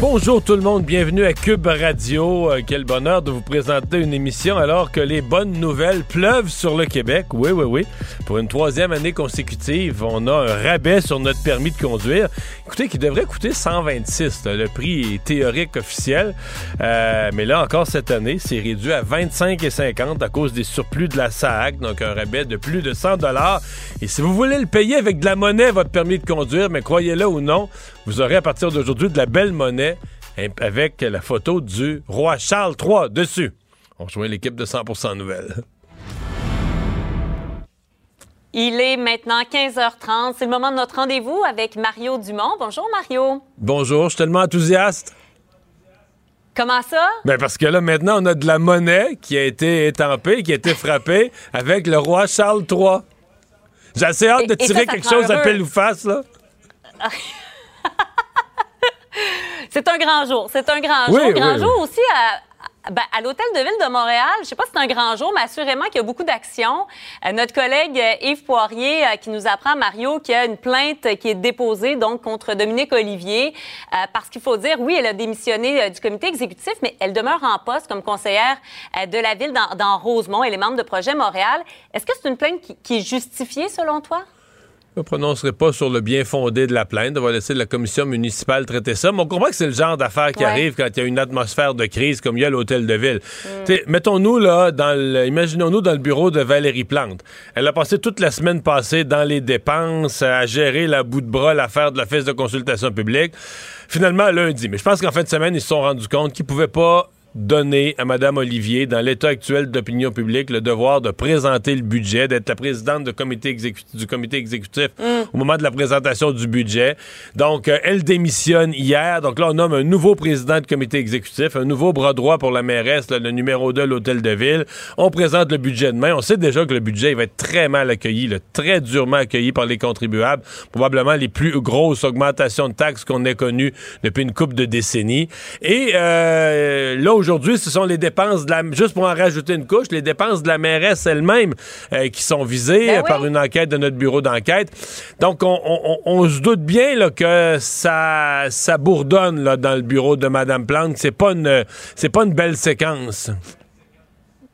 Bonjour tout le monde, bienvenue à Cube Radio. Euh, quel bonheur de vous présenter une émission alors que les bonnes nouvelles pleuvent sur le Québec. Oui, oui, oui. Pour une troisième année consécutive, on a un rabais sur notre permis de conduire. Écoutez, qui devrait coûter 126, le prix théorique officiel. Euh, mais là encore cette année, c'est réduit à 25,50 à cause des surplus de la SAC, donc un rabais de plus de 100 dollars. Et si vous voulez le payer avec de la monnaie, votre permis de conduire, mais croyez-le ou non, vous aurez à partir d'aujourd'hui de la belle monnaie avec la photo du roi Charles III dessus. On rejoint l'équipe de 100% Nouvelles. Il est maintenant 15h30. C'est le moment de notre rendez-vous avec Mario Dumont. Bonjour, Mario. Bonjour, je suis tellement enthousiaste. Comment ça? Ben parce que là, maintenant, on a de la monnaie qui a été étampée, qui a été frappée avec le roi Charles III. J'ai assez hâte de tirer quelque chose à pelle ou face, là. C'est un grand jour. C'est un grand jour. Grand jour aussi à, ben, à l'Hôtel de Ville de Montréal. Je ne sais pas si c'est un grand jour, mais assurément qu'il y a beaucoup d'actions. Euh, notre collègue euh, Yves Poirier euh, qui nous apprend, Mario, qu'il y a une plainte qui est déposée donc contre Dominique Olivier parce qu'il faut dire, oui, elle a démissionné du comité exécutif, mais elle demeure en poste comme conseillère de la ville dans, Rosemont. Elle est membre de Projet Montréal. Est-ce que c'est une plainte qui est justifiée selon toi? Je ne prononcerai pas sur le bien fondé de la plainte. On va laisser la commission municipale traiter ça. Mais on comprend que c'est le genre d'affaires qui arrive quand il y a une atmosphère de crise comme il y a à l'hôtel de ville. Mm. Mettons-nous là, dans le, imaginons-nous dans le bureau de Valérie Plante. Elle a passé toute la semaine passée dans les dépenses, à gérer la bout de bras l'affaire de la fête de consultation publique. Finalement, lundi. Mais je pense qu'en fin de semaine, ils se sont rendus compte qu'ils ne pouvaient pas donner à Mme Olivier, dans l'état actuel d'opinion publique, le devoir de présenter le budget, d'être la présidente du comité exécutif mm. au moment de la présentation du budget. Donc, euh, elle démissionne hier. Donc là, on nomme un nouveau président du comité exécutif, un nouveau bras droit pour la mairesse, le numéro 2 de l'hôtel de ville. On présente le budget demain. On sait déjà que le budget il va être très mal accueilli, très durement accueilli par les contribuables. Probablement les plus grosses augmentations de taxes qu'on ait connues depuis une couple de décennies. Et euh, là, aujourd'hui, ce sont les dépenses de la. Juste pour en rajouter une couche, les dépenses de la mairesse elle-même euh, qui sont visées ben par une enquête de notre bureau d'enquête. Donc, on, se doute bien là, que ça, ça bourdonne là, dans le bureau de Mme Plante. C'est pas une, c'est pas une belle séquence.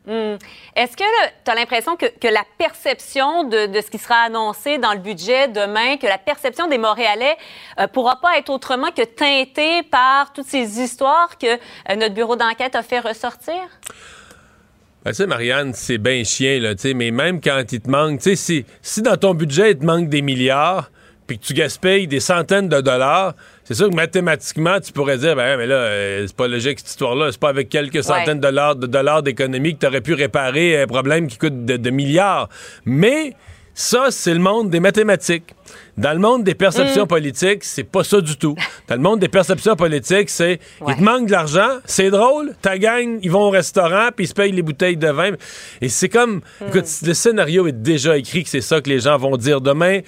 Hmm. Est-ce que tu as l'impression que, la perception de, ce qui sera annoncé dans le budget demain, que la perception des Montréalais ne euh, pourra pas être autrement que teintée par toutes ces histoires que euh, notre bureau d'enquête a fait ressortir? Ben, tu sais, Marianne, c'est bien chien, là, mais même quand il te manque, tu sais, si, si dans ton budget, il te manque des milliards, puis que tu gaspilles des centaines de dollars, c'est sûr que mathématiquement, tu pourrais dire, ben, mais là, euh, c'est pas logique cette histoire-là. C'est pas avec quelques centaines de dollars, de dollars d'économie que tu aurais pu réparer un problème qui coûte de milliards. Mais ça, c'est le monde des mathématiques. Dans le monde des perceptions mm. politiques, c'est pas ça du tout. Dans le monde des perceptions politiques, c'est il te manque de l'argent, c'est drôle, ta gang, ils vont au restaurant puis ils se payent les bouteilles de vin. Et c'est comme, mm. écoute, le scénario est déjà écrit que c'est ça que les gens vont dire demain,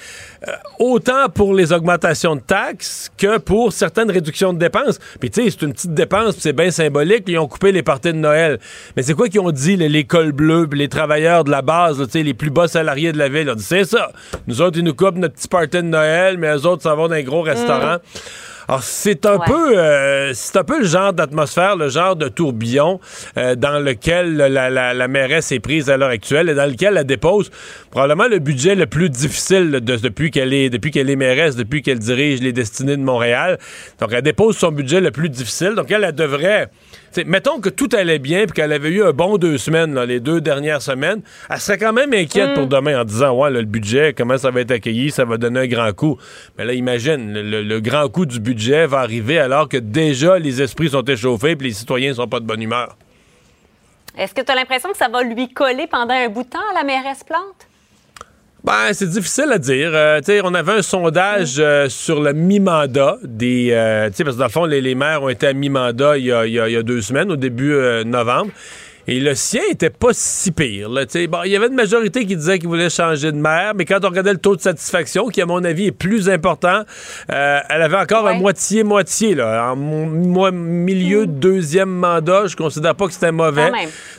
euh, autant pour les augmentations de taxes que pour certaines réductions de dépenses. Puis tu sais, c'est une petite dépense, c'est bien symbolique, ils ont coupé les parties de Noël. Mais c'est quoi qu'ils ont dit l'école bleue, les travailleurs de la base, les plus bas salariés de la ville, ils ont dit c'est ça. Nous autres, ils nous coupent notre petit party de Noël, mais eux autres s'en vont dans un gros restaurant. Mm. Alors, c'est un peu euh, c'est un peu le genre d'atmosphère, le genre de tourbillon euh, dans lequel la, la, mairesse est prise à l'heure actuelle et dans lequel elle dépose probablement le budget le plus difficile depuis qu'elle est depuis qu'elle est mairesse, depuis qu'elle dirige les destinées de Montréal. Donc, elle dépose son budget le plus difficile. Donc, elle, elle devrait mettons que tout allait bien puis qu'elle avait eu un bon deux semaines, les deux dernières semaines, elle serait quand même inquiète pour mm. demain en disant Ouais, le budget, comment ça va être accueilli, ça va donner un grand coup. Mais là, imagine, le, grand coup du budget va arriver alors que déjà les esprits sont échauffés puis les citoyens sont pas de bonne humeur. Est-ce que tu as l'impression que ça va lui coller pendant un bout de temps à la mairesse Plante? Ben, c'est difficile à dire. Euh, on avait un sondage euh, sur le mi-mandat des. Euh, parce que dans le fond, les, maires ont été à mi-mandat il, il, y a deux semaines, au début novembre. Et le sien était pas si pire. Là, bon, il y avait une majorité qui disait qu'il voulait changer de maire, mais quand on regardait le taux de satisfaction, qui à mon avis est plus important, euh, elle avait encore un moitié-moitié. En moi, milieu de deuxième mandat, je considère pas que c'était mauvais.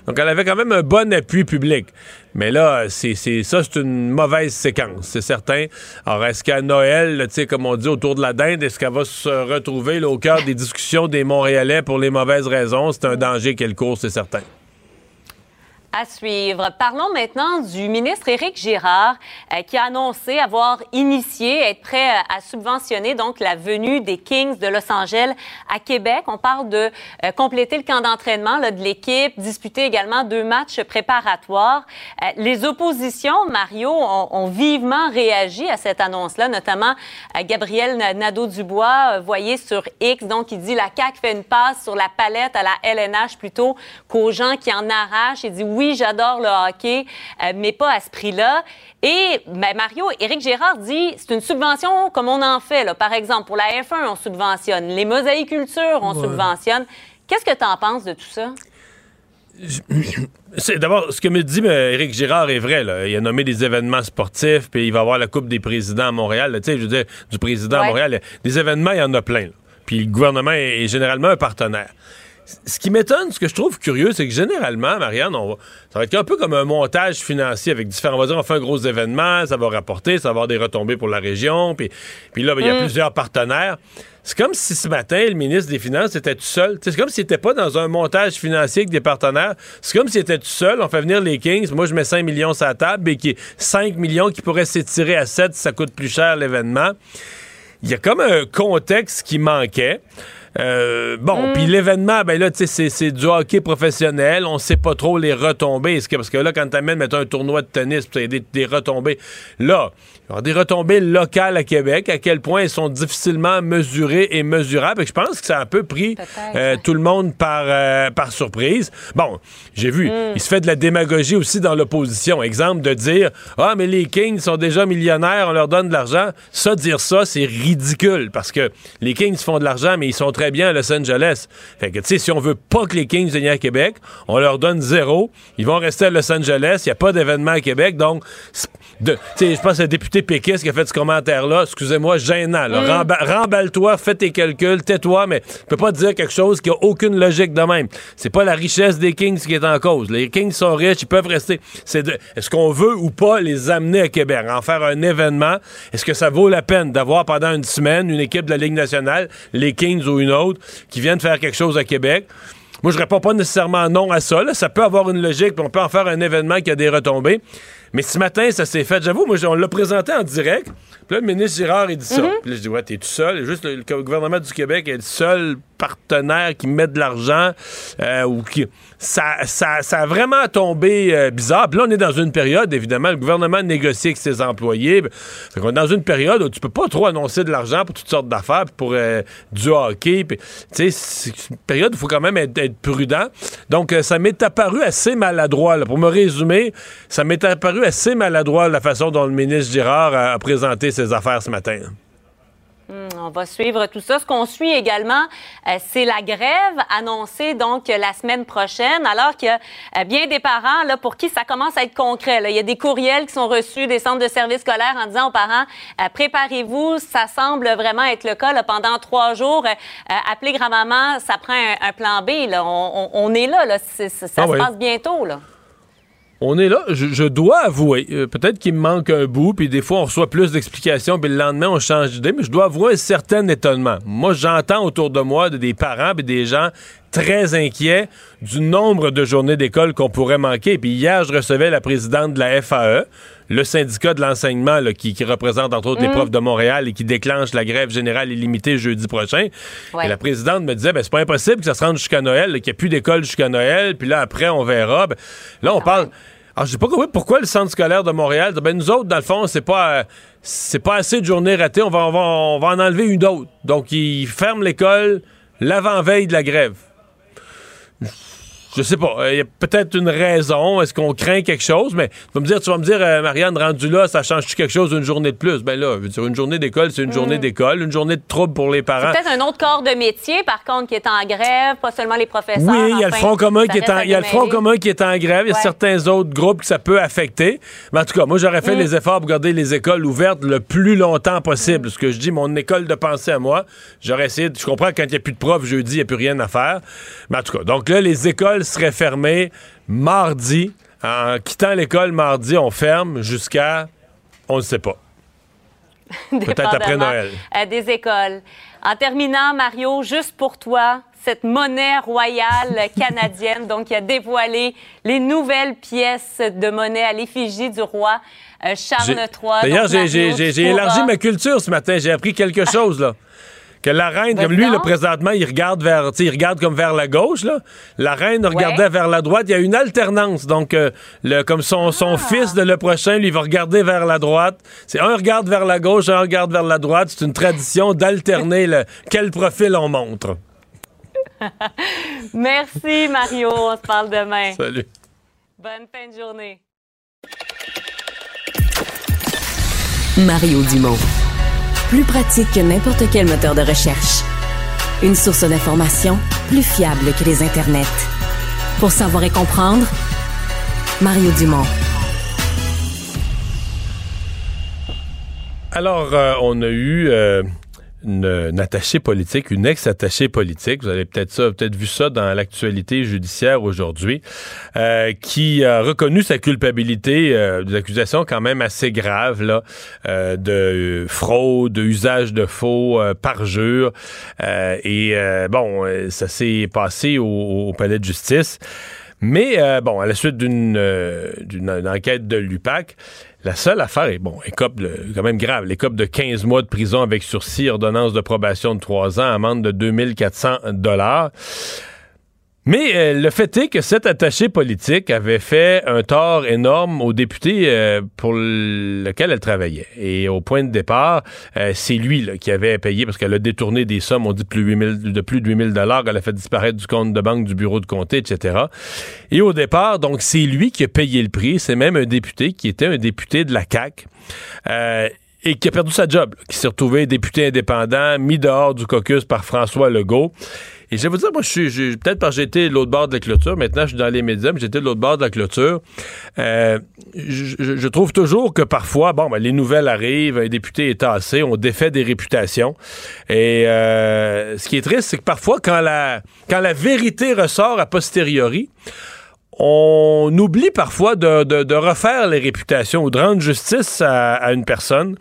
Donc elle avait quand même un bon appui public. Mais là, c'est ça, c'est une mauvaise séquence, c'est certain. Alors, est-ce qu'à Noël, comme on dit autour de la dinde, est-ce qu'elle va se retrouver au cœur des discussions des Montréalais pour les mauvaises raisons? C'est un danger qu'elle court, c'est certain. À suivre. Parlons maintenant du ministre Éric Girard euh, qui a annoncé avoir initié, être prêt à, subventionner donc la venue des Kings de Los Angeles à Québec. On parle de euh, compléter le camp d'entraînement de l'équipe, disputer également deux matchs préparatoires. Euh, les oppositions, Mario, ont, ont, vivement réagi à cette annonce-là, notamment Gabriel Nadeau-Dubois, voyez sur X, donc il dit la CAQ fait une passe sur la palette à la LNH plutôt qu'aux gens qui en arrachent. Il dit oui, oui, j'adore le hockey, euh, mais pas à ce prix-là. Et ben, Mario, Éric Gérard dit, c'est une subvention comme on en fait. Là. Par exemple, pour la F1, on subventionne. Les mosaïcultures, on subventionne. Qu'est-ce que tu en penses de tout ça? D'abord, ce que me dit Éric Girard est vrai. Là. Il a nommé des événements sportifs, puis il va avoir la Coupe des présidents à Montréal. Tu sais, je veux dire, du président à Montréal. Des événements, il y en a plein. Puis le gouvernement est généralement un partenaire ce qui m'étonne, ce que je trouve curieux, c'est que généralement, Marianne, on va, ça va être un peu comme un montage financier avec différents. On va dire, on fait un gros événement, ça va rapporter, ça va avoir des retombées pour la région, puis, puis là, ben, il y a mm. plusieurs partenaires. C'est comme si ce matin, le ministre des Finances était tout seul. C'est comme s'il n'était pas dans un montage financier avec des partenaires. C'est comme s'il était tout seul. On fait venir les Kings. Moi, je mets 5 millions sur la table et qui 5 millions qui pourraient s'étirer à 7 si ça coûte plus cher l'événement. Il y a comme un contexte qui manquait. Euh, bon, mm. puis l'événement, ben là, tu sais, c'est du hockey professionnel. On sait pas trop les retombées. Que, parce que là, quand t'amènes, mettons, un tournoi de tennis, tu des, des retombées. Là, des retombées locales à Québec, à quel point elles sont difficilement mesurées et mesurables. Et je pense que ça a un peu pris euh, tout le monde par, euh, par surprise. Bon, j'ai vu, mm. il se fait de la démagogie aussi dans l'opposition. Exemple de dire Ah, mais les Kings sont déjà millionnaires, on leur donne de l'argent. Ça, dire ça, c'est ridicule parce que les Kings font de l'argent, mais ils sont très bien à Los Angeles. Fait que, tu sais, si on veut pas que les Kings viennent à Québec, on leur donne zéro. Ils vont rester à Los Angeles. Il n'y a pas d'événement à Québec. Donc, je pense que le député péquiste qui a fait ce commentaire-là, excusez-moi, gênant. Mm. Remballe-toi, fais tes calculs, tais-toi, mais tu peux pas dire quelque chose qui a aucune logique de même. C'est pas la richesse des Kings qui est en cause. Les Kings sont riches, ils peuvent rester. C'est est-ce qu'on veut ou pas les amener à Québec, en faire un événement? Est-ce que ça vaut la peine d'avoir pendant une semaine une équipe de la Ligue nationale, les Kings ou une qui viennent faire quelque chose à Québec? Moi, je réponds pas nécessairement non à ça. Ça peut avoir une logique, puis on peut en faire un événement qui a des retombées. Mais ce matin, ça s'est fait. J'avoue, moi, on l'a présenté en direct. Puis là, le ministre Girard, il dit ça. Mm-hmm. Puis là, je dis, ouais, t'es tout seul. Juste le, gouvernement du Québec est le seul partenaire qui met de l'argent euh, ou qui. Ça, ça, ça, a vraiment tombé euh, bizarre. Puis là, on est dans une période, évidemment, le gouvernement négocie avec ses employés. Fait qu'on est dans une période où tu peux pas trop annoncer de l'argent pour toutes sortes d'affaires, pour euh, du hockey. Tu sais, c'est une période où il faut quand même être, prudent. Donc, ça m'est apparu assez maladroit. Pour me résumer, ça m'est apparu assez maladroit la façon dont le ministre Girard a, présenté ses affaires ce matin. Hmm, on va suivre tout ça. Ce qu'on suit également, euh, c'est la grève annoncée donc la semaine prochaine, alors qu'il y a euh, bien des parents là, pour qui ça commence à être concret. Il y a des courriels qui sont reçus des centres de services scolaires en disant aux parents euh, préparez-vous, ça semble vraiment être le cas pendant trois jours. appelez grand-maman, ça prend un, plan B. Là. On, est là, là. ça ah se passe bientôt. Là on est là. Je, dois avouer, euh, peut-être qu'il me manque un bout, puis des fois on reçoit plus d'explications, puis le lendemain on change d'idée, mais je dois avouer un certain étonnement. Moi, j'entends autour de moi des parents et des gens très inquiets du nombre de journées d'école qu'on pourrait manquer. Puis hier, je recevais la présidente de la FAE, le syndicat de l'enseignement qui, représente entre autres les mm. profs de Montréal et qui déclenche la grève générale illimitée jeudi prochain. Et la présidente me disait, ben, c'est pas impossible que ça se rende jusqu'à Noël, qu'il n'y ait plus d'école jusqu'à Noël, puis là, après, on verra. Ben, là, on ah parle... Alors, j'ai pas compris pourquoi le centre scolaire de Montréal. Ben, nous autres, dans le fond, c'est pas, c'est pas assez de journées ratées. On va en enlever une autre. Donc, ils ferment l'école l'avant-veille de la grève. Je sais pas. Il y a peut-être une raison. Est-ce qu'on craint quelque chose? Mais tu vas me dire, tu vas me dire, euh, Marianne, rendu là, ça change-tu quelque chose une journée de plus? Ben là, dire, une journée d'école, c'est une mm. journée d'école. Une journée de trouble pour les parents. peut-être un autre corps de métier, par contre, qui est en grève, pas seulement les professeurs. Oui, il y a le Front commun qui est en, il y a le Front commun qui est en grève. Il y a certains autres groupes que ça peut affecter. Mais en tout cas, moi, j'aurais fait mm. les efforts pour garder les écoles ouvertes le plus longtemps possible. Ce que je dis, mon école de pensée à moi, j'aurais essayé, je comprends quand il n'y a plus de profs jeudi, il n'y a plus rien à faire. Mais en tout cas, donc là, les écoles seraient fermées mardi. En quittant l'école mardi, on ferme jusqu'à, on ne sait pas. Peut-être après Noël. des écoles. En terminant, Mario, juste pour toi, cette monnaie royale canadienne, donc qui a dévoilé les nouvelles pièces de monnaie à l'effigie du roi euh, Charles III. D'ailleurs, j'ai élargi ma culture ce matin. J'ai appris quelque chose, là que la reine, comme lui, là, présentement, il regarde vers, il regarde comme vers la gauche, là. La reine regardait vers la droite. Il y a une alternance. Donc, euh, le, comme son, son ah. fils de le prochain, lui, va regarder vers la droite. C'est un regarde vers la gauche, un regarde vers la droite. C'est une tradition d'alterner le, quel profil on montre. Merci, Mario. On se parle demain. Salut. Bonne fin de journée. Mario Dumont plus pratique que n'importe quel moteur de recherche. Une source d'information plus fiable que les internets. Pour savoir et comprendre, Mario Dumont. Alors, euh, on a eu euh, une, attachée politique, une ex-attachée politique, vous avez peut-être ça, peut-être vu ça dans l'actualité judiciaire aujourd'hui, euh, qui a reconnu sa culpabilité euh, des accusations quand même assez graves là, euh, de fraude, de usage de faux, parjure. et bon, ça s'est passé au, palais de justice. Mais bon, à la suite d'une enquête de l'UPAC, la seule affaire est, bon, écope quand même grave. L'écope de 15 mois de prison avec sursis, ordonnance de probation de 3 ans, amende de 2400 dollars. Mais euh, le fait est que cet attaché politique avait fait un tort énorme au député euh, pour lequel elle travaillait. Et au point de départ, euh, c'est lui qui avait payé parce qu'elle a détourné des sommes, on dit plus de plus de 8000 dollars, qu'elle a fait disparaître du compte de banque du bureau de comté, etc. Et au départ, donc c'est lui qui a payé le prix. C'est même un député qui était un député de la CAC et qui a perdu sa job, qui s'est retrouvé député indépendant, mis dehors du caucus par François Legault. Et je vais vous dire, moi, je suis, peut-être parce que j'étais de l'autre bord de la clôture. Maintenant, je suis dans les médias, mais j'étais de l'autre bord de la clôture. Euh, je, trouve toujours que parfois, bon, ben, les nouvelles arrivent, un député est tassé, on défait des réputations. Et euh, ce qui est triste, c'est que parfois, quand la, quand la vérité ressort a posteriori, on oublie parfois de, refaire les réputations ou de rendre justice à une personne.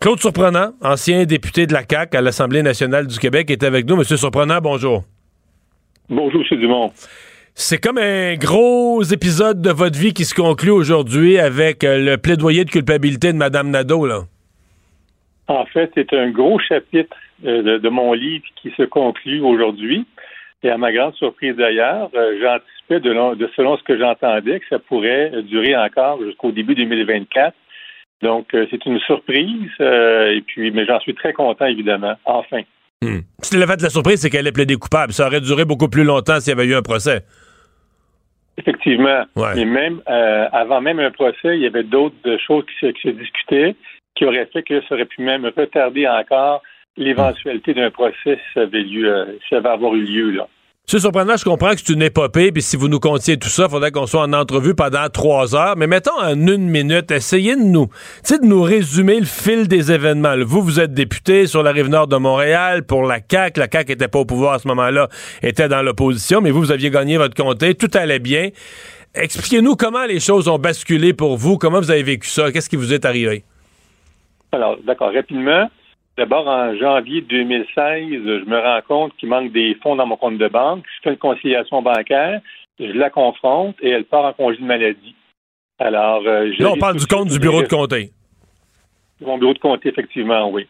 Claude Surprenant, ancien député de la CAQ à l'Assemblée nationale du Québec, est avec nous. Monsieur Surprenant, bonjour. Bonjour, M. Dumont. C'est comme un gros épisode de votre vie qui se conclut aujourd'hui avec euh, le plaidoyer de culpabilité de Mme Nadeau, là. En fait, c'est un gros chapitre euh, de, mon livre qui se conclut aujourd'hui. Et à ma grande surprise d'ailleurs, euh, j'anticipais de, de, selon ce que j'entendais que ça pourrait durer encore jusqu'au début 2024. Donc, euh, c'est une surprise, euh, et puis, mais j'en suis très content, évidemment, enfin. Hmm. Le fait de la surprise, c'est qu'elle est plaidée coupable. Ça aurait duré beaucoup plus longtemps s'il y avait eu un procès. Effectivement. Mais même euh, avant même un procès, il y avait d'autres choses qui se, discutaient qui auraient fait que ça aurait pu même retarder encore l'éventualité d'un procès si ça avait lieu, si ça avait avoir eu lieu là. C'est surprenant, je comprends que c'est une épopée, puis si vous nous contiez tout ça, il faudrait qu'on soit en entrevue pendant trois heures. Mais mettons en une minute, essayez de nous, de nous résumer le fil des événements. Vous, vous êtes député sur la rive nord de Montréal pour la CAQ. La CAQ était pas au pouvoir à ce moment-là, était dans l'opposition, mais vous, vous aviez gagné votre comté, tout allait bien. Expliquez-nous comment les choses ont basculé pour vous, comment vous avez vécu ça, qu'est-ce qui vous est arrivé? Alors, d'accord, rapidement. D'abord, en janvier 2016, je me rends compte qu'il manque des fonds dans mon compte de banque. Je fais une conciliation bancaire, je la confronte et elle part en congé de maladie. Alors, euh, Là, on parle du compte du bureau de comté. Mon bureau de comté, effectivement, oui.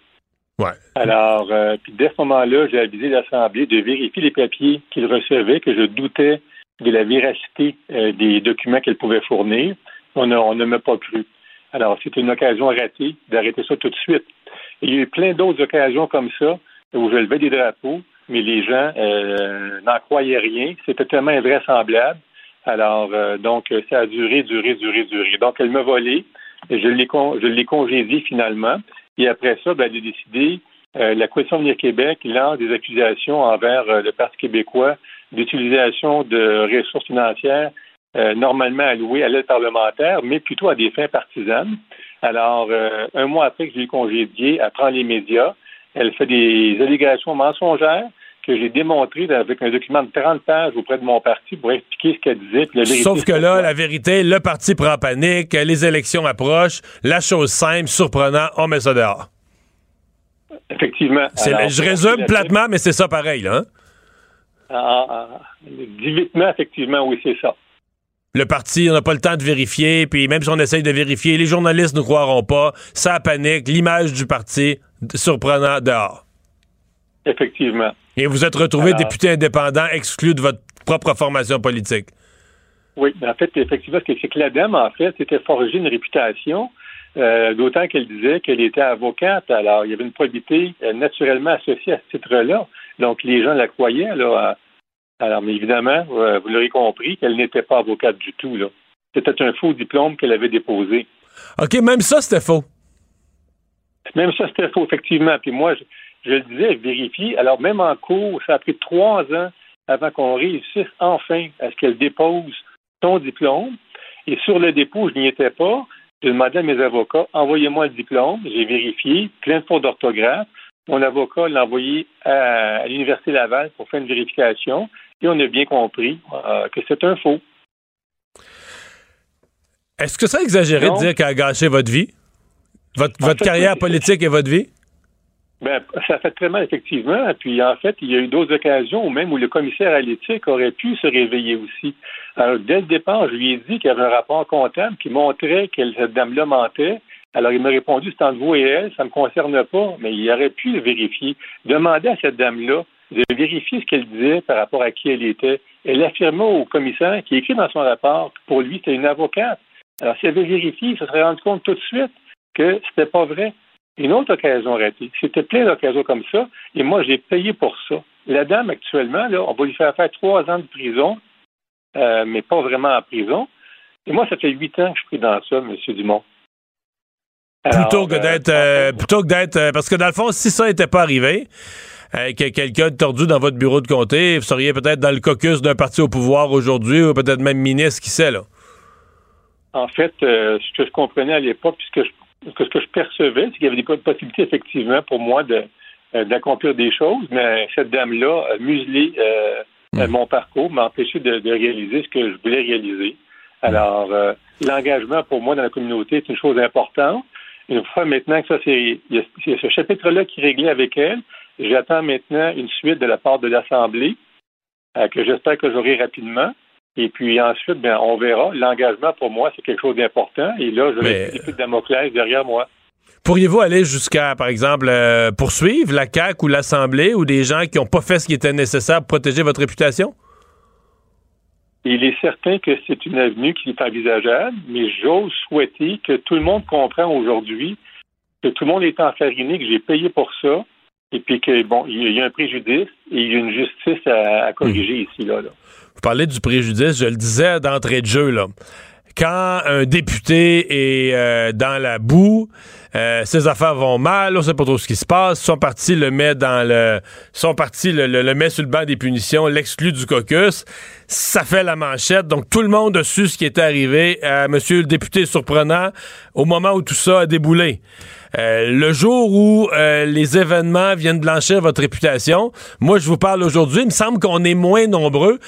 Ouais. Alors, euh, puis dès ce moment-là, j'ai avisé l'Assemblée de vérifier les papiers qu'il recevait, que je doutais de la véracité euh, des documents qu'elle pouvait fournir. On, on ne m'a pas cru. Alors, c'est une occasion ratée d'arrêter ça tout de suite. Il y a eu plein d'autres occasions comme ça où je levais des drapeaux, mais les gens n'en croyaient rien. C'était tellement invraisemblable. Alors, donc, ça a duré, duré, duré, duré. Donc, elle m'a volé. L'ai, je l'ai congédié finalement. Et après ça, ben, elle a décidé, la Coalition Venir Québec lance des accusations envers le Parti québécois d'utilisation de ressources financières euh, normalement allouées à l'aide parlementaire, mais plutôt à des fins partisanes. Alors, euh, un mois après que je l'ai congédiée, elle prend les médias, elle fait des allégations mensongères que j'ai démontrées avec un document de 30 pages auprès de mon parti pour expliquer ce qu'elle disait. Sauf que là, la vérité, le parti prend panique, les élections approchent, la chose simple, surprenant, on met ça dehors. Effectivement. je résume platement, mais c'est ça pareil, là. Hein? Ah, ah, ah. effectivement, oui, c'est ça. Le parti, on n'a pas le temps de vérifier, puis même si on essaye de vérifier, les journalistes ne croiront pas. Ça panique, l'image du parti, surprenant dehors. Effectivement. Et vous êtes retrouvé député indépendant exclu de votre propre formation politique. Oui, en fait, effectivement, c'est que l'ADEME, en fait, s'était forgé une réputation, euh, d'autant qu'elle disait qu'elle était avocate. Alors, il y avait une probité euh, naturellement associée à ce titre-là. Donc, les gens la croyaient. Là, alors, mais évidemment, euh, vous l'aurez compris, qu'elle n'était pas avocate du tout. Là. C'était un faux diplôme qu'elle avait déposé. OK, même ça, c'était faux. Même ça, c'était faux, effectivement. Puis moi, je, le disais, vérifier. Alors, même en cours, ça a pris trois ans avant qu'on réussisse enfin à ce qu'elle dépose son diplôme. Et sur le dépôt, je n'y étais pas. J'ai demandé à mes avocats, envoyez-moi le diplôme. J'ai vérifié, plein de fautes d'orthographe. Mon avocat l'a envoyé à, l'Université Laval pour faire une vérification et on a bien compris euh, que c'est un faux. Est-ce que ça exagéré de dire qu'elle a gâché votre vie? Votre, carrière politique et votre vie? Ben, ça fait très mal, effectivement. Puis, en fait, il y a eu d'autres occasions même où le commissaire à l'éthique aurait pu se réveiller aussi. Alors, dès le départ, je lui ai dit qu'il y avait un rapport comptable qui montrait que cette dame-là mentait alors, il m'a répondu, c'est entre vous et elle, ça ne me concerne pas, mais il aurait pu le vérifier. Demander à cette dame-là de vérifier ce qu'elle disait par rapport à qui elle était. Elle affirmait au commissaire, qui écrit dans son rapport, que pour lui, c'était une avocate. Alors, si elle avait vérifié, il se serait rendu compte tout de suite que c'était pas vrai. Une autre occasion ratée. C'était plein d'occasions comme ça, et moi, j'ai payé pour ça. La dame, actuellement, là, on va lui faire faire trois ans de prison, euh, mais pas vraiment en prison. Et moi, ça fait huit ans que je suis dans ça, M. Dumont plutôt que euh, d'être euh, plutôt que d'être euh, parce que dans le fond si ça n'était pas arrivé que quelqu'un de tordu dans votre bureau de comté, vous seriez peut-être dans le caucus d'un parti au pouvoir aujourd'hui ou peut-être même ministre, qui sait là? En fait, ce que je comprenais à l'époque, puisque ce que je percevais, c'est qu'il y avait des possibilités effectivement pour moi de d'accomplir des choses, mais cette dame-là a muselé hmm. mon parcours, m'a empêché de, de, réaliser ce que je voulais réaliser. Alors, l'engagement pour moi dans la communauté est une chose importante. Une fois maintenant que ça, c'est il y a ce chapitre-là qui est réglé avec elle, j'attends maintenant une suite de la part de l'Assemblée euh, que j'espère que j'aurai rapidement. Et puis ensuite, ben, on verra. L'engagement, pour moi, c'est quelque chose d'important. Et là, je vais Mais... de Damoclès derrière moi. Pourriez-vous aller jusqu'à, par exemple, euh, poursuivre la CAQ ou l'Assemblée ou des gens qui n'ont pas fait ce qui était nécessaire pour protéger votre réputation? Il est certain que c'est une avenue qui est envisageable, mais j'ose souhaiter que tout le monde comprend aujourd'hui que tout le monde est enfariné, que j'ai payé pour ça, et puis que bon, il y a un préjudice et il y a une justice à, corriger hmm. ici là, Vous parlez du préjudice, je le disais d'entrée de jeu là. Quand un député est euh, dans la boue, euh, ses affaires vont mal, on sait pas trop ce qui se passe. Son parti le met dans le, son parti le, le, met sur le banc des punitions, l'exclut du caucus. Ça fait la manchette. Donc tout le monde a su ce qui était arrivé à Monsieur le député surprenant au moment où tout ça a déboulé. Euh, le jour où euh, les événements viennent blanchir votre réputation, moi je vous parle aujourd'hui, il me semble qu'on est moins nombreux.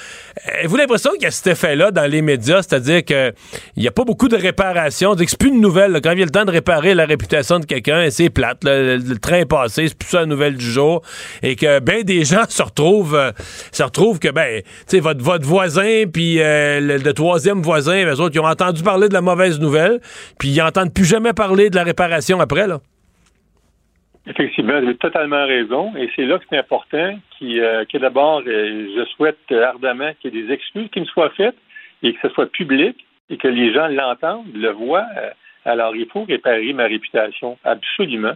Avez-vous l'impression qu'il y a cet effet-là dans les médias, c'est-à-dire qu'il n'y a pas beaucoup de réparation, c'est plus une nouvelle. quand il y a le temps de réparer la réputation de quelqu'un, c'est plate, le, train est passé, c'est plus ça la nouvelle du jour, et que ben des gens se retrouvent, euh, se retrouvent que ben, tu sais, votre, votre voisin puis le, troisième voisin, les autres, ils ont entendu parler de la mauvaise nouvelle, puis ils n'entendent plus jamais parler de la réparation après là. Effectivement, vous avez totalement raison. Et c'est là que c'est important qui, euh, que d'abord, euh, je souhaite ardemment qu'il y ait des excuses qui me soient faites et que ce soit public et que les gens l'entendent, le voient. Euh, alors, il faut réparer ma réputation, absolument.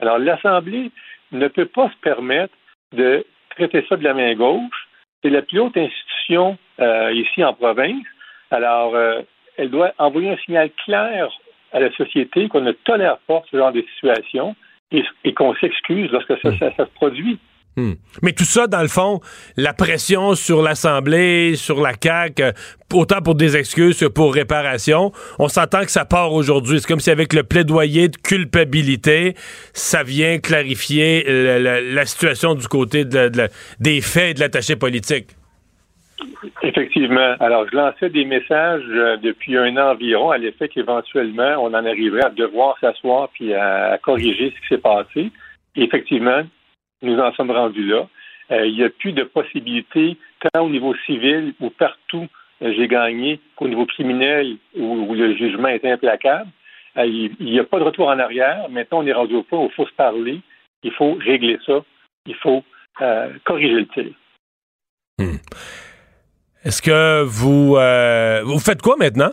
Alors, l'Assemblée ne peut pas se permettre de traiter ça de la main gauche. C'est la plus haute institution euh, ici en province. Alors, euh, elle doit envoyer un signal clair à la société qu'on ne tolère pas ce genre de situation et, qu'on s'excuse lorsque ça, ça, se produit. Hmm. Mais tout ça, dans le fond, la pression sur l'Assemblée, sur la CAQ, euh, autant pour des excuses que pour réparation, on s'entend que ça part aujourd'hui. C'est comme si avec le plaidoyer de culpabilité, ça vient clarifier la, situation du côté des faits et de l'attaché politique. Effectivement. Alors, je lançais des messages euh, depuis un an environ à l'effet qu'éventuellement, on en arriverait à devoir s'asseoir puis à, corriger ce qui s'est passé. Et effectivement, nous en sommes rendus là. Euh, il n'y a plus de possibilité, tant au niveau civil ou partout, euh, j'ai gagné, qu'au niveau criminel où, le jugement est implacable. il n'y a pas de retour en arrière. Maintenant, on est rendu au point où il faut se parler. Il faut régler ça. Il faut corriger le tir. Hmm. Est-ce que vous euh, vous faites quoi maintenant?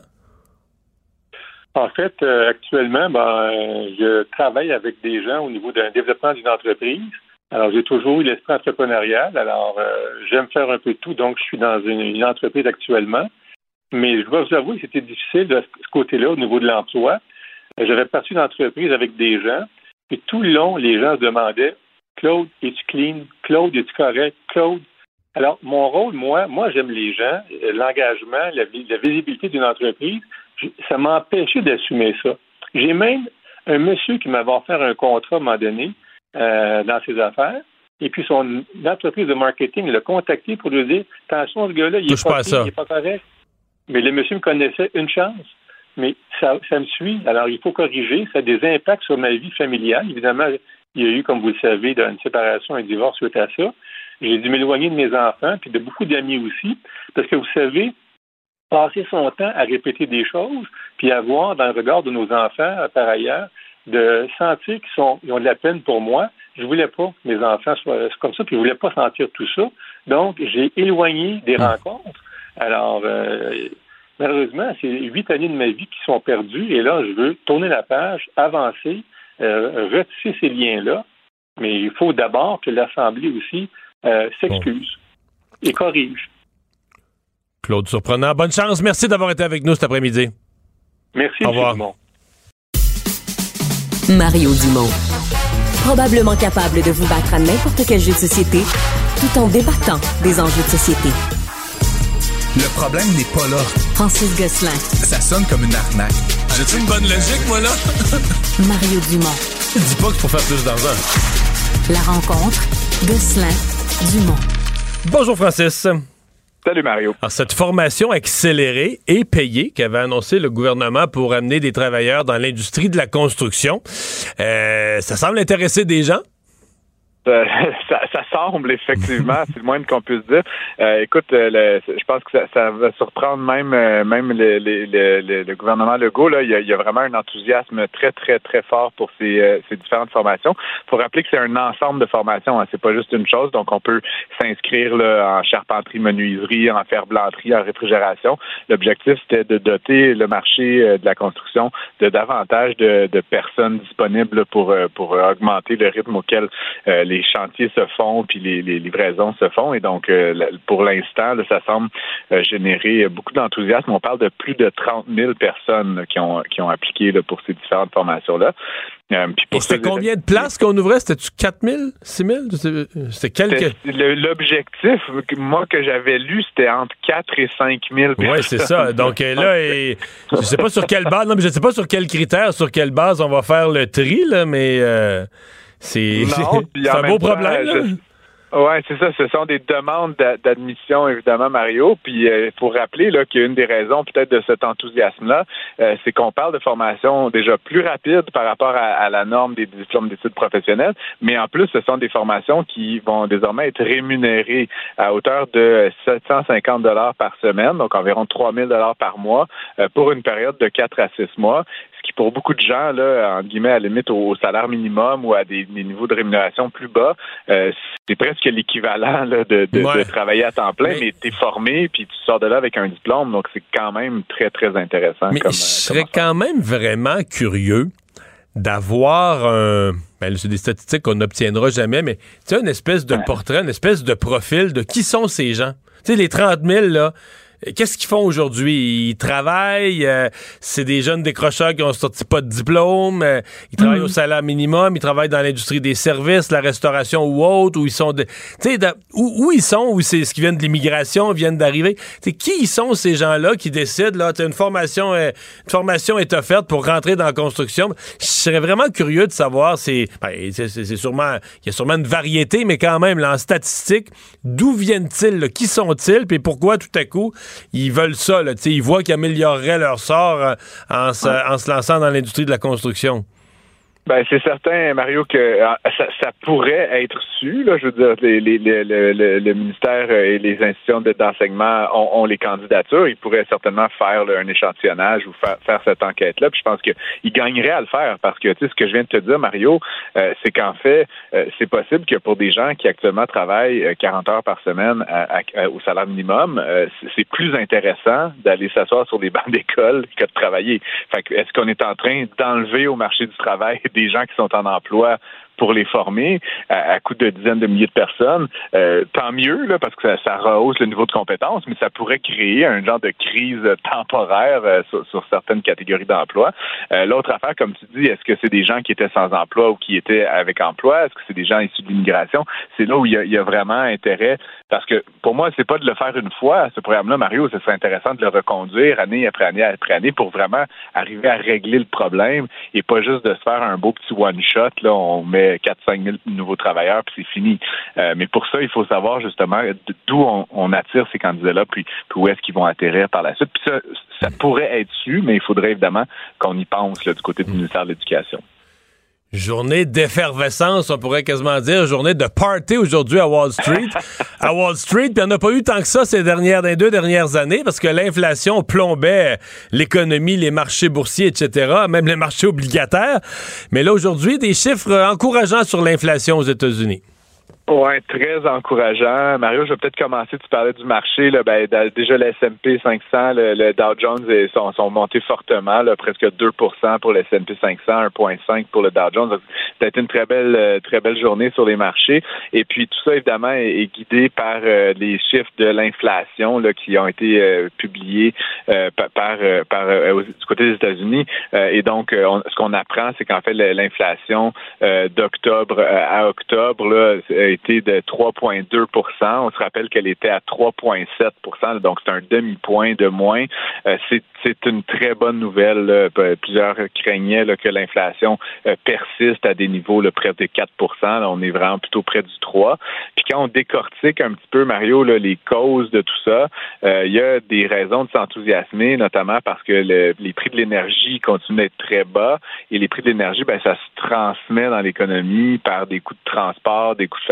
En fait, euh, actuellement, ben, je travaille avec des gens au niveau d'un développement d'une entreprise. Alors, j'ai toujours eu l'esprit entrepreneurial. Alors, euh, j'aime faire un peu tout. Donc, je suis dans une, entreprise actuellement. Mais je dois vous avouer que c'était difficile de ce côté-là au niveau de l'emploi. J'avais parti d'entreprise avec des gens. Et tout le long, les gens se demandaient Claude, es-tu clean? Claude, es-tu correct? Claude, alors, mon rôle, moi, moi, j'aime les gens, l'engagement, la, visibilité d'une entreprise. Ça m'a empêché d'assumer ça. J'ai même un monsieur qui m'avait offert un contrat à un moment donné euh, dans ses affaires. Et puis, son entreprise de marketing l'a contacté pour lui dire Attention, ce gars-là, il n'est pas, pas correct. Mais le monsieur me connaissait une chance. Mais ça, ça me suit. Alors, il faut corriger. Ça a des impacts sur ma vie familiale. Évidemment, il y a eu, comme vous le savez, une séparation, un divorce suite à ça. J'ai dû m'éloigner de mes enfants, puis de beaucoup d'amis aussi, parce que vous savez, passer son temps à répéter des choses, puis à voir dans le regard de nos enfants, par ailleurs, de sentir qu'ils sont, ils ont de la peine pour moi. Je voulais pas que mes enfants soient comme ça, puis je voulais pas sentir tout ça. Donc, j'ai éloigné des ah. rencontres. Alors, euh, malheureusement, c'est huit années de ma vie qui sont perdues, et là, je veux tourner la page, avancer, euh, retisser ces liens-là. Mais il faut d'abord que l'Assemblée aussi euh, s'excuse et corrige. Claude Surprenant, bonne chance. Merci d'avoir été avec nous cet après-midi. Merci, Au revoir. Dumont. Mario Dumont. Probablement capable de vous battre à n'importe quel jeu de société tout en débattant des enjeux de société. Le problème n'est pas là. Francis Gosselin. Ça sonne comme une arnaque. J'ai-tu une bonne logique, moi, là? Mario Dumont. Dis pas que pour faire plus d'argent. La rencontre, Gosselin Bonjour Francis. Salut Mario. Alors, cette formation accélérée et payée qu'avait annoncé le gouvernement pour amener des travailleurs dans l'industrie de la construction, euh, ça semble intéresser des gens? Euh, ça, ça, effectivement, c'est le moins qu'on puisse dire. Euh, écoute, euh, je pense que ça, va surprendre même même le, le, le, gouvernement Legault. Il y, a, vraiment un enthousiasme très très très fort pour ces, différentes formations. Il faut rappeler que c'est un ensemble de formations. Hein, c'est pas juste une chose. Donc on peut s'inscrire en charpenterie, menuiserie, en ferblanterie, en réfrigération. L'objectif c'était de doter le marché de la construction de davantage de, personnes disponibles pour augmenter le rythme auquel les chantiers se font puis les, livraisons se font. Et donc, euh, pour l'instant, ça semble euh, générer beaucoup d'enthousiasme. On parle de plus de 30 000 personnes qui ont, qui ont appliqué pour ces différentes formations-là. Euh, c'était combien de places qu'on ouvrait? C'était-tu 4 000, 6 000? C'était quelques... L'objectif, moi, que j'avais lu, c'était entre 4 et 5 000 Oui, c'est ça. Donc là, et, je sais pas sur quelle base, non, mais je sais pas sur quels critères, sur quelle base on va faire le tri, là, mais... C'est un beau problème. Oui, c'est ça. Ce sont des demandes d'admission, évidemment, Mario. Puis il euh, faut rappeler là qu'une des raisons peut-être de cet enthousiasme-là, euh, c'est qu'on parle de formation déjà plus rapide par rapport à, la norme des diplômes d'études professionnelles, mais en plus, ce sont des formations qui vont désormais être rémunérées à hauteur de 750 dollars par semaine, donc environ 3000 dollars par mois, euh, pour une période de 4 à 6 mois qui pour beaucoup de gens, là, en guillemets, à la limite au, salaire minimum ou à des, niveaux de rémunération plus bas, euh, c'est presque l'équivalent de, travailler à temps plein, mais, tu es formé, puis tu sors de là avec un diplôme, donc c'est quand même très, très intéressant. Mais je serais quand même vraiment curieux d'avoir un ben, c'est des statistiques qu'on n'obtiendra jamais, mais tu sais, une espèce de portrait, une espèce de profil de qui sont ces gens? Tu sais, les 30 000, là, Qu'est-ce qu'ils font aujourd'hui? Ils travaillent, euh, c'est des jeunes décrocheurs qui ont sorti pas de diplôme, euh, ils travaillent mm. au salaire minimum, ils travaillent dans l'industrie des services, la restauration ou autre, où ils sont... Tu sais, où, où, ils sont, où c'est ce qui viennent de l'immigration, viennent d'arriver. Qui sont ces gens-là qui décident, là, une formation, euh, une formation est offerte pour rentrer dans la construction? Je serais vraiment curieux de savoir, c'est ben, c'est sûrement, il y a sûrement une variété, mais quand même, là, en statistique, d'où viennent-ils, qui sont-ils, puis pourquoi tout à coup ils veulent ça. Là, ils voient qu'ils amélioreraient leur sort euh, en, se, lançant dans l'industrie de la construction. Ben, c'est certain, Mario, que ah, ça, pourrait être su. Là, je veux dire, les, les, le ministère et les institutions d'enseignement ont, les candidatures. Ils pourraient certainement faire un échantillonnage ou faire, cette enquête-là. Puis je pense qu'ils gagneraient à le faire parce que, tu sais, ce que je viens de te dire, Mario, euh, c'est qu'en fait, euh, c'est possible que pour des gens qui actuellement travaillent 40 euh, heures par semaine au salaire minimum, c'est plus intéressant d'aller s'asseoir sur des bancs d'école que de travailler. Fait est-ce qu'on est en train d'enlever au marché du travail des gens qui sont en emploi pour les former à, coût de dizaines de milliers de personnes, euh, tant mieux, là, parce que ça, ça, rehausse le niveau de compétence, mais ça pourrait créer un genre de crise temporaire euh, sur, certaines catégories d'emploi. Euh, l'autre affaire, comme tu dis, est-ce que c'est des gens qui étaient sans emploi ou qui étaient avec emploi? Est-ce que c'est des gens issus de l'immigration? C'est là où il y, a, vraiment intérêt, parce que pour moi, c'est pas de le faire une fois, ce programme-là, Mario, ce serait intéressant de le reconduire année après année après année pour vraiment arriver à régler le problème et pas juste de se faire un beau petit one-shot, là, on met 4-5 000 nouveaux travailleurs, puis c'est fini. Euh, mais pour ça, il faut savoir justement d'où on, attire ces candidats-là, puis, où est-ce qu'ils vont atterrir par la suite. Puis ça, ça pourrait être su, mais il faudrait évidemment qu'on y pense du côté du ministère de l'Éducation. Journée d'effervescence, on pourrait quasiment dire, journée de party aujourd'hui à Wall Street. à Wall Street, puis il n'y en a pas eu tant que ça ces dernières, les deux dernières années, parce que l'inflation plombait l'économie, les marchés boursiers, etc., même les marchés obligataires. Mais là, aujourd'hui, des chiffres encourageants sur l'inflation aux États-Unis. Oui, très encourageant. Mario, je vais peut-être commencer. Tu parlais du marché. Là, ben, déjà, le S&P 500, le, Dow Jones sont, sont montés fortement, là, presque 2% pour le S&P 500, 1,5 pour le Dow Jones. Été une très belle, euh, très belle journée sur les marchés. Et puis, tout ça, évidemment, est, guidé par euh, les chiffres de l'inflation là, qui ont été euh, publiés par, par, du côté des États-Unis. et donc, ce qu'on apprend, c'est qu'en fait, l'inflation d'octobre à octobre là, de 3,2 On se rappelle qu'elle était à 3,7% donc c'est un demi-point de moins. Euh, c'est une très bonne nouvelle. Plusieurs craignaient que l'inflation euh, persiste à des niveaux près de 4% On est vraiment plutôt près du 3% Puis quand on décortique un petit peu, Mario, les causes de tout ça, euh, il y a des raisons de s'enthousiasmer, notamment parce que les prix de l'énergie continuent d'être très bas. Et les prix de l'énergie, ben, ça se transmet dans l'économie par des coûts de transport, des coûts de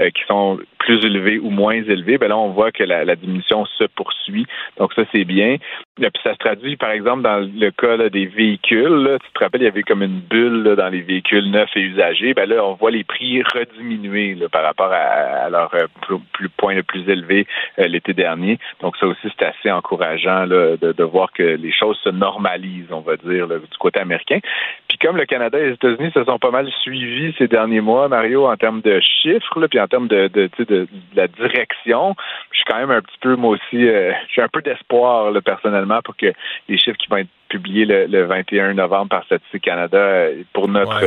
euh, qui sont plus élevés ou moins élevés, ben là, on voit que la, diminution se poursuit. Donc, ça, c'est bien. Et puis, ça se traduit, par exemple, dans le cas des véhicules. tu te rappelles, il y avait comme une bulle dans les véhicules neufs et usagés. Ben là, on voit les prix rediminuer par rapport à, leur euh, plus, point le plus élevé euh, l'été dernier. Donc, ça aussi, c'est assez encourageant de, de, voir que les choses se normalisent, on va dire, du côté américain. Puis, comme le Canada et les États-Unis se sont pas mal suivis ces derniers mois, Mario, en termes de chiffres, puis en termes de, de, de, la direction, je suis quand même un petit peu, moi aussi, euh, j'ai un peu d'espoir personnellement pour que les chiffres qui vont être publiés le, 21 novembre par Statistique Canada euh, pour notre,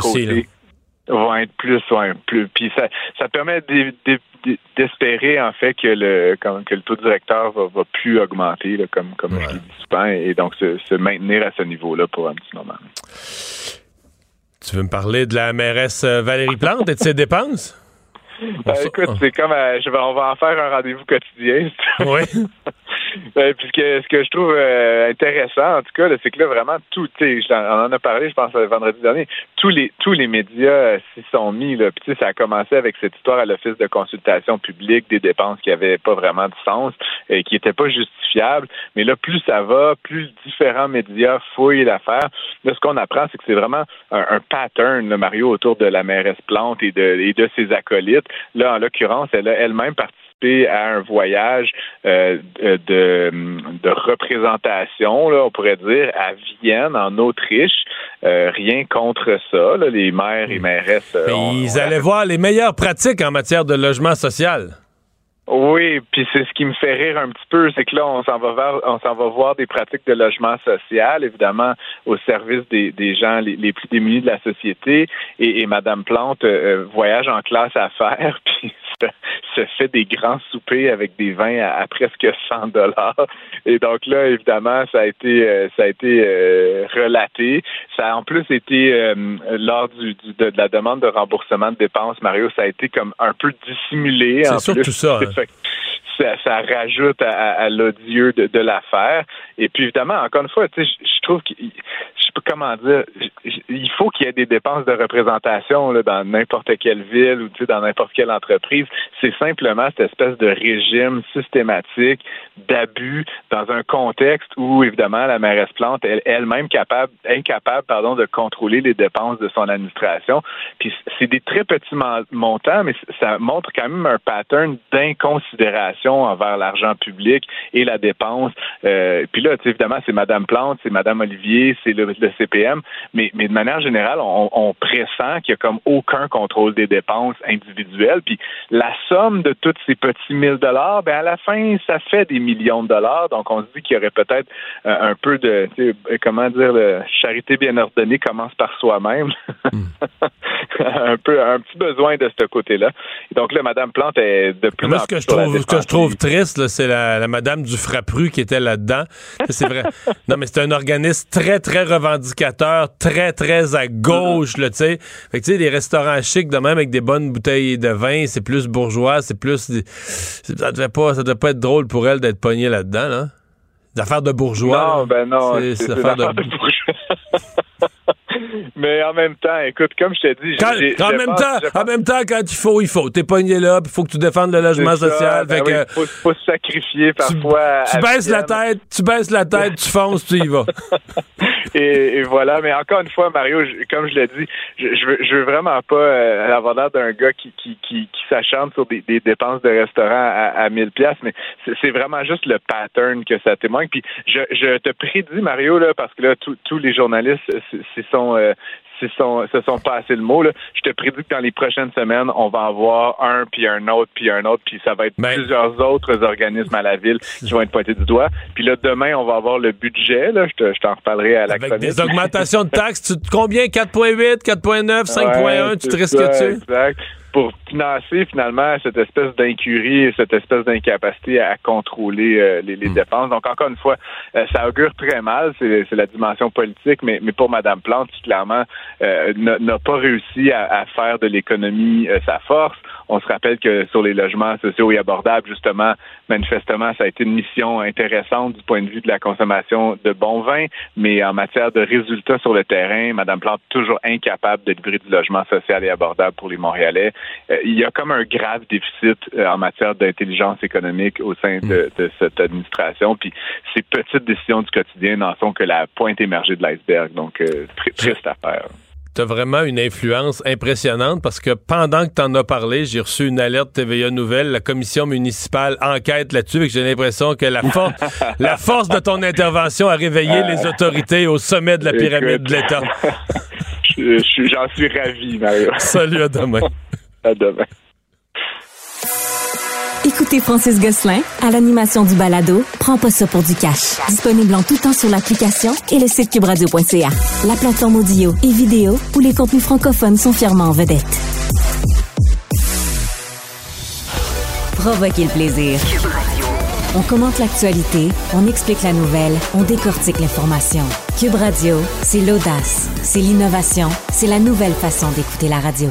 côté, vont être plus, ouais, plus. Puis ça, ça permet d'espérer en fait que le que le taux directeur va, va plus augmenter, comme comme je l'ai dit souvent, et donc se, se maintenir à ce niveau-là pour un petit moment. Tu veux me parler de la mairesse euh, Valérie Plante et de ses dépenses? Ben, écoute, c'est comme euh, je vais, on va en faire un rendez-vous quotidien. Oui. Euh, puis ce que, je trouve euh, intéressant, en tout cas, c'est que là, vraiment, tout, on en a parlé, je pense, vendredi dernier, tous les tous les médias euh, s'y sont mis. Là. Puis ça a commencé avec cette histoire à l'Office de consultation publique des dépenses qui n'avaient pas vraiment de sens et qui n'étaient pas justifiables. Mais là, plus ça va, plus différents médias fouillent l'affaire. Là, ce qu'on apprend, c'est que c'est vraiment un, pattern, Mario, autour de la mairesse Plante et de, et de ses acolytes. Là, en l'occurrence, elle a elle-même participé à un voyage de, de représentation, là, on pourrait dire, à Vienne, en Autriche. rien contre ça. les maires et mairesses. ils allaient voir les meilleures pratiques en matière de logement social. Oui, puis c'est ce qui me fait rire un petit peu, c'est que là, on s'en va voir, on s'en va voir des pratiques de logement social, évidemment, au service des, des gens les, plus démunis de la société. Et, et Madame Plante euh, voyage en classe à faire, puis se fait des grands soupers avec des vins à, presque 100 dollars. Et donc là, évidemment, ça a été, euh, ça a été euh, relaté. Ça a en plus été lors du, de, la demande de remboursement de dépenses, Mario, ça a été comme un peu dissimulé. C'est surtout ça. Hein ça, rajoute à, l'odieux de, l'affaire. Et puis évidemment, encore une fois, je, trouve que je peux comment dire, il faut qu'il y ait des dépenses de représentation dans n'importe quelle ville ou dans n'importe quelle entreprise. C'est simplement cette espèce de régime systématique d'abus dans un contexte où évidemment la mairesse Plante est elle-même capable, incapable, pardon, de contrôler les dépenses de son administration. Puis c'est des très petits montants, mais ça montre quand même un pattern d'inconsidération envers l'argent public et la dépense. Euh, puis là, évidemment, c'est Madame Plante, c'est Madame Olivier, c'est le, CPM, mais, mais de manière générale, on, on pressent qu'il n'y a comme aucun contrôle des dépenses individuelles. Puis la somme de tous ces petits mille dollars, ben à la fin, ça fait des millions de dollars. Donc on se dit qu'il y aurait peut-être euh, un peu de, comment dire, la charité bien ordonnée commence par soi-même. Un peu, un petit besoin de ce côté-là. Donc là, Madame Plante est de plus Moi, je trouve, ce que je trouve triste, c'est la, la, Madame du Frappru qui était là-dedans. C'est vrai. non, mais c'est un organisme très, très revendicateur, très, très à gauche, là, tu sais. Fait que, tu sais, les restaurants chics, de même, avec des bonnes bouteilles de vin, c'est plus bourgeois, c'est plus... Ça devait pas, ça devait pas être drôle pour elle d'être pognée là-dedans, là. Des affaires de bourgeois. Non, ben non, c'est de... de bourgeois. Mais en même temps, écoute, comme je t'ai dit, en même temps, en même temps, quand il faut, il faut. T'es pogné là, il faut que tu défendes le logement social. Ben fait faut, faut, se sacrifier parfois. Tu, baisses la tête, tu baisses la tête, tu fonces, tu y vas. et, voilà. Mais encore une fois, Mario, comme je l'ai dit, je, veux, je veux vraiment pas euh, avoir l'air d'un gars qui, qui, qui, qui s'acharne sur des, dépenses de restaurant à, à 1000 pièces, mais c'est vraiment juste le pattern que ça témoigne. Puis je, je te prédis, Mario, là, parce que là, tous les journalistes, c'est sont euh, se sont, se sont passés le mot. Là. Je te prédis que dans les prochaines semaines, on va avoir un, puis un autre, puis un autre, puis ça va être ben- plusieurs autres organismes à la ville qui vont être pointés du doigt. Puis là, demain, on va avoir le budget. Là. Je, t'en reparlerai à la Avec des augmentations de taxes, tu, combien? 4,8, 4,9, 5,1? tu te risques-tu? Exact pour financer finalement cette espèce d'incurie, cette espèce d'incapacité à contrôler euh, les, hmm. dépenses. Donc encore une fois, euh, ça augure très mal, c'est la dimension politique, mais, mais pour Mme Plante, qui clairement euh, n'a pas réussi à, faire de l'économie sa force. On se rappelle que sur les logements sociaux et abordables, justement, manifestement, ça a été une mission intéressante du point de vue de la consommation de bons vins, mais en matière de résultats sur le terrain, Mme Plante toujours incapable de livrer du logement social et abordable pour les Montréalais. Euh, il y a comme un grave déficit euh, en matière d'intelligence économique au sein de, mm. cette administration. Puis ces petites décisions du quotidien n'en sont que la pointe émergée de l'iceberg. Donc, euh, triste affaire tu as vraiment une influence impressionnante parce que pendant que tu en as parlé, j'ai reçu une alerte TVA Nouvelle, la commission municipale enquête là-dessus et j'ai l'impression que la, la force de ton intervention a réveillé les autorités au sommet de la pyramide de l'État. J'en suis ravi, Mario. Salut, à demain. À demain. Écoutez Francis Gosselin à l'animation du balado Prends pas ça pour du cash. Disponible en tout temps sur l'application et le site cubradio.ca. La plateforme audio et vidéo où les contenus francophones sont fièrement en vedette. Provoquez le plaisir. On commente l'actualité, on explique la nouvelle, on décortique l'information. Cube Radio, c'est l'audace, c'est l'innovation, c'est la nouvelle façon d'écouter la radio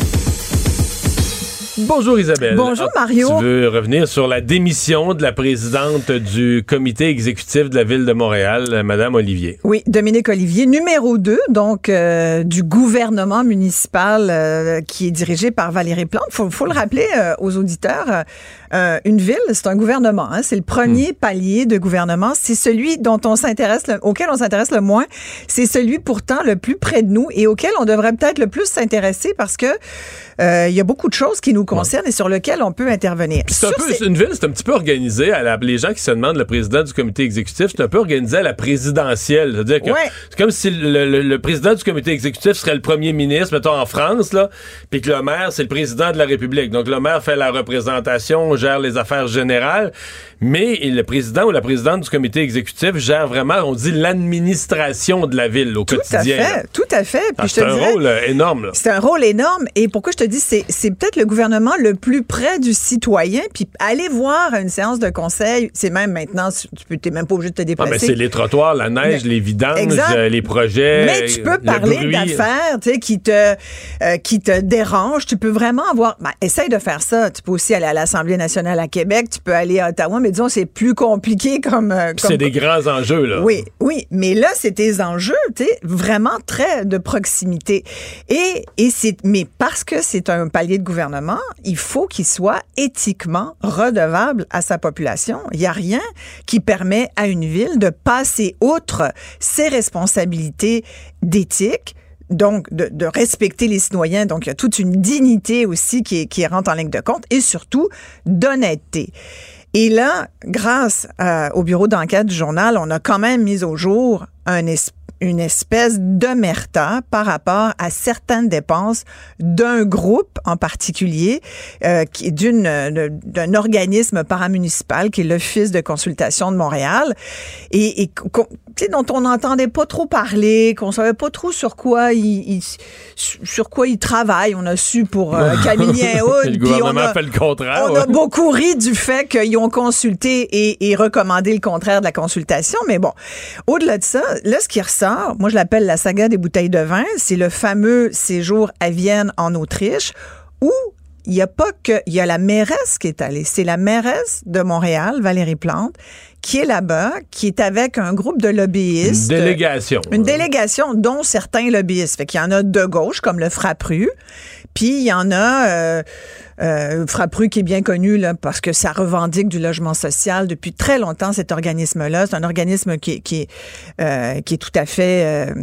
Bonjour Isabelle. Bonjour ah, Mario. Tu veux revenir sur la démission de la présidente du comité exécutif de la ville de Montréal, euh, Madame Olivier? Oui, Dominique Olivier, numéro 2, donc euh, du gouvernement municipal euh, qui est dirigé par Valérie Plante. Faut, faut le rappeler aux auditeurs. Euh, une ville, c'est un gouvernement. Hein, c'est le premier palier de gouvernement. C'est celui dont on s'intéresse, auquel on s'intéresse le moins. C'est celui pourtant le plus près de nous et auquel on devrait peut-être le plus s'intéresser parce que euh, il y a beaucoup de choses qui nous concernent et sur lesquelles on peut intervenir. C'est un peu, ces- une ville, c'est un petit peu organisé. À la- les gens qui se demandent le président du comité exécutif, c'est un peu organisé à la présidentielle. C'est-à-dire que Ouais. c'est comme si le, le- le président du comité exécutif serait le premier ministre, mettons en France, là, puis que le maire, c'est le président de la République. Donc le maire fait la représentation, gère les affaires générales, mais le président ou la présidente du comité exécutif gère vraiment, on dit, l'administration de la ville au tout à quotidien. là. fait, tout à fait. Ah, Puis je c'est un dirais, rôle euh, énorme. Là. C'est un rôle énorme. Et pourquoi je te dis, c'est, c'est peut-être le gouvernement le plus près du citoyen. Puis aller voir une séance de conseil, c'est même maintenant, tu t'es même pas obligé de te Ah, déplacer. ben, c'est les trottoirs, la neige, Mais- les vidanges, Exact. euh, les projets. Mais tu peux le parler d'affaires, tu sais, qui te euh, qui te dérangent. Tu peux vraiment avoir. Ben, essaye de faire ça. Tu peux aussi aller à l'Assemblée nationale à Québec. Tu peux aller à Ottawa. Mais disons, c'est plus compliqué comme. euh, comme C'est des grands enjeux, là. oui, oui, mais là, c'est des enjeux, tu sais, vraiment très de proximité. Et, et c'est, mais parce que c'est un palier de gouvernement, il faut qu'il soit éthiquement redevable à sa population. Il n'y a rien qui permet à une ville de passer outre ses responsabilités d'éthique donc de, de respecter les citoyens. Donc, il y a toute une dignité aussi qui, qui rentre en ligne de compte et surtout d'honnêteté. Et là, grâce euh, au bureau d'enquête du journal, on a quand même mis au jour un es- une espèce d'omerta par rapport à certaines dépenses d'un groupe en particulier, euh, qui d'une d'un organisme paramunicipal qui est l'Office de consultation de Montréal, et, et dont on n'entendait pas trop parler, qu'on savait pas trop sur quoi il, il- sur quoi il travaille. On a su pour euh, Camille le puis on a- fait le contraire. on ouais. a beaucoup ri du fait qu'ils ont consulté et, et recommandé le contraire de la consultation, mais bon, au-delà de ça, là, ce qui ressort, moi je l'appelle la saga des bouteilles de vin, c'est le fameux séjour à Vienne en Autriche, où il n'y a pas que, il y a la mairesse qui est allée, c'est la mairesse de Montréal, Valérie Plante, qui est là-bas, qui est avec un groupe de Une lobbyistes. délégation. Une délégation dont certains lobbyistes. Fait qu'il y en a de gauche, comme le Frappru. Puis il y en a euh, euh, Frappru qui est bien connu là, parce que ça revendique du logement social depuis très longtemps, cet organisme-là. C'est un organisme qui, est- qui, est, euh, qui est tout à fait... Euh,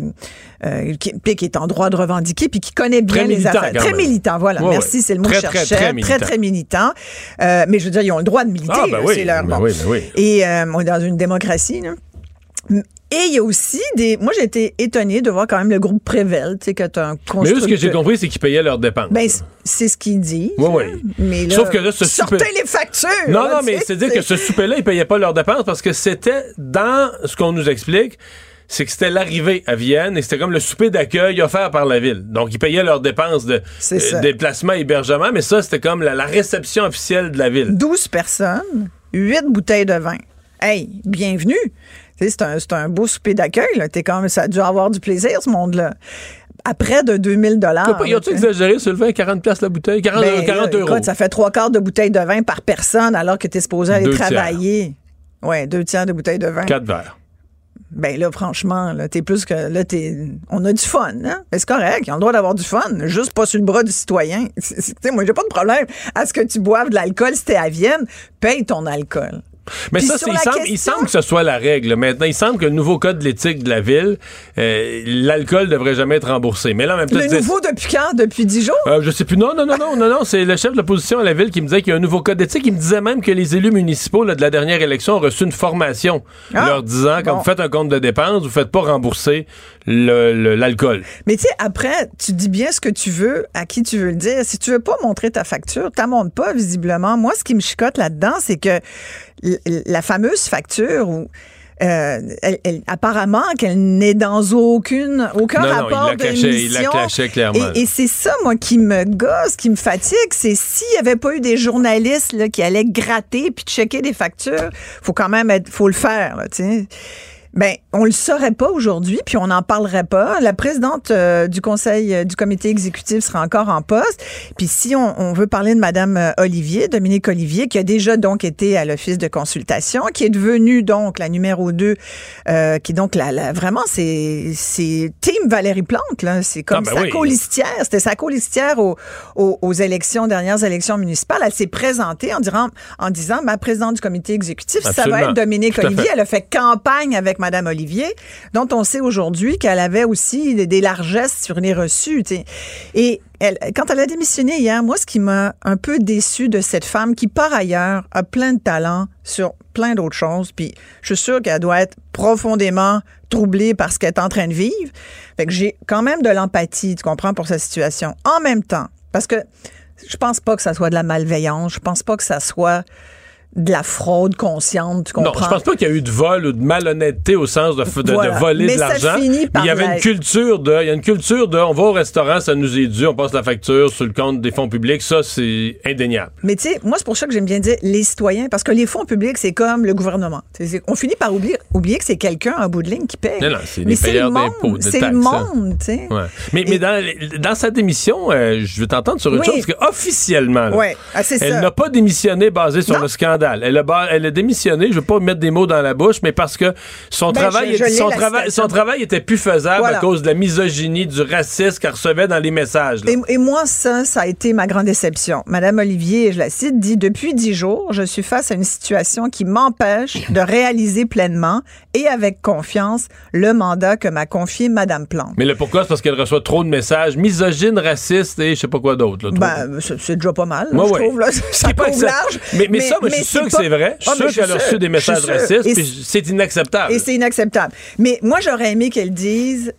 euh, qui, qui est en droit de revendiquer, puis qui connaît bien Très les affaires. Très militant, voilà. Ouais, Merci, ouais. c'est le mot que Très, je très, cherchais. très militant. très, très militant. Euh, mais je veux dire, ils ont le droit de militer. Ah, ben oui, c'est leur ben bon. oui, ben oui. Et euh, on est dans une démocratie. Là. Et il y a aussi des. Moi, j'ai été étonnée de voir quand même le groupe Prével, tu sais, que tu un Mais constructeur. là, ce que j'ai compris, c'est qu'ils payaient leurs dépenses. Ben, c'est ce qu'ils disent. Oui, oui. hein. Mais là, Sauf que là, ce sortez les factures. non, là, non, mais c'est-à-dire que ce souper-là, ils payaient pas leurs dépenses parce que c'était dans ce qu'on nous explique, c'est que c'était l'arrivée à Vienne et c'était comme le souper d'accueil offert par la ville. Donc, ils payaient leurs dépenses de euh, déplacement, hébergement, mais ça, c'était comme la, la réception officielle de la ville. 12 personnes, 8 bouteilles de vin. Hey, bienvenue. C'est un, un beau souper d'accueil. ça a dû avoir du plaisir, ce monde-là. À près de 2000 dollars. Ils ont-tu exagéré sur le vin? 40 piastres la bouteille? 40, Ben, 40 là, euros? écoute, ça fait trois quarts de bouteille de vin par personne alors que tu es supposé aller Deux tiers. travailler. Ouais, deux tiers de bouteille de vin. 4 verres. Ben là, franchement, là, t'es plus que. Là, t'es. On a du fun, hein? Mais c'est correct, ils ont le droit d'avoir du fun, juste pas sur le bras du citoyen. Tu sais, moi, j'ai pas de problème à ce que tu boives de l'alcool si t'es à Vienne, paye ton alcool. Mais Puis ça, il semble, il question- semble que ce soit la règle. Maintenant, il semble que le nouveau code de l'éthique de la ville, euh, l'alcool devrait jamais être remboursé. Mais là, en même temps, Le dis- nouveau depuis quand? Depuis dix jours? Euh, je sais plus. Non, non, non, non, non, non. C'est le chef de l'opposition à la ville qui me disait qu'il y a un nouveau code d'éthique. Il me disait même que les élus municipaux là, de la dernière élection ont reçu une formation Ah, leur disant quand bon. vous faites un compte de dépenses, vous faites pas rembourser l'alcool. Mais tu sais, après, tu dis bien ce que tu veux, à qui tu veux le dire. Si tu veux pas montrer ta facture, tu montres pas, visiblement. Moi, ce qui me chicote là-dedans, c'est que la fameuse facture où. euh, elle- elle- apparemment qu'elle n'est dans aucune aucun Non, non, rapport il de il la cachait clairement. Et, et c'est ça, moi, qui me gosse, qui me fatigue, c'est s'il n'y avait pas eu des journalistes là, qui allaient gratter puis checker des factures, faut quand même être, faut le faire, là, tu sais. Ben, on le saurait pas aujourd'hui, puis on n'en parlerait pas. La présidente euh, du conseil euh, du comité exécutif sera encore en poste. Puis si on, veut parler de Madame euh, Olivier, Dominique Olivier, qui a déjà donc été à l'office de consultation, qui est devenue donc la numéro 2, qui est donc la, vraiment c'est c'est team Valérie Plante là, c'est comme ah, ben sa colistière, c'était sa colistière aux, aux, élections dernières élections municipales. Elle s'est présentée en disant en disant ma présidente du comité exécutif, ça va être Dominique Olivier. Elle a fait campagne avec Madame Olivier, dont on sait aujourd'hui qu'elle avait aussi des, largesses sur les reçus. Et elle, quand elle a démissionné hier, moi, ce qui m'a un peu déçu de cette femme qui, par ailleurs, a plein de talent sur plein d'autres choses, puis je suis sûre qu'elle doit être profondément troublée par ce qu'elle est en train de vivre. Que j'ai quand même de l'empathie, tu comprends, pour sa situation. En même temps, parce que je pense pas que ça soit de la malveillance, je pense pas que ça soit de la fraude consciente, tu comprends? Non, je pense pas qu'il y a eu de vol ou de malhonnêteté au sens de, de, voler de l'argent. Il y avait une culture de, il y a une culture de, on va au restaurant, ça nous est dû, on passe la facture sur le compte des fonds publics, ça c'est indéniable. Mais tu sais, moi c'est pour ça que j'aime bien dire les citoyens, parce que les fonds publics c'est comme le gouvernement. On finit par oublier, oublier que c'est quelqu'un en bout de ligne qui paye. Non, non, c'est les payeurs d'impôts, de C'est le monde, tu sais. Ouais. Mais, mais dans, dans sa démission, euh, je veux t'entendre sur une chose, parce qu'officiellement, ouais. ah, elle n'a pas démissionné basé sur le scandale. Elle a, elle a démissionné, je ne veux pas mettre des mots dans la bouche, mais parce que son, ben, travail, son, travail, son travail était plus faisable à cause de la misogynie, du racisme qu'elle recevait dans les messages. Et, moi, ça, ça a été ma grande déception. Madame Olivier, je la cite, dit Depuis dix jours, je suis face à une situation qui m'empêche de réaliser pleinement et avec confiance le mandat que m'a confié Madame Plante. Mais le pourquoi, c'est parce qu'elle reçoit trop de messages misogynes, racistes et je sais pas quoi d'autre. Ben, c'est déjà pas mal, je trouve. Là, ça pas large. Mais, mais, ça, je suis sûr que c'est vrai. Je suis ah, sûr qu'elle a reçu des messages racistes, c'est inacceptable. Et c'est inacceptable. Mais moi, j'aurais aimé qu'elle dise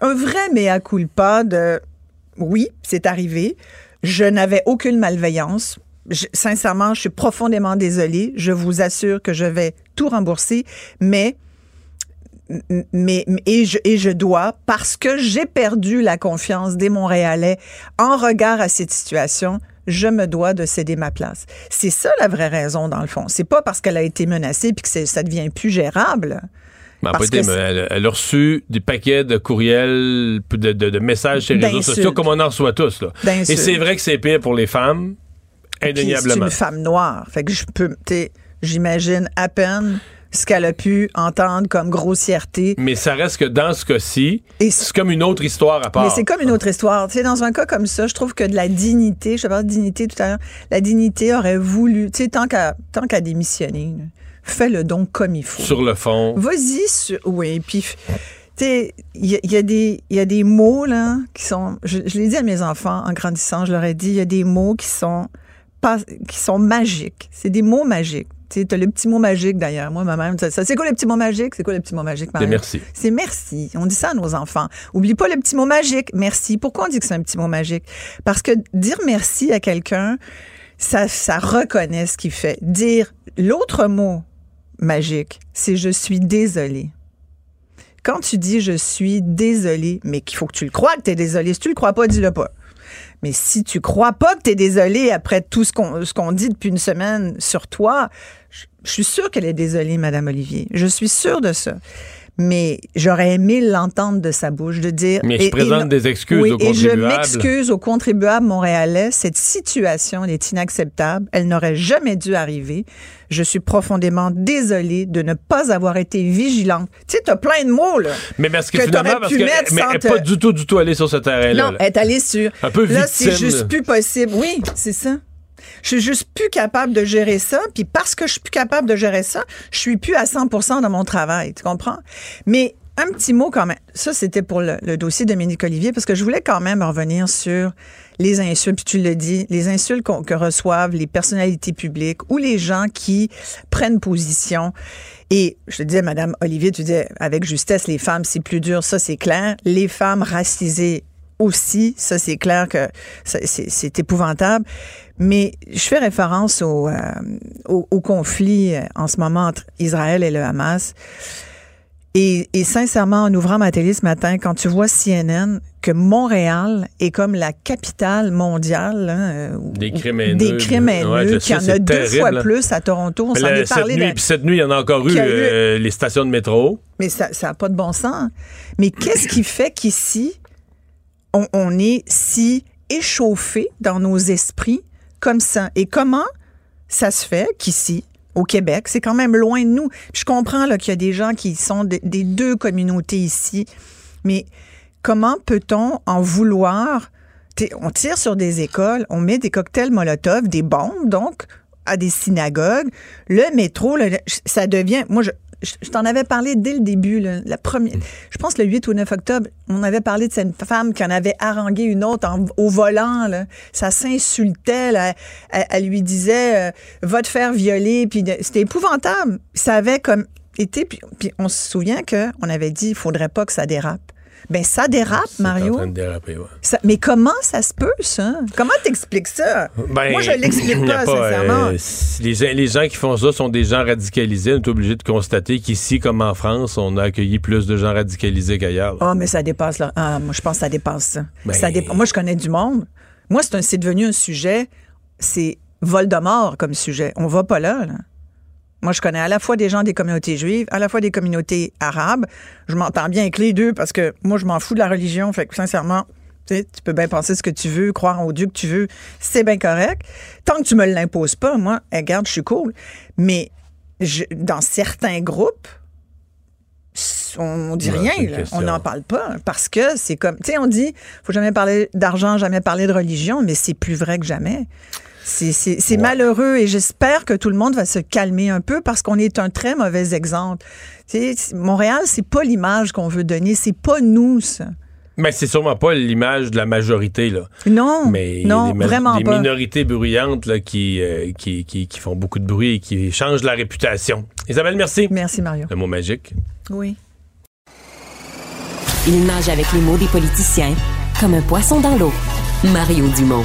un vrai mea culpa de oui, c'est arrivé. Je n'avais aucune malveillance. sincèrement, je suis profondément désolée. Je vous assure que je vais tout rembourser, mais mais et je, et je dois parce que j'ai perdu la confiance des Montréalais en regard à cette situation je me dois de céder ma place. C'est ça la vraie raison, dans le fond. C'est pas parce qu'elle a été menacée puis que ça devient plus gérable. elle, a reçu des paquets de courriels, de, messages sur les réseaux sociaux, comme on en reçoit tous. Et c'est vrai que c'est pire pour les femmes, indéniablement. C'est une femme noire. Fait que je peux, j'imagine à peine ce qu'elle a pu entendre comme grossièreté. Mais ça reste que dans ce cas-ci, c'est comme une autre histoire à part. Mais c'est comme une autre histoire. Tu sais, dans un cas comme ça, je trouve que de la dignité, je parle de dignité tout à l'heure, la dignité aurait voulu, tu sais, tant qu'à qu'à démissionner, fais le don comme il faut. Sur le fond. Vas-y, oui, puis tu sais, il y, a des il y a des mots là qui sont je, je l'ai dit à mes enfants en grandissant, je leur ai dit il y a des mots qui sont pas qui sont magiques. C'est des mots magiques. Tu as le petit mot magique d'ailleurs. Moi, ma mère ça. C'est quoi le petit mot magique? C'est quoi le petit mot magique, C'est merci. C'est merci. On dit ça à nos enfants. Oublie pas le petit mot magique. Merci. Pourquoi on dit que c'est un petit mot magique? Parce que dire merci à quelqu'un, ça, ça reconnaît ce qu'il fait. Dire l'autre mot magique, c'est je suis désolé. Quand tu dis je suis désolé, mais qu'il faut que tu le crois que tu es désolé. Si tu le crois pas, dis-le pas. Mais si tu crois pas que tu es désolé après tout ce qu'on ce qu'on dit depuis une semaine sur toi, je, je suis sûre qu'elle est désolée, Madame Olivier. Je suis sûre de ça mais j'aurais aimé l'entendre de sa bouche, de dire... Mais je présente des excuses aux contribuables. Et je m'excuse aux contribuables montréalais. Cette situation est inacceptable. Elle n'aurait jamais dû arriver. Je suis profondément désolée de ne pas avoir été vigilante. Tu sais, t'as plein de mots, là. Mais parce que, finalement, parce que, mais elle n'est pas du tout, du tout allée sur ce terrain-là. Non, elle est allée sur... Un peu Là, c'est juste plus possible. Oui, c'est ça. Je suis juste plus capable de gérer ça. Puis parce que je suis plus capable de gérer ça, je suis plus à 100 dans mon travail. Tu comprends? Mais un petit mot quand même. Ça, c'était pour le, dossier de Dominique Olivier, parce que je voulais quand même revenir sur les insultes, puis tu le dis, les insultes que reçoivent les personnalités publiques ou les gens qui prennent position. Et je te disais, Madame Olivier, tu disais avec justesse, les femmes, c'est plus dur, ça c'est clair. Les femmes racisées aussi, ça c'est clair que c'est épouvantable. Mais je fais référence au, euh, au, conflit euh, en ce moment entre Israël et le Hamas. Et, et, sincèrement, en ouvrant ma télé ce matin, quand tu vois CNN, que Montréal est comme la capitale mondiale hein, euh, des crimes haineux, des crimes haineux ouais, qu'il y en a deux fois plus à Toronto. On s'en est parlé. Cette nuit, puis cette nuit, il y en a encore eu, euh, les stations de métro. Mais ça n'a pas de bon sens. Mais qu'est-ce qui fait qu'ici, on, est si échauffé dans nos esprits comme ça? Et comment ça se fait qu'ici, au Québec. C'est quand même loin de nous. je comprends qu'il y a des gens qui sont des deux communautés ici, mais comment peut-on en vouloir? On tire sur des écoles, on met des cocktails Molotov, des bombes, donc, à des synagogues. Le métro, ça devient. Je, t'en avais parlé dès le début, la première, mm. je pense le 8 ou 9 octobre, on avait parlé de cette femme qui en avait harangué une autre au volant. Là. Ça s'insultait. Elle, lui disait euh, Va te faire violer. Puis c'était épouvantable. Ça avait comme été. Puis, puis on se souvient qu'on avait dit il faudrait pas que ça dérape. Ben ça dérape, Mario. En train de déraper, ouais. mais comment ça se peut, ça? Comment t'expliques ça? Ben, Moi, je l'explique pas, sincèrement. Euh, les, les, gens qui font ça sont des gens radicalisés. On est obligé de constater qu'ici, comme en France, on a accueilli plus de gens radicalisés qu'ailleurs. Ah, oh, mais ça dépasse, là. Ah, moi, je pense que ça dépasse ça. Ben, ça Moi, je connais du monde. Moi, c'est devenu un sujet, c'est Voldemort comme sujet. On va pas là, là. Moi, je connais à la fois des gens des communautés juives, à la fois des communautés arabes. Je m'entends bien avec les deux parce que moi, je m'en fous de la religion. Fait que, sincèrement, tu peux bien penser ce que tu veux, croire au Dieu que tu veux, c'est bien correct. Tant que tu me l'imposes pas, moi, regarde, je suis cool. Mais dans certains groupes, on dit rien, on n'en parle pas parce que c'est comme, tu sais, on dit, faut jamais parler d'argent, jamais parler de religion, mais c'est plus vrai que jamais. C'est malheureux et j'espère que tout le monde va se calmer un peu parce qu'on est un très mauvais exemple. T'sais, Montréal, c'est pas l'image qu'on veut donner, c'est pas nous ça. Mais c'est sûrement pas l'image de la majorité là. Non, mais non, des, vraiment des minorités bruyantes là, qui, euh, qui, qui, qui, font beaucoup de bruit et qui changent la réputation. Isabelle, merci. Merci Mario. Le mot magique. Oui. Il nage avec les mots des politiciens comme un poisson dans l'eau. Mario Dumont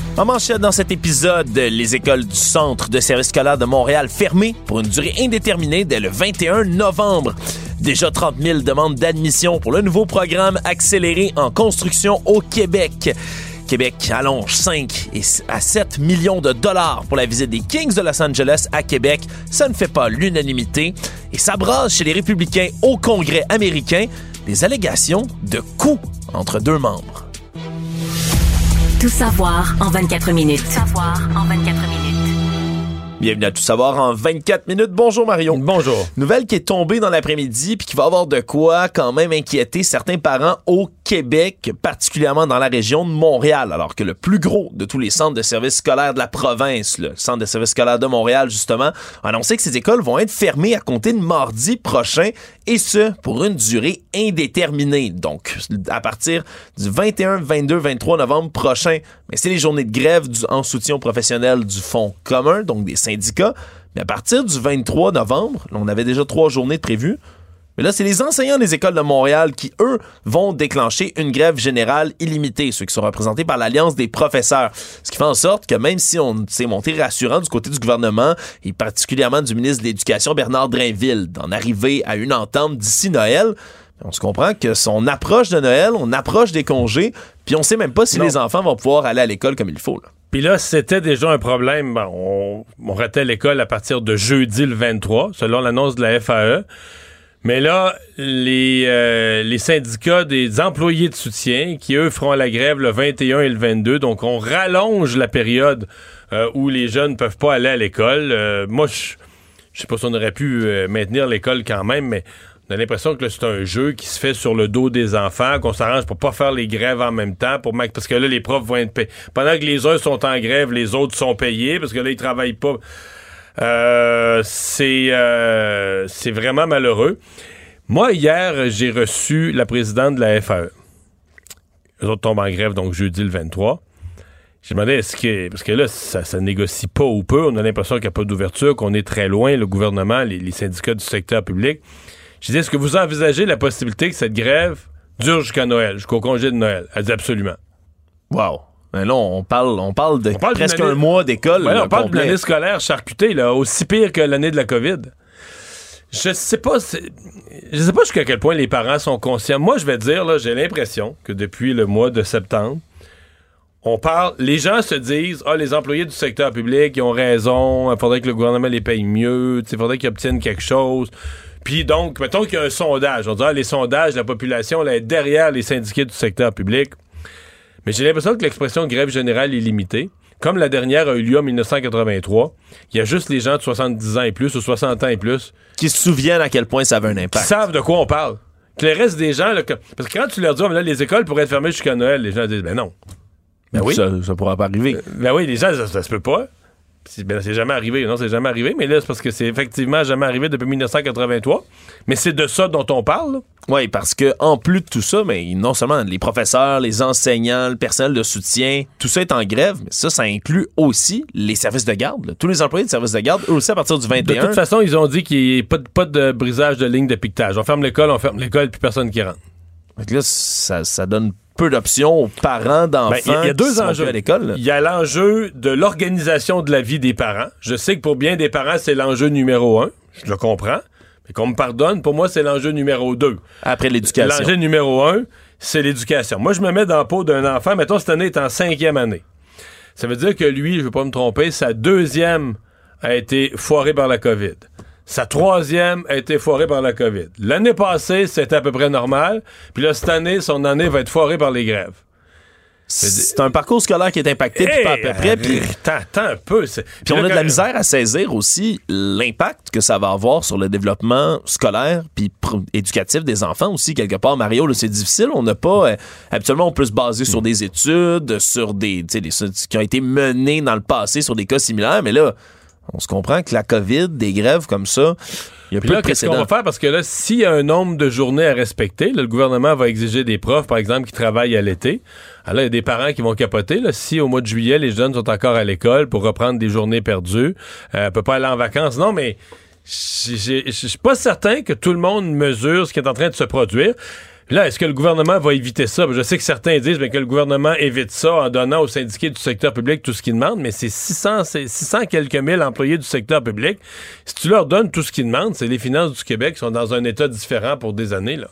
En manchette dans cet épisode, les écoles du Centre de service scolaire de Montréal fermées pour une durée indéterminée dès le 21 novembre. Déjà 30 000 demandes d'admission pour le nouveau programme accéléré en construction au Québec. Québec allonge 5 à 7 millions de dollars pour la visite des Kings de Los Angeles à Québec. Ça ne fait pas l'unanimité et ça chez les républicains au Congrès américain des allégations de coups entre deux membres. Tout savoir en 24 minutes. Tout savoir en 24 minutes. Bienvenue à Tout savoir en 24 minutes. Bonjour Marion. Bonjour. Nouvelle qui est tombée dans l'après-midi puis qui va avoir de quoi quand même inquiéter certains parents au Québec, particulièrement dans la région de Montréal, alors que le plus gros de tous les centres de services scolaires de la province, le centre de services scolaires de Montréal justement, a annoncé que ces écoles vont être fermées à compter de mardi prochain et ce pour une durée indéterminée. Donc à partir du 21, 22, 23 novembre prochain, mais c'est les journées de grève en soutien professionnel du Fonds commun, donc des syndicats. Mais à partir du 23 novembre, on avait déjà trois journées prévues. Mais là, c'est les enseignants des écoles de Montréal qui, eux, vont déclencher une grève générale illimitée, ceux qui sont représentés par l'Alliance des professeurs. Ce qui fait en sorte que même si on s'est monté rassurant du côté du gouvernement, et particulièrement du ministre de l'Éducation Bernard Drainville, d'en arriver à une entente d'ici Noël, on se comprend que son approche de Noël, on approche des congés, puis on sait même pas si les enfants vont pouvoir aller à l'école comme il faut. Puis là, c'était déjà un problème. on, on l'école à partir de jeudi le 23, selon l'annonce de la FAE. Mais là, les, euh, les syndicats des employés de soutien, qui eux feront la grève le 21 et le 22, donc on rallonge la période euh, où les jeunes peuvent pas aller à l'école. Euh, moi, je sais pas si on aurait pu maintenir l'école quand même, mais on a l'impression que c'est un jeu qui se fait sur le dos des enfants, qu'on s'arrange pour pas faire les grèves en même temps, pour parce que là, les profs vont être payés. Pendant que les uns sont en grève, les autres sont payés, parce que là, ils travaillent pas. Euh, c'est euh, c'est vraiment malheureux. Moi, hier, j'ai reçu la présidente de la FAE. Les autres tombent en grève, donc jeudi le 23. J'ai demandé est-ce que. Parce que là, ça, ça négocie pas ou peu. On a l'impression qu'il n'y a pas d'ouverture, qu'on est très loin, le gouvernement, les, syndicats du secteur public. J'ai dit est-ce que vous envisagez la possibilité que cette grève dure jusqu'à Noël, jusqu'au congé de Noël? Elle dit absolument. Wow. Mais là, on parle, on parle de On parle presque année- un mois d'école. Là, on parle d'une année scolaire charcutée, là, aussi pire que l'année de la COVID. Je sais pas, je sais pas jusqu'à quel point les parents sont conscients. Moi, je vais te dire, là, j'ai l'impression que depuis le mois de septembre, on parle, les gens se disent, ah, les employés du secteur public, ils ont raison, il faudrait que le gouvernement les paye mieux, il faudrait qu'ils obtiennent quelque chose. Puis donc, mettons qu'il y a un sondage. On dit, ah, les sondages, la population là, est derrière les syndiqués du secteur public. Mais j'ai l'impression que l'expression grève générale est limitée. Comme la dernière a eu lieu en 1983, il y a juste les gens de 70 ans et plus ou 60 ans et plus Qui se souviennent à quel point ça avait un qui impact. savent de quoi on parle. Que le reste des gens, là, que- parce que quand tu leur dis, là, les écoles pourraient être fermées jusqu'à Noël, les gens disent, ben non. Ben oui. Ça, ça pourra pas arriver. Ben oui, les gens, ça, ça se peut pas. C'est- Ben, c'est jamais arrivé. Non, c'est jamais arrivé. Mais là, c'est parce que c'est effectivement jamais arrivé depuis 1983. Mais c'est de ça dont on parle. Oui, parce que en plus de tout ça, mais non seulement les professeurs, les enseignants, le personnel de soutien, tout ça est en grève, mais ça, ça inclut aussi les services de garde. là. Tous les employés de services de garde, eux aussi à partir du De 21. toute façon, ils ont dit qu'il n'y ait pas de, pas de brisage de ligne de piquetage. On ferme l'école, on ferme l'école, puis personne qui rentre. Fait que là, ça, ça donne peu d'options aux parents d'enfants Ben, il y a- il y a deux enjeux. à l'école. Il y a l'enjeu de l'organisation de la vie des parents. Je sais que pour bien des parents, c'est l'enjeu numéro un. Je le comprends. Mais qu'on me pardonne, pour moi, c'est l'enjeu numéro deux. Après l'éducation. L'enjeu numéro un, c'est l'éducation. Moi, je me mets dans la peau d'un enfant. Mettons, cette année est en cinquième année. Ça veut dire que lui, je ne veux pas me tromper, sa deuxième a été foirée par la COVID. Sa troisième a été foirée par la COVID. L'année passée, c'était à peu près normal. Puis là, cette année, son année va être foirée par les grèves. C'est un parcours scolaire qui est impacté, puis pas à peu près. Puis Attends, un peu. Puis on là, a de la misère à saisir aussi l'impact que ça va avoir sur le développement scolaire puis éducatif des enfants aussi quelque part Mario c'est difficile on n'a pas euh, habituellement on peut se baser sur des études sur des tu sais des qui ont été menées dans le passé sur des cas similaires mais là on se comprend que la COVID des grèves comme ça il y a Puis peu là, de qu'est-ce qu'on va faire? Parce que là, s'il y a un nombre de journées à respecter, là, le gouvernement va exiger des profs, par exemple, qui travaillent à l'été. Alors il y a des parents qui vont capoter. Là, si au mois de juillet, les jeunes sont encore à l'école pour reprendre des journées perdues, euh, on peut pas aller en vacances. Non, mais je suis pas certain que tout le monde mesure ce qui est en train de se produire. Là, est-ce que le gouvernement va éviter ça? Je sais que certains disent ben, que le gouvernement évite ça en donnant aux syndiqués du secteur public tout ce qu'ils demandent, mais c'est 600, c'est 600 quelques mille employés du secteur public. Si tu leur donnes tout ce qu'ils demandent, c'est les finances du Québec qui sont dans un état différent pour des années. Là.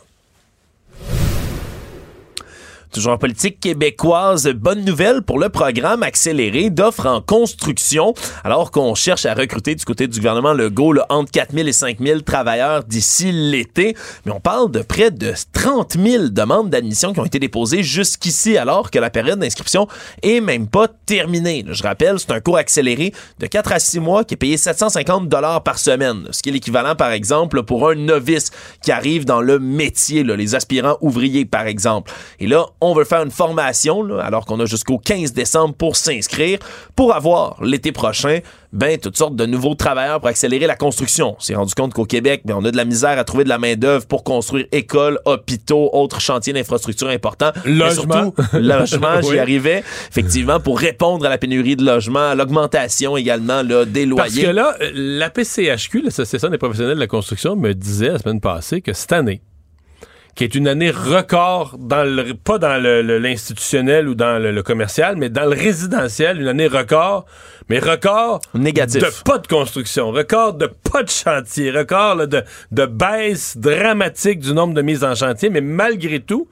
Toujours en politique québécoise, bonne nouvelle pour le programme accéléré d'offres en construction, alors qu'on cherche à recruter du côté du gouvernement Legault là, entre 4 000 et 5 000 travailleurs d'ici l'été. Mais on parle de près de 30 000 demandes d'admission qui ont été déposées jusqu'ici, alors que la période d'inscription est même pas terminée. Je rappelle, c'est un cours accéléré de 4 à 6 mois qui est payé 750 dollars par semaine, ce qui est l'équivalent, par exemple, pour un novice qui arrive dans le métier, là, les aspirants ouvriers, par exemple. Et là, on veut faire une formation, là, alors qu'on a jusqu'au 15 décembre pour s'inscrire, pour avoir l'été prochain, ben, toutes sortes de nouveaux travailleurs pour accélérer la construction. On s'est rendu compte qu'au Québec, ben, on a de la misère à trouver de la main-d'œuvre pour construire écoles, hôpitaux, autres chantiers d'infrastructures importants. Mais Logement. surtout, logement, j'y Oui. arrivais. Effectivement, pour répondre à la pénurie de logements, à l'augmentation également là, des Parce loyers. que là, euh, la PCHQ, l'Association des professionnels de la construction, me disait la semaine passée que cette année, qui est une année record, dans le, pas dans l'institutionnel ou dans le, le commercial, mais dans le résidentiel, une année record, mais record Négatif. de pas de construction, record de pas de chantier, record là, de, de baisse dramatique du nombre de mises en chantier, mais malgré tout,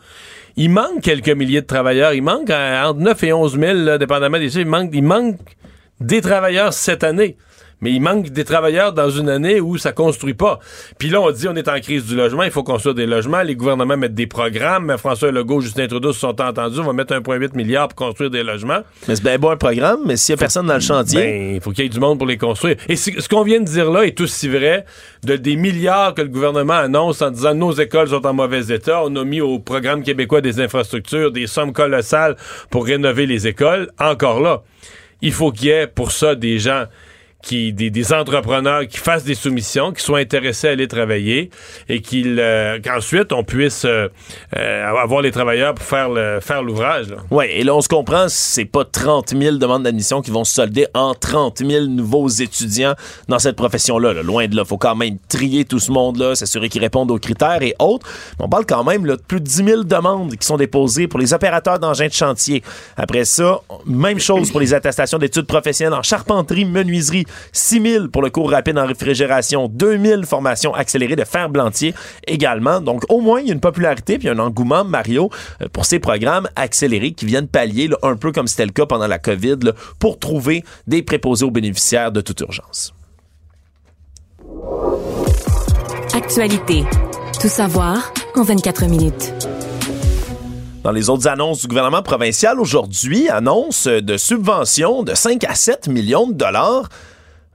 il manque quelques milliers de travailleurs. Il manque euh, entre 9 et 11 000, là, dépendamment des chiffres. Il manque, il manque des travailleurs cette année. Mais il manque des travailleurs dans une année où ça construit pas. Puis là, on dit on est en crise du logement, il faut construire des logements. Les gouvernements mettent des programmes. François Legault, Justin Trudeau se sont entendus. On va mettre 1,8 milliard pour construire des logements. Mais c'est bien beau un programme, mais s'il y a personne dans le chantier, Ben, il faut qu'il y ait du monde pour les construire. Et ce qu'on vient de dire là est aussi vrai de des milliards que le gouvernement annonce en disant nos écoles sont en mauvais état. On a mis au programme québécois des infrastructures des sommes colossales pour rénover les écoles. Encore là, il faut qu'il y ait pour ça des gens qui, des, entrepreneurs qui fassent des soumissions, qui soient intéressés à aller travailler et qu'il, euh, qu'ensuite on puisse euh, euh, avoir les travailleurs pour faire, l'ouvrage. Oui, et là on se comprend, c'est pas 30 000 demandes d'admission qui vont se solder en 30 000 nouveaux étudiants dans cette profession-là. Loin de là, faut quand même trier tout ce monde-là, s'assurer qu'ils répondent aux critères et autres. On parle quand même de plus de 10 000 demandes qui sont déposées pour les opérateurs d'engins de chantier. Après ça, même chose pour les attestations d'études professionnelles en charpenterie, menuiserie, 6 000 pour le cours rapide en réfrigération, 2 000 formations accélérées de fer blantier également. Donc, au moins, il y a une popularité puis un engouement, Mario, euh, pour ces programmes accélérés qui viennent pallier, un peu comme c'était le cas pendant la COVID, pour trouver des préposés aux bénéficiaires de toute urgence. Actualité. Tout savoir en 24 minutes. Dans les autres annonces du gouvernement provincial aujourd'hui, annonce de subventions de 5 à 7 millions de dollars.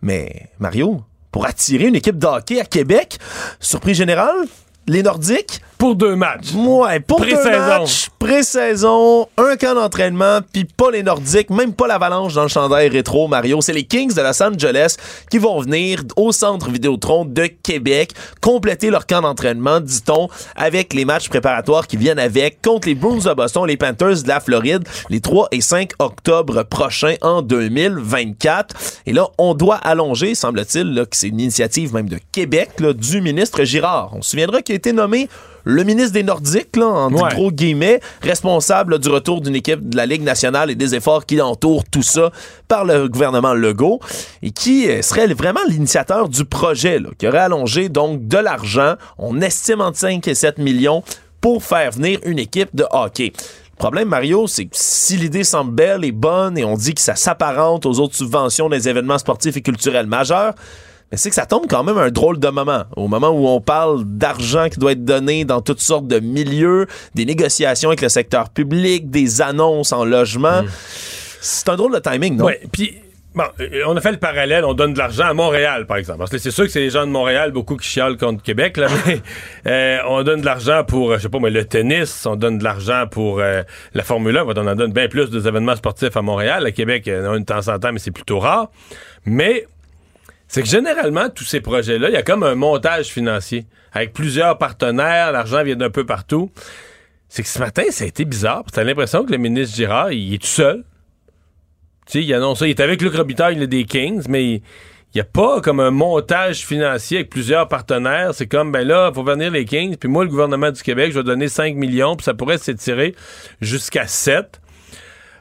Mais Mario, pour attirer une équipe de hockey à Québec, surprise générale, les Nordiques pour deux matchs. Ouais, pour deux matchs. Pré-saison, un camp d'entraînement, puis pas les Nordiques, même pas l'Avalanche dans le chandail rétro, Mario. C'est les Kings de Los Angeles qui vont venir au centre Vidéotron de Québec compléter leur camp d'entraînement, dit-on, avec les matchs préparatoires qui viennent avec contre les Bruins de Boston, les Panthers de la Floride, les 3 et 5 octobre prochains en 2024. Et là, on doit allonger, semble-t-il, que c'est une initiative même de Québec, là, du ministre Girard. On se souviendra qu'il a été nommé le ministre des Nordiques, là, en gros guillemets, responsable du retour d'une équipe de la Ligue nationale et des efforts qui entourent tout ça par le gouvernement Legault, et qui euh, serait vraiment l'initiateur du projet, qui aurait allongé donc de l'argent, on estime entre 5 et 7 millions, pour faire venir une équipe de hockey. Le problème, Mario, c'est que si l'idée semble belle et bonne et on dit que ça s'apparente aux autres subventions des événements sportifs et culturels majeurs, mais c'est que ça tombe quand même un drôle de moment. Au moment où on parle d'argent qui doit être donné dans toutes sortes de milieux, des négociations avec le secteur public, des annonces en logement. Mm. C'est un drôle de timing, non? Oui, puis Bon, euh, on a fait le parallèle, on donne de l'argent à Montréal, par exemple. Parce que c'est sûr que c'est les gens de Montréal, beaucoup qui chialent contre Québec, là, mais euh, on donne de l'argent pour, euh, je sais pas moi, le tennis, on donne de l'argent pour la Formule 1, on en donne bien plus des événements sportifs à Montréal. À Québec, on a une temps en temps, mais c'est plutôt rare. Mais c'est que généralement, tous ces projets-là, il y a comme un montage financier avec plusieurs partenaires, l'argent vient d'un peu partout. C'est que ce matin, ça a été bizarre. T'as l'impression que le ministre Girard, il est tout seul. Tu sais, il annonce ça. Il est avec Luc Robitaille, il est des Kings, mais il n'y a pas comme un montage financier avec plusieurs partenaires. C'est comme, ben là, il faut venir les Kings, puis moi, le gouvernement du Québec, je vais donner 5 millions, puis ça pourrait s'étirer jusqu'à 7.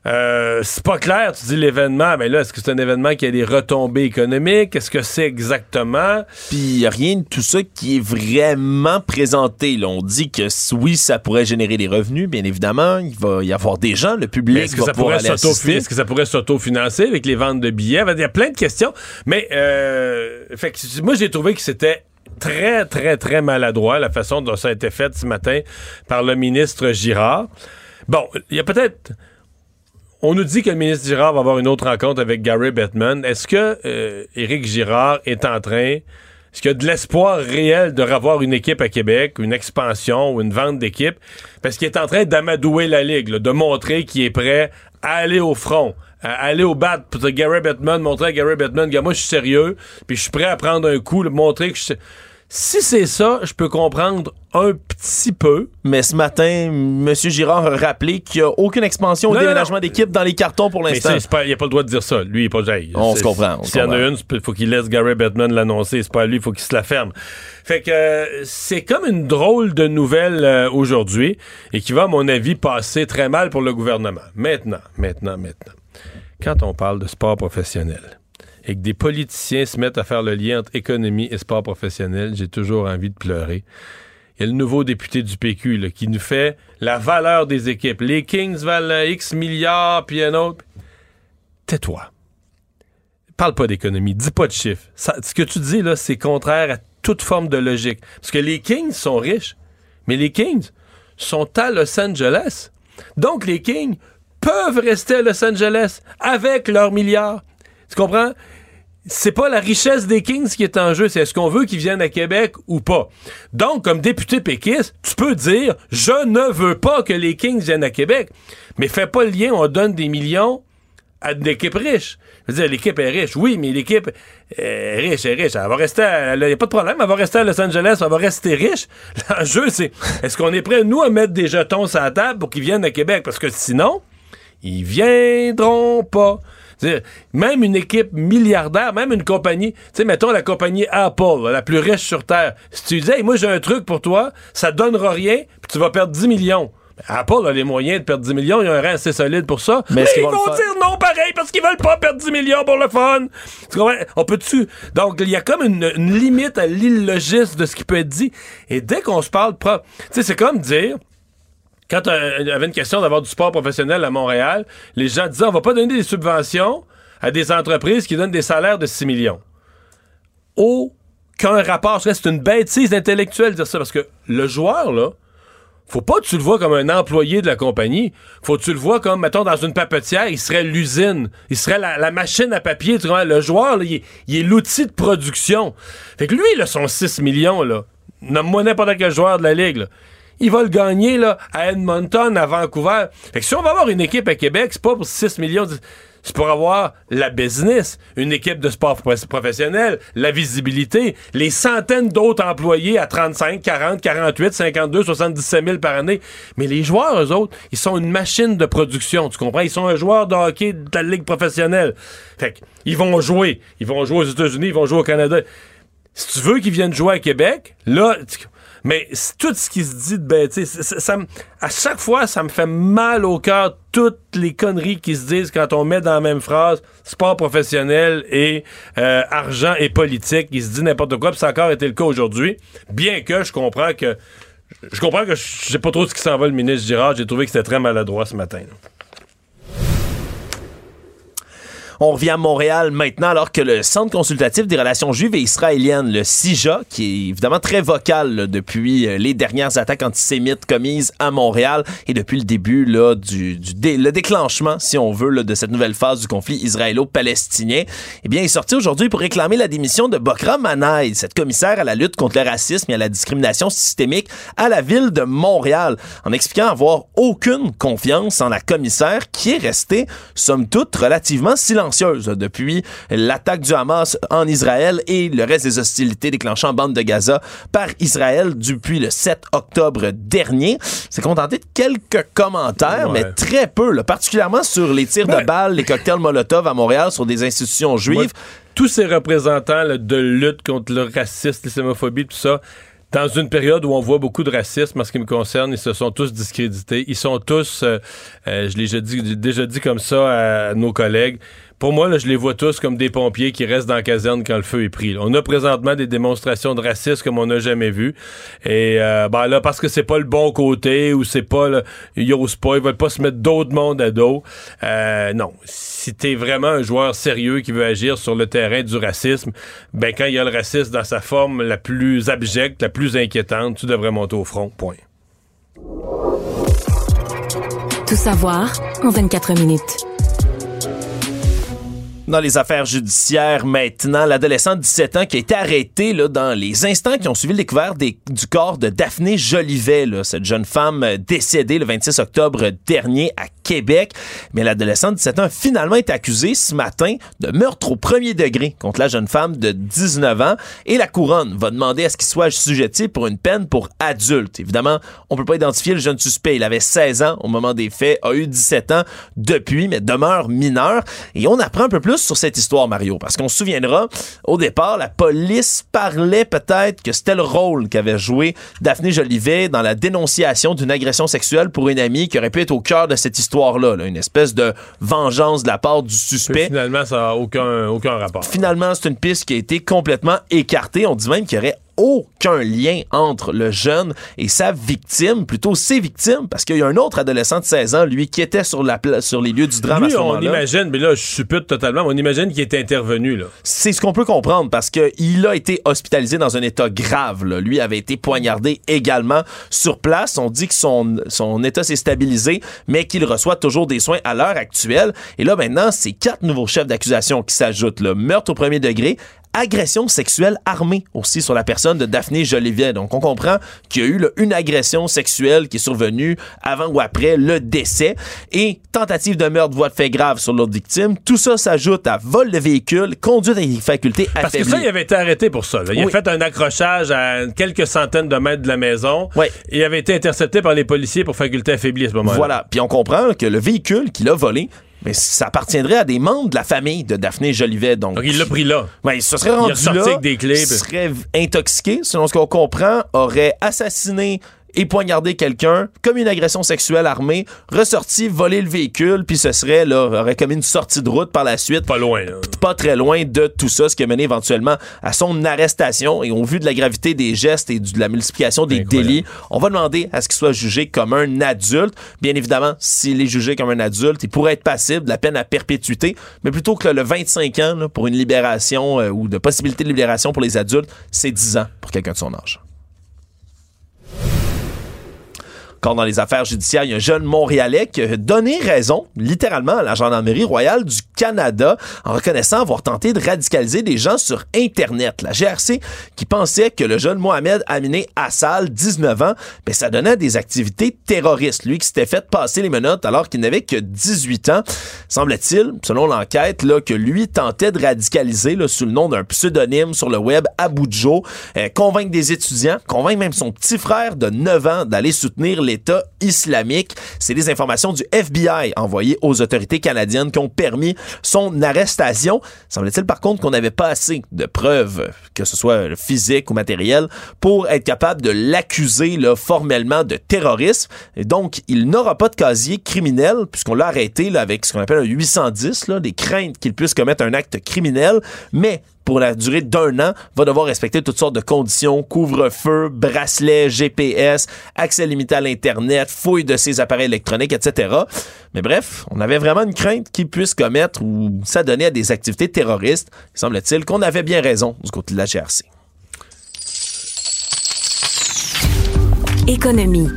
Euh, c'est pas clair, tu dis l'événement, mais là, est-ce que c'est un événement qui a des retombées économiques? Qu'est-ce que c'est exactement? Puis il n'y a rien de tout ça qui est vraiment présenté. Là, on dit que oui, ça pourrait générer des revenus, bien évidemment. Il va y avoir des gens, le public est-ce que ça pourrait Est-ce que ça pourrait s'autofinancer avec les ventes de billets? Il y a plein de questions. Mais euh, fait que, moi, j'ai trouvé que c'était très, très, très maladroit la façon dont ça a été fait ce matin par le ministre Girard. Bon, il y a peut-être on nous dit que le ministre Girard va avoir une autre rencontre avec Gary Bettman. Est-ce que euh, Éric Girard est en train... Est-ce qu'il y a de l'espoir réel de revoir une équipe à Québec, une expansion ou une vente d'équipe? Parce qu'il est en train d'amadouer la Ligue, de montrer qu'il est prêt à aller au front, à aller au bat pour Gary Bettman, montrer à Gary Bettman, que moi je suis sérieux, puis je suis prêt à prendre un coup, montrer que je suis si c'est ça, je peux comprendre un petit peu. Mais ce matin, M. Girard a rappelé qu'il n'y a aucune expansion ou déménagement d'équipe dans les cartons pour l'instant. Mais il n'a pas le droit de dire ça. Lui, il n'est pas jailli. On se comprend. S'il y en a une, il faut qu'il laisse Gary Bettman l'annoncer. C'est pas lui, il faut qu'il se la ferme. Fait que euh, c'est comme une drôle de nouvelle euh, aujourd'hui et qui va, à mon avis, passer très mal pour le gouvernement. Maintenant, maintenant, maintenant. Quand on parle de sport professionnel, et que des politiciens se mettent à faire le lien entre économie et sport professionnel, j'ai toujours envie de pleurer. Il y a le nouveau député du PQ qui nous fait la valeur des équipes. Les Kings valent X milliards, puis un autre. Tais-toi. Parle pas d'économie, dis pas de chiffres. ce que tu dis, là, c'est contraire à toute forme de logique. Parce que les Kings sont riches, mais les Kings sont à Los Angeles. Donc, les Kings peuvent rester à Los Angeles avec leurs milliards. Tu comprends? C'est pas la richesse des Kings qui est en jeu, c'est est-ce qu'on veut qu'ils viennent à Québec ou pas. Donc, comme député péquiste, tu peux dire je ne veux pas que les Kings viennent à Québec, mais fais pas le lien, on donne des millions à une équipe riche. Je veux dire, l'équipe est riche, oui, mais l'équipe est riche, est riche. Elle va rester, il n'y a pas de problème, elle va rester à Los Angeles, elle va rester riche. L'enjeu, c'est est-ce qu'on est prêt, nous, à mettre des jetons sur la table pour qu'ils viennent à Québec? Parce que sinon, ils viendront pas. Même une équipe milliardaire, même une compagnie, tu sais, mettons la compagnie Apple, la plus riche sur Terre. Si tu disais, moi j'ai un truc pour toi, ça donnera rien, puis tu vas perdre 10 millions. Apple a les moyens de perdre 10 millions, il y a un rein assez solide pour ça. Mais, ils vont, dire non pareil parce qu'ils veulent pas perdre 10 millions pour le fun. Tu comprends? On peut-tu? Donc, il y a comme une, limite à l'illogisme de ce qui peut être dit. Et dès qu'on se parle tu sais, c'est comme dire quand il y avait une question d'avoir du sport professionnel à Montréal, les gens disaient on va pas donner des subventions à des entreprises qui donnent des salaires de 6 millions. Aucun rapport. C'est une bêtise intellectuelle de dire ça parce que le joueur, là, faut pas que tu le vois comme un employé de la compagnie. Faut que tu le vois comme, mettons, dans une papetière, il serait l'usine. Il serait la, machine à papier. Tu vois, le joueur, là, il, est, l'outil de production. Fait que lui, a son 6 millions, là. Nomme-moi n'importe quel joueur de la Ligue, là il va le gagner là, à Edmonton, à Vancouver. Fait que si on va avoir une équipe à Québec, c'est pas pour 6 millions. C'est pour avoir la business, une équipe de sport professionnel, la visibilité, les centaines d'autres employés à 35, 40, 48, 52, 77 000 par année. Mais les joueurs, eux autres, ils sont une machine de production, tu comprends? Ils sont un joueur de hockey de la ligue professionnelle. Fait ils vont jouer. Ils vont jouer aux États-Unis, ils vont jouer au Canada. Si tu veux qu'ils viennent jouer à Québec, là, mais tout ce qui se dit de bêtises, ça, à chaque fois, ça me fait mal au cœur toutes les conneries qui se disent quand on met dans la même phrase sport professionnel et euh, argent et politique. Il se dit n'importe quoi, puis ça a encore été le cas aujourd'hui. Bien que je comprends que je comprends que je sais pas trop ce qui s'en va le ministre Girard. J'ai trouvé que c'était très maladroit ce matin. On revient à Montréal maintenant alors que le Centre consultatif des relations juives et israéliennes, le CIJA, qui est évidemment très vocal depuis euh, les dernières attaques antisémites commises à Montréal et depuis le début là, du, le déclenchement, si on veut, de cette nouvelle phase du conflit israélo-palestinien, eh bien, est sorti aujourd'hui pour réclamer la démission de Bokra Manaï, cette commissaire à la lutte contre le racisme et à la discrimination systémique à la ville de Montréal, en expliquant avoir aucune confiance en la commissaire qui est restée, somme toute, relativement silencieuse depuis l'attaque du Hamas en Israël et le reste des hostilités déclenchées en bande de Gaza par Israël depuis le 7 octobre dernier. C'est contenté de quelques commentaires, mais très peu, particulièrement sur les tirs de ben balles, les cocktails Molotov à Montréal sur des institutions juives. tous ces représentants de lutte contre le racisme, l'islamophobie, tout ça, dans une période où on voit beaucoup de racisme en ce qui me concerne, ils se sont tous discrédités. Ils sont tous, euh, euh, je l'ai déjà dit comme ça à nos collègues, pour moi, là, je les vois tous comme des pompiers qui restent dans la caserne quand le feu est pris. On a présentement des démonstrations de racisme comme on n'a jamais vu. Et euh, ben là, parce que c'est pas le bon côté ou c'est pas le, ils osent pas, ils veulent pas se mettre d'autres mondes à dos. Euh, non. Si t'es vraiment un joueur sérieux qui veut agir sur le terrain du racisme, ben quand il y a le racisme dans sa forme la plus abjecte, la plus inquiétante, tu devrais monter au front. Point. Tout savoir en 24 minutes. Dans les affaires judiciaires maintenant, l'adolescent de 17 ans qui a été arrêté là, dans les instants qui ont suivi le découvert du corps de Daphné Jolivet, cette jeune femme décédée le 26 octobre dernier à Mais l'adolescent de 17 ans finalement été accusé ce matin de meurtre au premier degré contre la jeune femme de 19 ans et la couronne va demander à ce qu'il soit sujeté pour une peine pour adulte. Évidemment, on peut pas identifier le jeune suspect. Il avait 16 ans au moment des faits, a eu 17 ans depuis, mais demeure mineur. Et on apprend un peu plus sur cette histoire, Mario, parce qu'on se souviendra, au départ, la police parlait peut-être que c'était le rôle qu'avait joué Daphné Jolivet dans la dénonciation d'une agression sexuelle pour une amie qui aurait pu être au cœur de cette histoire-là, une espèce de vengeance de la part du suspect. finalement, ça n'a aucun, aucun rapport. Finalement, c'est une piste qui a été complètement écartée. On dit même qu'il y aurait aucun lien entre le jeune et sa victime, plutôt ses victimes, parce qu'il y a un autre adolescent de 16 ans, lui, qui était sur, la sur les lieux du drame à ce moment-là. on imagine, mais là, je suppute totalement, on imagine qu'il était intervenu, là. C'est ce qu'on peut comprendre, parce qu'il a été hospitalisé dans un état grave, là. Lui avait été poignardé également sur place. On dit que son, son état s'est stabilisé, mais qu'il reçoit toujours des soins à l'heure actuelle. Et là, maintenant, c'est quatre nouveaux chefs d'accusation qui s'ajoutent, le meurtre au premier degré, agression sexuelle armée aussi sur la personne de Daphné Jolivet. Donc, on comprend qu'il y a eu là, une agression sexuelle qui est survenue avant ou après le décès et tentative de meurtre, voie de fait grave sur l'autre victime. Tout ça s'ajoute à vol de véhicule, conduite avec faculté Parce que ça, il avait été arrêté pour ça. là. Il a fait un accrochage à quelques centaines de mètres de la maison. Oui. Et il avait été intercepté par les policiers pour faculté affaiblie à ce moment-là. Voilà. Puis on comprend que le véhicule qu'il a volé, mais ça appartiendrait à des membres de la famille de Daphné Jolivet. Donc, Donc il l'a pris là. Ouais, il se serait Il rendu ressorti là, avec des clés, il puis- serait intoxiqué, selon ce qu'on comprend, aurait assassiné et poignardé quelqu'un, commis une agression sexuelle armée, ressorti, volé le véhicule, puis ce serait, là, aurait commis une sortie de route par la suite. Pas loin. Pas très loin de tout ça, ce qui a mené éventuellement à son arrestation. Et au vu de la gravité des gestes et de la multiplication des Incroyable. délits, on va demander à ce qu'il soit jugé comme un adulte. Bien évidemment, s'il est jugé comme un adulte, il pourrait être passible de la peine à perpétuité, mais plutôt que le 25 ans là, pour une libération euh, ou de possibilité de libération pour les adultes, c'est 10 ans pour quelqu'un de son âge. Encore dans les affaires judiciaires, il y a un jeune Montréalais qui a donné raison, littéralement, à la Gendarmerie royale du Canada en reconnaissant avoir tenté de radicaliser des gens sur Internet. La GRC qui pensait que le jeune Mohamed Aminé Assal, 19 ans, ben, ça donnait des activités terroristes. Lui qui s'était fait passer les menottes alors qu'il n'avait que 18 ans. Semble-t-il, selon l'enquête, là, que lui tentait de radicaliser là, sous le nom d'un pseudonyme sur le web Abujo, euh, convaincre des étudiants, convaincre même son petit frère de 9 ans d'aller soutenir islamique. C'est des informations du FBI envoyées aux autorités canadiennes qui ont permis son arrestation. Semble-t-il par contre qu'on n'avait pas assez de preuves, que ce soit physiques ou matérielles, pour être capable de l'accuser formellement de terrorisme. Donc, il n'aura pas de casier criminel puisqu'on l'a arrêté avec ce qu'on appelle un 810, là, des craintes qu'il puisse commettre un acte criminel, mais pour la durée d'un an, va devoir respecter toutes sortes de conditions, couvre-feu, bracelet, GPS, accès limité à l'Internet, fouille de ses appareils électroniques, etc. Mais bref, on avait vraiment une crainte qu'il puisse commettre ou s'adonner à des activités terroristes. Il semble-t-il qu'on avait bien raison du côté de la GRC. Économie.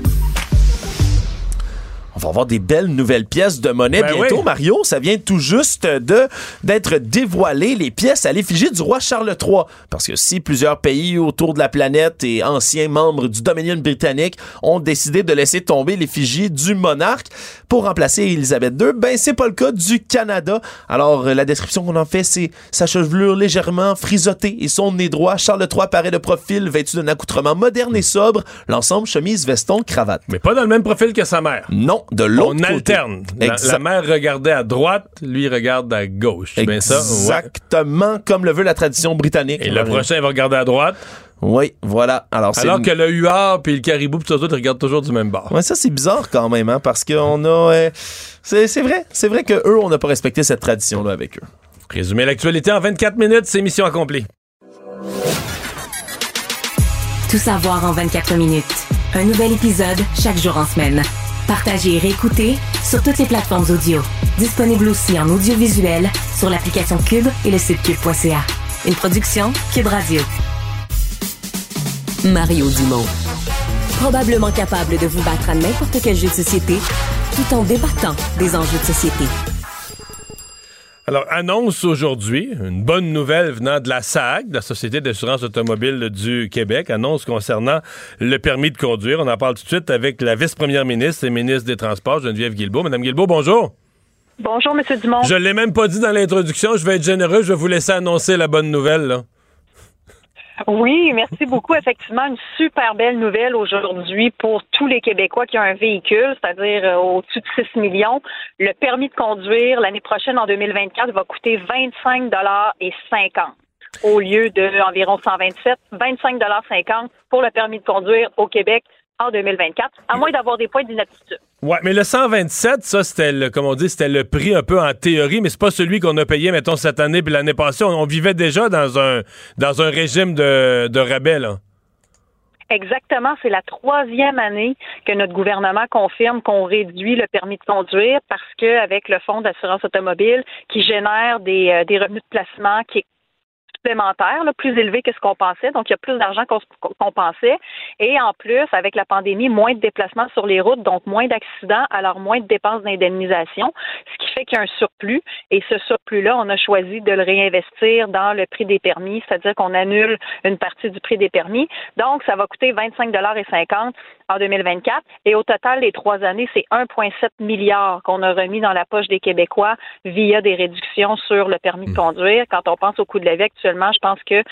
On va avoir des belles nouvelles pièces de monnaie Ben bientôt, oui. Mario. Ça vient tout juste de d'être dévoilé les pièces à l'effigie du roi Charles III. Parce que si plusieurs pays autour de la planète et anciens membres du Dominion britannique ont décidé de laisser tomber l'effigie du monarque pour remplacer Élisabeth II, ben c'est pas le cas du Canada. Alors euh, la description qu'on en fait, c'est sa chevelure légèrement frisottée et son nez droit. Charles III apparaît de profil, vêtu d'un accoutrement moderne et sobre, l'ensemble chemise, veston, cravate. Mais pas dans le même profil que sa mère. Non, de l'autre On côté. alterne. La, Exact- la mère regardait à droite, lui regarde à gauche. C'est bien ça? Ouais. Exactement comme le veut la tradition britannique. Et le prochain va regarder à droite. Oui, voilà. Alors, c'est Alors que le huard puis le caribou puis tout ça, ils regardent toujours du même bord. Ouais, ça c'est bizarre quand même, hein, parce qu'on a. euh, c'est c'est vrai, c'est vrai que eux, on n'a pas respecté cette tradition-là avec eux. Résumer l'actualité en 24 minutes, c'est mission accomplie. Tout savoir en 24 minutes. Un nouvel épisode chaque jour en semaine. Partagez et réécoutez sur toutes les plateformes audio. Disponible aussi en audiovisuel sur l'application Cube et le site cube.ca. Une production Cube Radio. Mario Dumont. Probablement capable de vous battre à n'importe quel jeu de société tout en débattant des enjeux de société. Alors, annonce aujourd'hui, une bonne nouvelle venant de la SAC, de la Société d'assurance automobile du Québec, annonce concernant le permis de conduire. On en parle tout de suite avec la vice-première ministre et ministre des Transports, Geneviève Guilbeault. Madame Guilbeault, bonjour. Bonjour, M. Dumont. Je l'ai même pas dit dans l'introduction, je vais être généreux, je vais vous laisser annoncer la bonne nouvelle. Là. Oui, merci beaucoup. Effectivement, une super belle nouvelle aujourd'hui pour tous les Québécois qui ont un véhicule, c'est-à-dire euh, au-dessus de 6 millions. Le permis de conduire l'année prochaine, en 2024, va coûter 25 et 50 au lieu de environ 127, 25 50 pour le permis de conduire au Québec en 2024, à moins d'avoir des points d'inaptitude. Ouais, mais le 127, ça, c'était le, comme on dit, c'était le prix un peu en théorie, mais c'est pas celui qu'on a payé, mettons, cette année puis l'année passée. On, vivait déjà dans un, dans un régime de, de rabais, là. Exactement, c'est la troisième année que notre gouvernement confirme qu'on réduit le permis de conduire parce que avec le fonds d'assurance automobile qui génère des, euh, des revenus de placement qui est supplémentaire, là, plus élevé que ce qu'on pensait. Donc, il y a plus d'argent qu'on pensait. Et en plus, avec la pandémie, moins de déplacements sur les routes, donc moins d'accidents, alors moins de dépenses d'indemnisation, ce qui fait qu'il y a un surplus. Et ce surplus-là, on a choisi de le réinvestir dans le prix des permis, c'est-à-dire qu'on annule une partie du prix des permis. Donc, ça va coûter 25,50 en 2024. Et au total, les trois années, c'est 1,7 milliard qu'on a remis dans la poche des Québécois via des réductions sur le permis de hmm. conduire. Quand on pense au coût de la vie actuellement, je pense que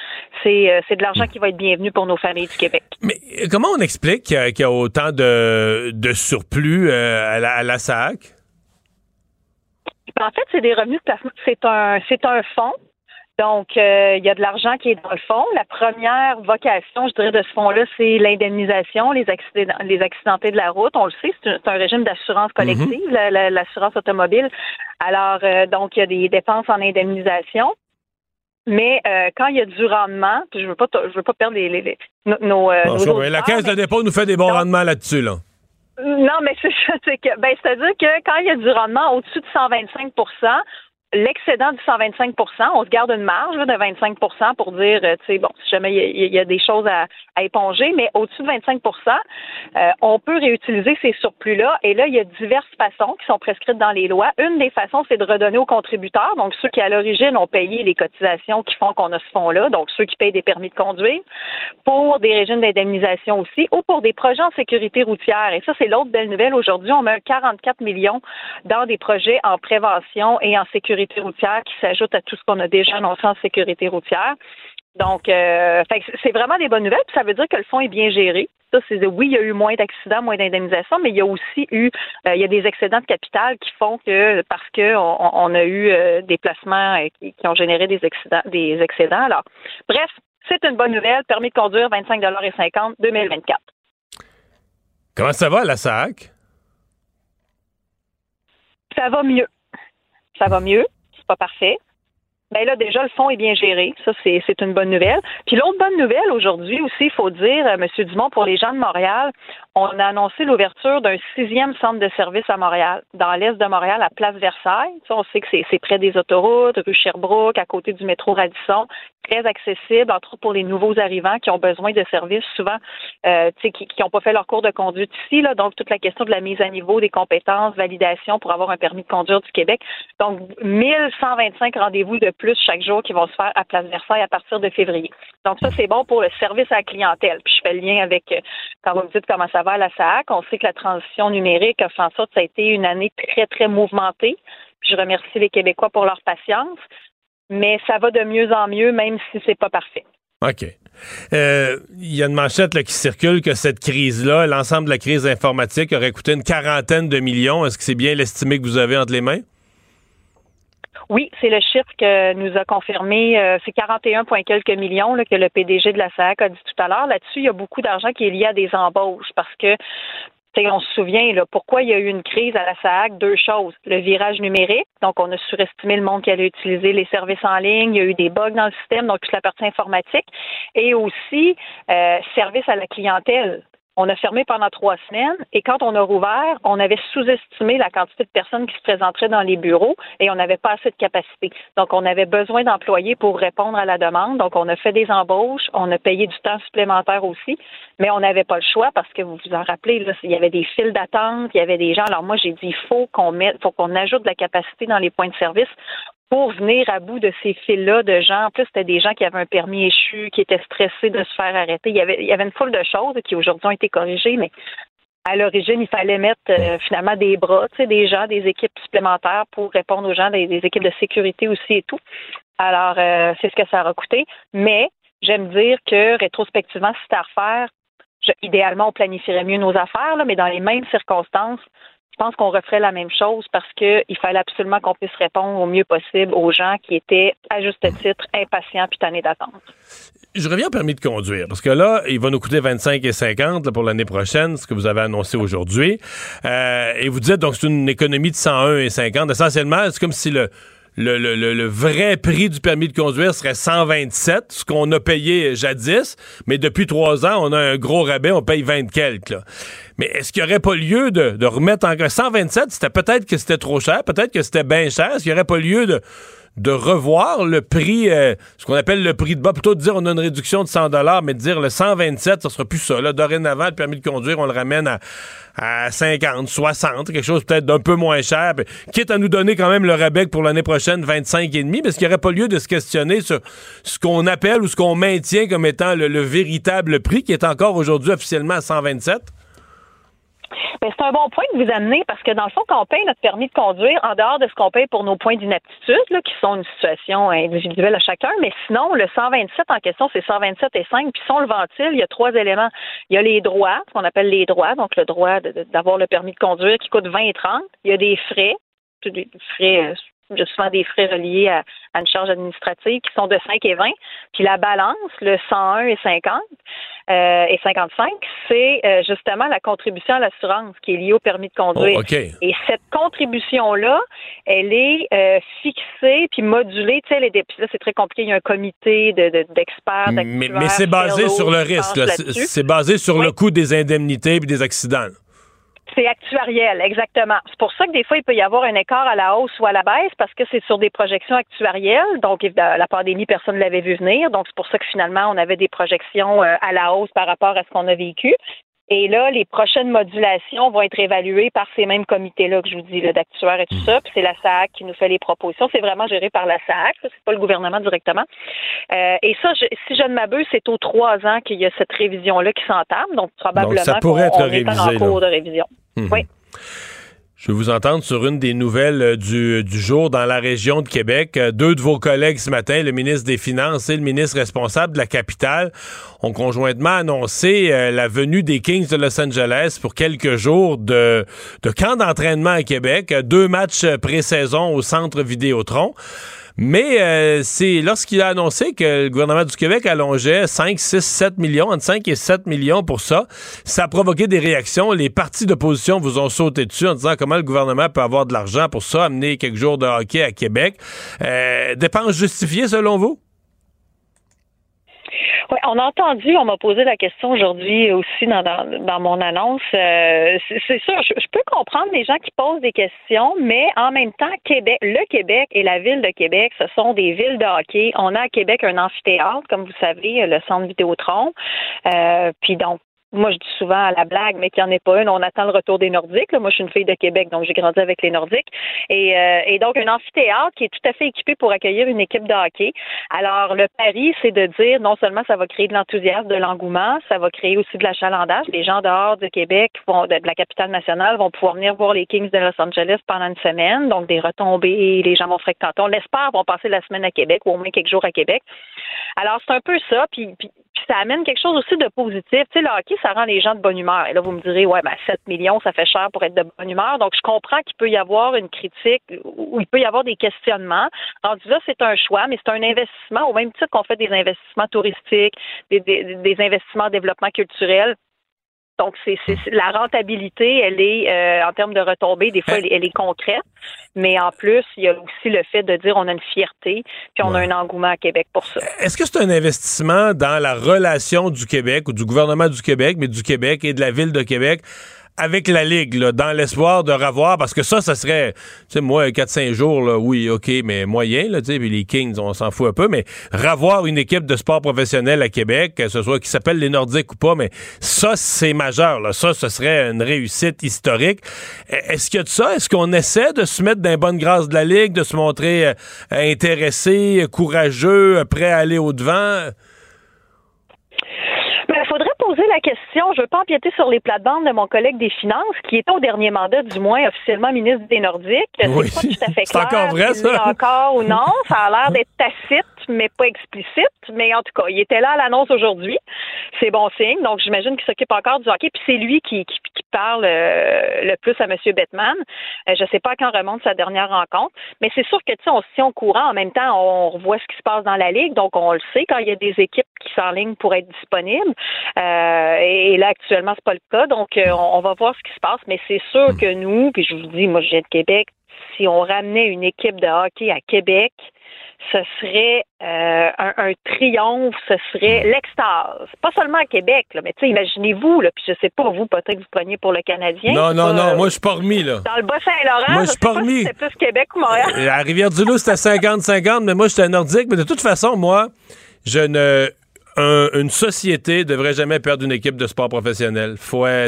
c'est, euh, c'est de l'argent qui va être bienvenu pour nos familles du Québec. Mais euh, comment on explique qu'il y a, autant de, de surplus euh, à, la, à la SAC? En fait, c'est des revenus de placement. C'est un, c'est un fonds donc, euh, il y a de l'argent qui est dans le fond. La première vocation, je dirais, de ce fonds-là, c'est l'indemnisation, les, accidents, les accidentés de la route. On le sait, c'est un, régime d'assurance collective, mhm. l'assurance automobile. Alors, euh, donc, il y a des dépenses en indemnisation. Mais euh, quand il y a du rendement, je veux pas, je veux pas perdre les, les, nos, La caisse de dépôt nous fait des bons rendements là-dessus, là. Non, mais c'est ça, c'est que, ben, c'est-à-dire que quand il y a du rendement au-dessus de 125 l'excédent du 125% on se garde une marge de 25% pour dire, euh, tu sais, bon, si jamais il y, a des choses à, éponger, mais au-dessus de 25% euh, on peut réutiliser ces surplus-là. Et là, il y a diverses façons qui sont prescrites dans les lois. Une des façons, c'est de redonner aux contributeurs, donc ceux qui, à l'origine, ont payé les cotisations qui font qu'on a ce fonds-là, donc ceux qui payent des permis de conduire, pour des régimes d'indemnisation aussi, ou pour des projets en sécurité routière. Et ça, c'est l'autre belle nouvelle. Aujourd'hui, on met 44 millions dans des projets en prévention et en sécurité routière qui s'ajoute à tout ce qu'on a déjà annoncé en sécurité routière. Donc, euh, c'est vraiment des bonnes nouvelles. Puis ça veut dire que le fonds est bien géré. Ça, c'est oui, il y a eu moins d'accidents, moins d'indemnisation, mais il y a aussi eu, euh, il y a des excédents de capital qui font que parce que on, a eu euh, des placements qui, ont généré des excédents, des excédents. Alors, bref, c'est une bonne nouvelle. Permis de conduire 25,50 2024. Comment ça va la SAC? Ça va mieux ça va mieux. C'est pas parfait. Mais là, déjà, le fonds est bien géré. Ça, c'est une bonne nouvelle. Puis l'autre bonne nouvelle aujourd'hui aussi, il faut dire, euh, M. Dumont, pour les gens de Montréal, on a annoncé l'ouverture d'un sixième centre de service à Montréal, dans l'est de Montréal, à Place Versailles. Ça, on sait que c'est près des autoroutes, rue Sherbrooke, à côté du métro Radisson très accessible, entre autres pour les nouveaux arrivants qui ont besoin de services, souvent euh, qui n'ont pas fait leur cours de conduite ici. Là, donc, toute la question de la mise à niveau des compétences, validation pour avoir un permis de conduire du Québec. Donc, 1125 rendez-vous de plus chaque jour qui vont se faire à Place Versailles à partir de février. Donc, ça, c'est bon pour le service à la clientèle. Puis, je fais le lien avec, euh, quand vous me dites comment ça va à la SAC, on sait que la transition numérique a fait en sorte que ça a été une année très, très mouvementée. je remercie les Québécois pour leur patience mais ça va de mieux en mieux, même si c'est pas parfait. OK. Euh, il y a une manchette qui circule que cette crise-là, l'ensemble de la crise informatique, aurait coûté une quarantaine de millions. Est-ce que c'est bien l'estimé que vous avez entre les mains? Oui, c'est le chiffre que nous a confirmé. Euh, c'est 41, quelques millions que le PDG de la SAC a dit tout à l'heure. Là-dessus, il y a beaucoup d'argent qui est lié à des embauches parce que on se souvient, là, pourquoi il y a eu une crise à la SAC? Deux choses. Le virage numérique, donc on a surestimé le monde qui allait utiliser les services en ligne. Il y a eu des bugs dans le système, donc toute la partie informatique. Et aussi, euh, service à la clientèle. On a fermé pendant trois semaines et quand on a rouvert, on avait sous-estimé la quantité de personnes qui se présenteraient dans les bureaux et on n'avait pas assez de capacité. Donc, on avait besoin d'employés pour répondre à la demande. Donc, on a fait des embauches, on a payé du temps supplémentaire aussi, mais on n'avait pas le choix parce que vous vous en rappelez, il y avait des files d'attente, il y avait des gens. Alors, moi, j'ai dit, il faut qu'on mette, faut qu'on ajoute de la capacité dans les points de service pour venir à bout de ces fils-là de gens. En plus, c'était des gens qui avaient un permis échu, qui étaient stressés de se faire arrêter. Il y avait, une foule de choses qui aujourd'hui ont été corrigées, mais à l'origine, il fallait mettre euh, finalement des bras, des gens, des équipes supplémentaires pour répondre aux gens, des, équipes de sécurité aussi et tout. Alors, euh, c'est ce que ça a coûté. Mais j'aime dire que rétrospectivement, si c'était à refaire, idéalement, on planifierait mieux nos affaires, là, mais dans les mêmes circonstances, je pense qu'on referait la même chose parce qu'il fallait absolument qu'on puisse répondre au mieux possible aux gens qui étaient, à juste titre, impatients puis tannés d'attendre. Je reviens au permis de conduire, parce que là, il va nous coûter 25 et 50 pour l'année prochaine, ce que vous avez annoncé aujourd'hui. Euh, et vous dites, donc, c'est une économie de 101 et 50. Essentiellement, c'est comme si le, le, le, le, vrai prix du permis de conduire serait 127, ce qu'on a payé jadis, mais depuis trois ans, on a un gros rabais, on paye 20 quelques. Mais est-ce qu'il n'y aurait pas lieu de, remettre en 127, c'était peut-être que c'était trop cher, peut-être que c'était bien cher. Est-ce qu'il n'y aurait pas lieu de, revoir le prix, euh, ce qu'on appelle le prix de bas, plutôt de dire on a une réduction de 100 mais de dire le 127, ça sera plus ça. Là, dorénavant, le permis de conduire, on le ramène à, à 50, 60, quelque chose peut-être d'un peu moins cher, quitte à nous donner quand même le rabais pour l'année prochaine 25,5, parce qu'il n'y aurait pas lieu de se questionner sur ce qu'on appelle ou ce qu'on maintient comme étant le, véritable prix, qui est encore aujourd'hui officiellement à 127? C'est un bon point que vous amenez parce que dans le fond, quand on paye notre permis de conduire, en dehors de ce qu'on paye pour nos points d'inaptitude, qui sont une situation individuelle à chacun, mais sinon, le 127 en question, c'est 127 et 5. Puis si on le ventile, il y a trois éléments. Il y a les droits, ce qu'on appelle les droits, donc le droit d'avoir le permis de conduire qui coûte 20 et 30. Il y a des frais, des frais euh, souvent des frais reliés à, une charge administrative qui sont de 5 et 20. Puis la balance, le 101 et 50 euh, et 55, c'est euh, justement la contribution à l'assurance qui est liée au permis de conduire. Oh, et cette contribution-là, elle est euh, fixée puis modulée. Tu sais, les là, c'est très compliqué. Il y a un comité d'experts, de, mais, mais c'est basé sur le risque. C'est basé sur le coût des indemnités et des accidents. C'est actuariel, exactement. C'est pour ça que des fois, il peut y avoir un écart à la hausse ou à la baisse parce que c'est sur des projections actuarielles. Donc, la pandémie, personne ne l'avait vu venir. Donc, c'est pour ça que finalement, on avait des projections euh, à la hausse par rapport à ce qu'on a vécu. Et là, les prochaines modulations vont être évaluées par ces mêmes comités-là que je vous dis, d'actuaires et tout hmm. ça. Puis c'est la SAC qui nous fait les propositions. C'est vraiment géré par la SAC, c'est pas le gouvernement directement. Euh, et ça, si je ne m'abuse, c'est aux trois ans qu'il y a cette révision-là qui s'entame. Donc probablement donc, ça pourrait être révisé, en cours de révision. Mhm. Oui. Je vais vous entendre sur une des nouvelles euh, du, jour dans la région de Québec. Euh, deux de vos collègues ce matin, le ministre des Finances et le ministre responsable de la capitale, ont conjointement annoncé euh, la venue des Kings de Los Angeles pour quelques jours de, de camp d'entraînement à Québec. Deux matchs pré-saison au centre Vidéotron. Mais euh, c'est lorsqu'il a annoncé que le gouvernement du Québec allongeait 5, 6, 7 millions, entre 5 et 7 millions pour ça, ça a provoqué des réactions. Les partis d'opposition vous ont sauté dessus en disant comment le gouvernement peut avoir de l'argent pour ça, amener quelques jours de hockey à Québec. Euh, dépenses justifiées selon vous? Oui, on a entendu, on m'a posé la question aujourd'hui aussi dans, mon annonce. Euh, c'est sûr, je, peux comprendre les gens qui posent des questions, mais en même temps, Québec, le Québec et la ville de Québec, ce sont des villes de hockey. On a à Québec un amphithéâtre, comme vous savez, le centre Vidéotron. Euh, puis donc, moi, je dis souvent à la blague, mais qu'il n'y en ait pas une. On attend le retour des Nordiques. Moi, je suis une fille de Québec, donc j'ai grandi avec les Nordiques. Et, euh, et, donc, un amphithéâtre qui est tout à fait équipé pour accueillir une équipe de hockey. Alors, le pari, c'est de dire non seulement ça va créer de l'enthousiasme, de l'engouement, ça va créer aussi de l'achalandage. Les gens dehors de Québec, vont, de, la capitale nationale, vont pouvoir venir voir les Kings de Los Angeles pendant une semaine. Donc, des retombées, les gens vont fréquenter. On l'espère, vont passer la semaine à Québec ou au moins quelques jours à Québec. Alors, c'est un peu ça. Puis, puis, ça amène quelque chose aussi de positif. Tu sais, le hockey, ça rend les gens de bonne humeur. Et là, vous me direz, ouais, ben 7 millions, ça fait cher pour être de bonne humeur. Donc, je comprends qu'il peut y avoir une critique ou il peut y avoir des questionnements. Rendu là, c'est un choix, mais c'est un investissement au même titre qu'on fait des investissements touristiques, des, des investissements en développement culturel. Donc, c'est, la rentabilité, elle est, euh, en termes de retombées, des fois, elle, est concrète. Mais en plus, il y a aussi le fait de dire on a une fierté, puis on a un engouement à Québec pour ça. Est-ce que c'est un investissement dans la relation du Québec ou du gouvernement du Québec, mais du Québec et de la ville de Québec avec la Ligue, dans l'espoir de revoir, parce que ça, ça serait, tu sais, moi, 4-5 jours, oui, OK, mais moyen, tu sais, les Kings, on s'en fout un peu, mais revoir une équipe de sport professionnel à Québec, que ce soit qui s'appelle les Nordiques ou pas, mais ça, c'est majeur. Ça, ce serait une réussite historique. E, est-ce qu'il y a de ça? Est-ce qu'on essaie de se mettre dans les bonnes grâces de la Ligue, de se montrer euh, intéressé, courageux, prêt à aller au-devant? Poser la question, je ne veux pas empiéter sur les plates-bandes de mon collègue des Finances, qui était au dernier mandat, du moins officiellement ministre des Nordiques. Oui. C'est pas tout à fait clair. C'est encore vrai, ça? encore ou non. Ça a l'air d'être tacite, mais pas explicite. Mais en tout cas, il était là à l'annonce aujourd'hui. C'est bon signe. Donc, j'imagine qu'il s'occupe encore du hockey. Puis c'est lui qui, qui, parle euh, le plus à M. Bettman. Euh, je ne sais pas quand remonte sa dernière rencontre. Mais c'est sûr que, tu sais, on se tient au courant. En même temps, on revoit ce qui se passe dans la Ligue. Donc, on le sait quand il y a des équipes qui s'enlignent pour être disponibles. Euh, et, là, actuellement, c'est pas le cas. Donc, euh, on, va voir ce qui se passe. Mais c'est sûr hmm. que nous, puis je vous dis, moi, je viens de Québec, si on ramenait une équipe de hockey à Québec, ce serait euh, un, triomphe, ce serait l'extase. Pas seulement à Québec, là, mais imaginez-vous, là, puis je sais pas, vous, peut-être que vous preniez pour le Canadien. Non, non, non, moi, je suis pas remis, là. Dans le Bas-Saint-Laurent, moi, je suis pas remis. c'est plus Québec ou Montréal. À Rivière-du-Loup, c'était 50-50, mais moi, j'étais nordique. Mais de toute façon, moi, je ne une société devrait jamais perdre une équipe de sport professionnel.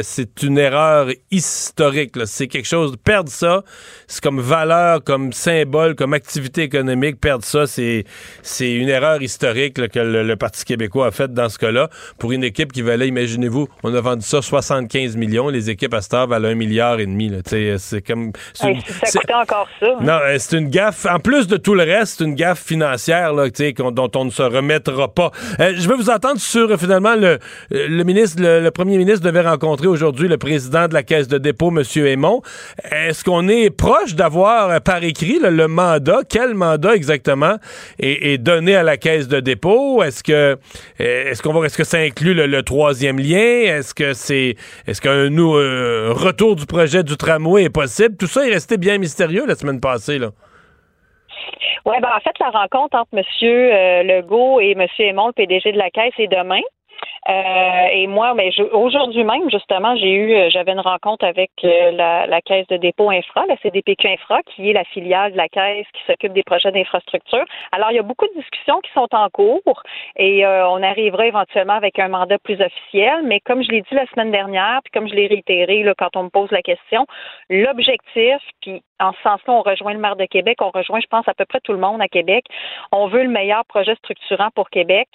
c'est une erreur historique. C'est quelque chose. Perdre ça, c'est comme valeur, comme symbole, comme activité économique. Perdre ça, c'est c'est une erreur historique que le, Parti québécois a faite dans ce cas-là pour une équipe qui valait, imaginez-vous, on a vendu ça 75 millions. Les équipes à Star valent un milliard et demi. C'est comme. ça coûtait encore ça. Hein? Non, euh, c'est une gaffe. En plus de tout le reste, c'est une gaffe financière là, dont on ne se remettra pas. Euh, je veux vous entendre sur finalement le, le ministre, le, premier ministre devait rencontrer aujourd'hui le président de la Caisse de dépôt, M. Aymon. Est-ce qu'on est proche d'avoir euh, par écrit le mandat? Quel mandat exactement est, donné à la Caisse de dépôt? Est-ce que euh, est-ce qu'on est-ce que ça inclut le, troisième lien? Est-ce que c'est est-ce qu'un euh, retour du projet du tramway est possible? Tout ça est resté bien mystérieux la semaine passée, là. Oui, ben en fait, la rencontre entre M. Euh, Legault et M. Aymon, le PDG de la Caisse, est demain. Euh, et moi, ben, aujourd'hui même, justement, j'ai eu, euh, j'avais une rencontre avec la, Caisse de dépôt Infra, la CDPQ Infra, qui est la filiale de la Caisse qui s'occupe des projets d'infrastructure. Alors, il y a beaucoup de discussions qui sont en cours et on arrivera éventuellement avec un mandat plus officiel. Mais comme je l'ai dit la semaine dernière, puis comme je l'ai réitéré quand on me pose la question, l'objectif, puis en ce sens-là, on rejoint le maire de Québec, on rejoint, je pense, à peu près tout le monde à Québec. On veut le meilleur projet structurant pour Québec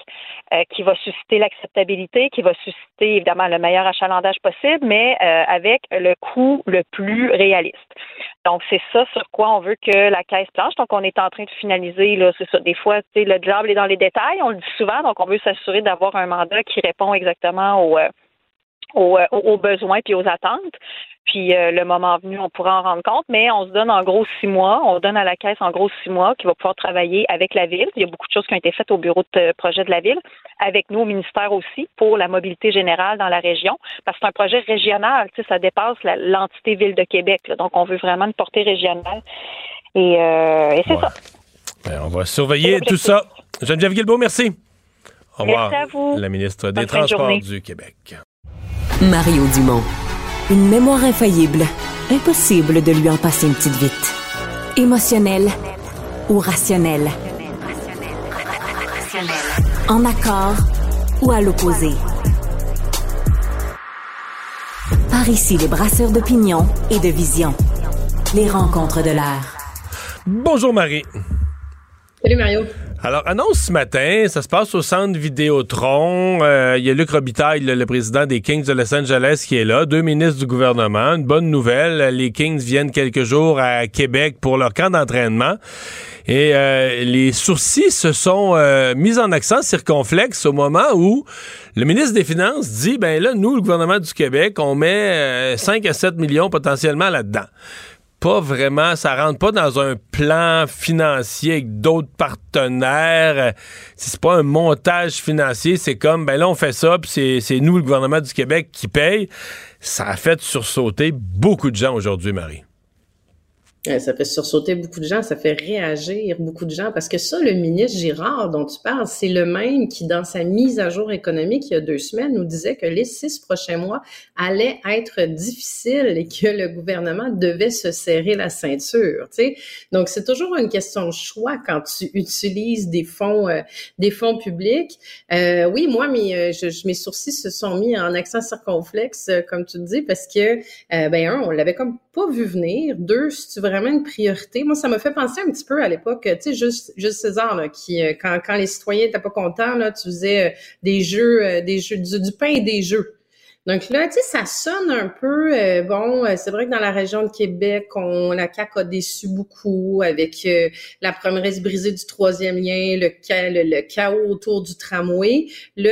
qui va susciter l'acceptabilité qui va susciter évidemment le meilleur achalandage possible, mais euh, avec le coût le plus réaliste. Donc, c'est ça sur quoi on veut que la caisse planche. Donc, on est en train de finaliser, là, c'est ça. Des fois, le job est dans les détails, on le dit souvent, donc on veut s'assurer d'avoir un mandat qui répond exactement aux, euh, euh, aux, besoins puis aux attentes. Puis euh, le moment venu, on pourra en rendre compte, mais on se donne en gros six mois. On donne à la caisse en gros six mois qui va pouvoir travailler avec la ville. Il y a beaucoup de choses qui ont été faites au bureau de euh, projet de la ville, avec nous au ministère aussi pour la mobilité générale dans la région, parce que c'est un projet régional. Tu sais, ça dépasse l'entité ville de Québec. donc on veut vraiment une portée régionale. Et, c'est ça. Ben, on va surveiller tout ça. Geneviève Guilbeault, merci. Au revoir. Merci à vous. La ministre des Transports du Québec. Mario Dumont. Une mémoire infaillible. Impossible de lui en passer une petite vite. Émotionnel ou rationnel? En accord ou à l'opposé? Par ici, les brasseurs d'opinion et de vision. Les rencontres de l'air. Bonjour Marie. Salut Mario. Alors, annonce ce matin, ça se passe au centre Vidéotron. Euh, il y a Luc Robitaille, le, président des Kings de Los Angeles, qui est là. Deux ministres du gouvernement. Une bonne nouvelle, les Kings viennent quelques jours à Québec pour leur camp d'entraînement. Et euh, les sourcils se sont euh, mis en accent circonflexe au moment où le ministre des Finances dit, ben là, nous, le gouvernement du Québec, on met 5 à 7 millions potentiellement là-dedans pas vraiment, ça rentre pas dans un plan financier avec d'autres partenaires. C'est pas un montage financier, c'est comme, ben là, on fait ça, puis c'est nous, le gouvernement du Québec, qui paye. Ça a fait sursauter beaucoup de gens aujourd'hui, Marie. Euh, ça fait sursauter beaucoup de gens, ça fait réagir beaucoup de gens parce que ça, le ministre Girard dont tu parles, c'est le même qui, dans sa mise à jour économique il y a deux semaines, nous disait que les six prochains mois allaient être difficiles et que le gouvernement devait se serrer la ceinture. Tu sais? Donc, c'est toujours une question de choix quand tu utilises des fonds, euh, des fonds publics. Euh, oui, moi, mes, je, mes sourcils se sont mis en accent circonflexe, comme tu dis, parce que, ben un, on l'avait comme pas vu venir. Deux, c'est vraiment une priorité. Moi, ça m'a fait penser un petit peu à l'époque, tu sais, juste, juste César, là, qui, euh, quand, quand les citoyens n'étaient pas contents, là, tu faisais euh, des jeux, euh, des jeux, du, pain et des jeux. Donc là, tu sais, ça sonne un peu, bon, c'est vrai que dans la région de Québec, on, la CAQ a déçu beaucoup avec la promesse brisée du troisième lien, le, le, chaos autour du tramway. Là,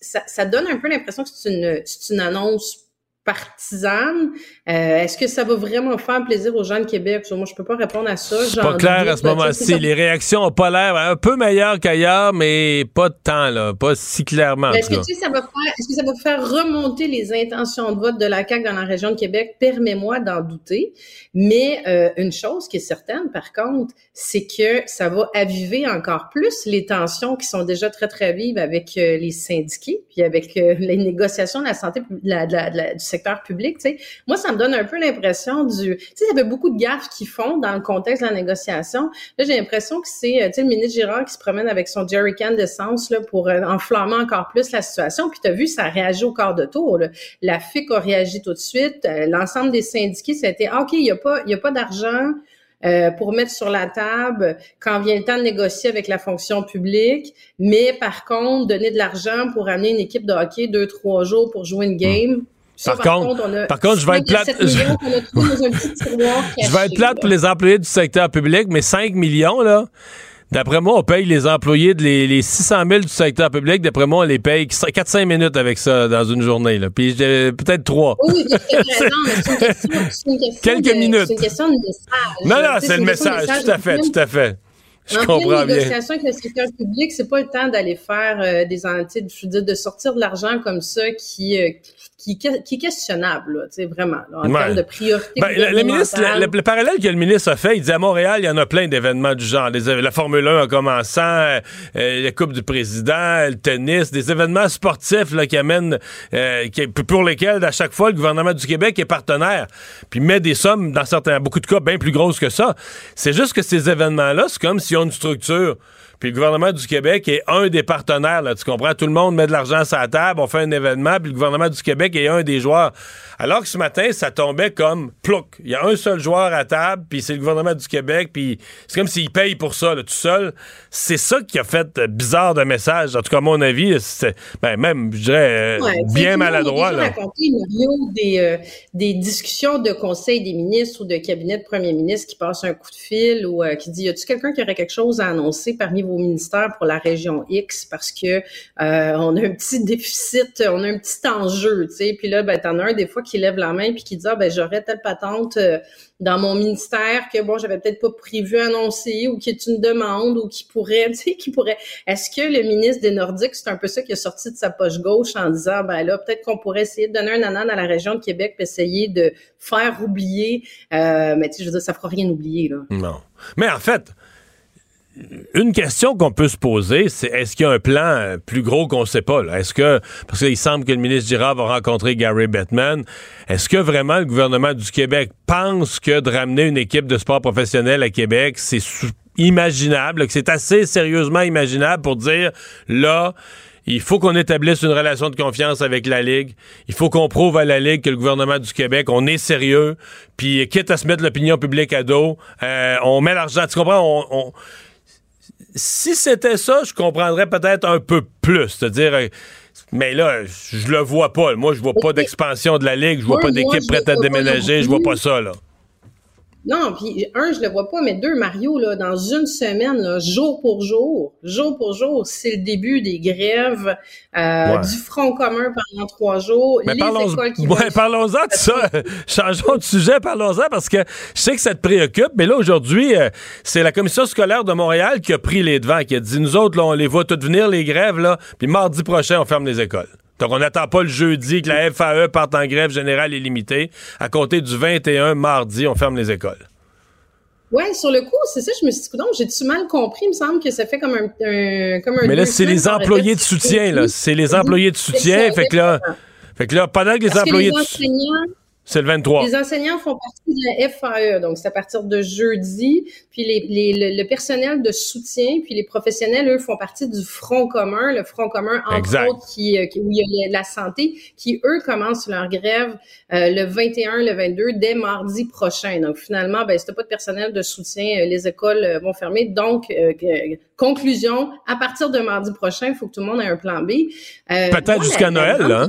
ça, donne un peu l'impression que c'est une, une annonce partisane. Euh, est-ce que ça va vraiment faire plaisir aux gens de Québec? Moi, je peux pas répondre à ça. C'est pas clair à ce moment-ci. Les réactions ont pas l'air un peu meilleures qu'ailleurs, mais pas de temps, là. Pas si clairement. Est-ce que, tu sais, ça va faire, est-ce que ça va faire remonter les intentions de vote de la CAQ dans la région de Québec? Permets-moi d'en douter. Mais euh, une chose qui est certaine, par contre, c'est que ça va aviver encore plus les tensions qui sont déjà très, très vives avec euh, les syndiqués, puis avec les négociations de la santé la, la, du secteur public. Tu sais. Moi, ça me donne un peu l'impression du... Tu sais, il y avait beaucoup de gaffes qui font dans le contexte de la négociation. Là, j'ai l'impression que c'est, euh, tu sais, le ministre Girard qui se promène avec son jerrycan d'essence là, pour euh, enflammer encore plus la situation. Puis tu as vu, ça a réagi au quart de tour. Là. La FIC a réagi tout de suite. Euh, l'ensemble des syndiqués, ça a été, ah, OK, il n'y a pas, il y a pas d'argent euh, pour mettre sur la table quand vient le temps de négocier avec la fonction publique, mais par contre, donner de l'argent pour amener une équipe de hockey deux, trois jours pour jouer une game. Par, contre, par contre, je vais être plate. Je vais être plate pour les employés du secteur public, mais 5 millions, là. D'après moi, on paye les employés, de les, 600 000 du secteur public. D'après moi, on les paye 4-5 minutes avec ça dans une journée. Là. Puis peut-être 3. Oui, c'est Quelques minutes. C'est une question de message. Non, non, c'est le message. Tout à fait, tout à fait. Je en comprends bien. négociation avec le secteur public, c'est pas le temps d'aller faire euh, des je veux dire, de sortir de l'argent comme ça qui, euh, qui, qui est questionnable, là, vraiment, là, en termes de priorité. Ben, le, ministre, le, parallèle que le ministre a fait, il dit à Montréal, il y en a plein d'événements du genre. la Formule 1 en commençant, euh, euh, la Coupe du Président, le tennis, des événements sportifs là, qui amènent, euh, qui, pour lesquels, à chaque fois, le gouvernement du Québec est partenaire, puis met des sommes, dans certains, beaucoup de cas, bien plus grosses que ça. C'est juste que ces événements-là, c'est comme s'ils ont une structure. Puis le gouvernement du Québec est un des partenaires, là, tu comprends? Tout le monde met de l'argent sur la table, on fait un événement, puis le gouvernement du Québec est un des joueurs. Alors que ce matin, ça tombait comme plouc. Il y a un seul joueur à table, puis c'est le gouvernement du Québec, puis c'est comme s'il paye pour ça, là, tout seul. C'est ça qui a fait euh, bizarre de message. En tout cas, à mon avis, c'est ben, même, je dirais, euh, bien maladroit. Là. raconté, Mario, des, euh, des discussions de conseil des ministres ou de cabinet de premier ministre qui passe un coup de fil ou qui dit, y a-tu quelqu'un qui aurait quelque chose à annoncer parmi vos ministères pour la région X parce que on a un petit déficit, on a un petit enjeu, tu sais. Puis là, ben, t'en as un des fois qui lève la main puis qui dit ah ben j'aurais telle patente euh, dans mon ministère que bon j'avais peut-être pas prévu annoncer ou qui est une demande ou qui pourrait tu sais qui pourrait. Est-ce que le ministre des Nordiques c'est un peu ça qui est sorti de sa poche gauche en disant ben là peut-être qu'on pourrait essayer de donner un anan à la région de Québec pour essayer de faire oublier euh, mais tu sais je veux dire ça fera rien oublier là. Non. Mais en fait une question qu'on peut se poser, c'est est-ce qu'il y a un plan euh, plus gros qu'on ne sait pas? Est-ce que, parce qu'il semble que le ministre Girard va rencontrer Gary Bettman, est-ce que vraiment le gouvernement du Québec pense que de ramener une équipe de sport professionnel à Québec, c'est imaginable, que c'est assez sérieusement imaginable pour dire, là, il faut qu'on établisse une relation de confiance avec la Ligue. Il faut qu'on prouve à la Ligue que le gouvernement du Québec, on est sérieux. Puis, quitte à se mettre l'opinion publique à dos, euh, on met l'argent. Tu comprends? Si c'était ça, je comprendrais peut-être un peu plus. C'est-à-dire, euh, mais là, je le vois pas. Moi, je vois pas d'expansion de la Ligue, je vois pas d'équipe prête à déménager, je vois pas ça, là. Non, puis un, je le vois pas, mais deux, Mario, là, dans une semaine, là, jour pour jour, jour pour jour, c'est le début des grèves euh, du Front commun pendant trois jours. Mais parlons, ouais, parlons-en de ça. Changeons de sujet, parlons-en, parce que je sais que ça te préoccupe, mais là, aujourd'hui, euh, c'est la commission scolaire de Montréal qui a pris les devants, qui a dit, nous autres, là, on les voit toutes venir, les grèves, là, puis mardi prochain, on ferme les écoles. Donc, on n'attend pas le jeudi que la FAE parte en grève générale illimitée. À compter du 21 mardi, on ferme les écoles. Oui, sur le coup, c'est ça, je me suis dit, j'ai-tu mal compris? Il me semble que ça fait comme un. comme un Mais là, c'est les employés de soutien, là. C'est les employés de soutien. Fait que là, fait que là, pendant que les employés de soutien. C'est le 23. Les enseignants font partie de la FAE, donc c'est à partir de jeudi. Puis les, les, le, personnel de soutien, puis les professionnels, eux, font partie du Front commun, le Front commun, entre autres, qui, euh, où il y a la santé, qui, eux, commencent leur grève euh, le 21, le 22, dès mardi prochain. Donc finalement, ben, si t'as pas de personnel de soutien, euh, les écoles vont fermer. Donc, conclusion, à partir de mardi prochain, il faut que tout le monde ait un plan B. Peut-être jusqu'à Noël, là. Hein?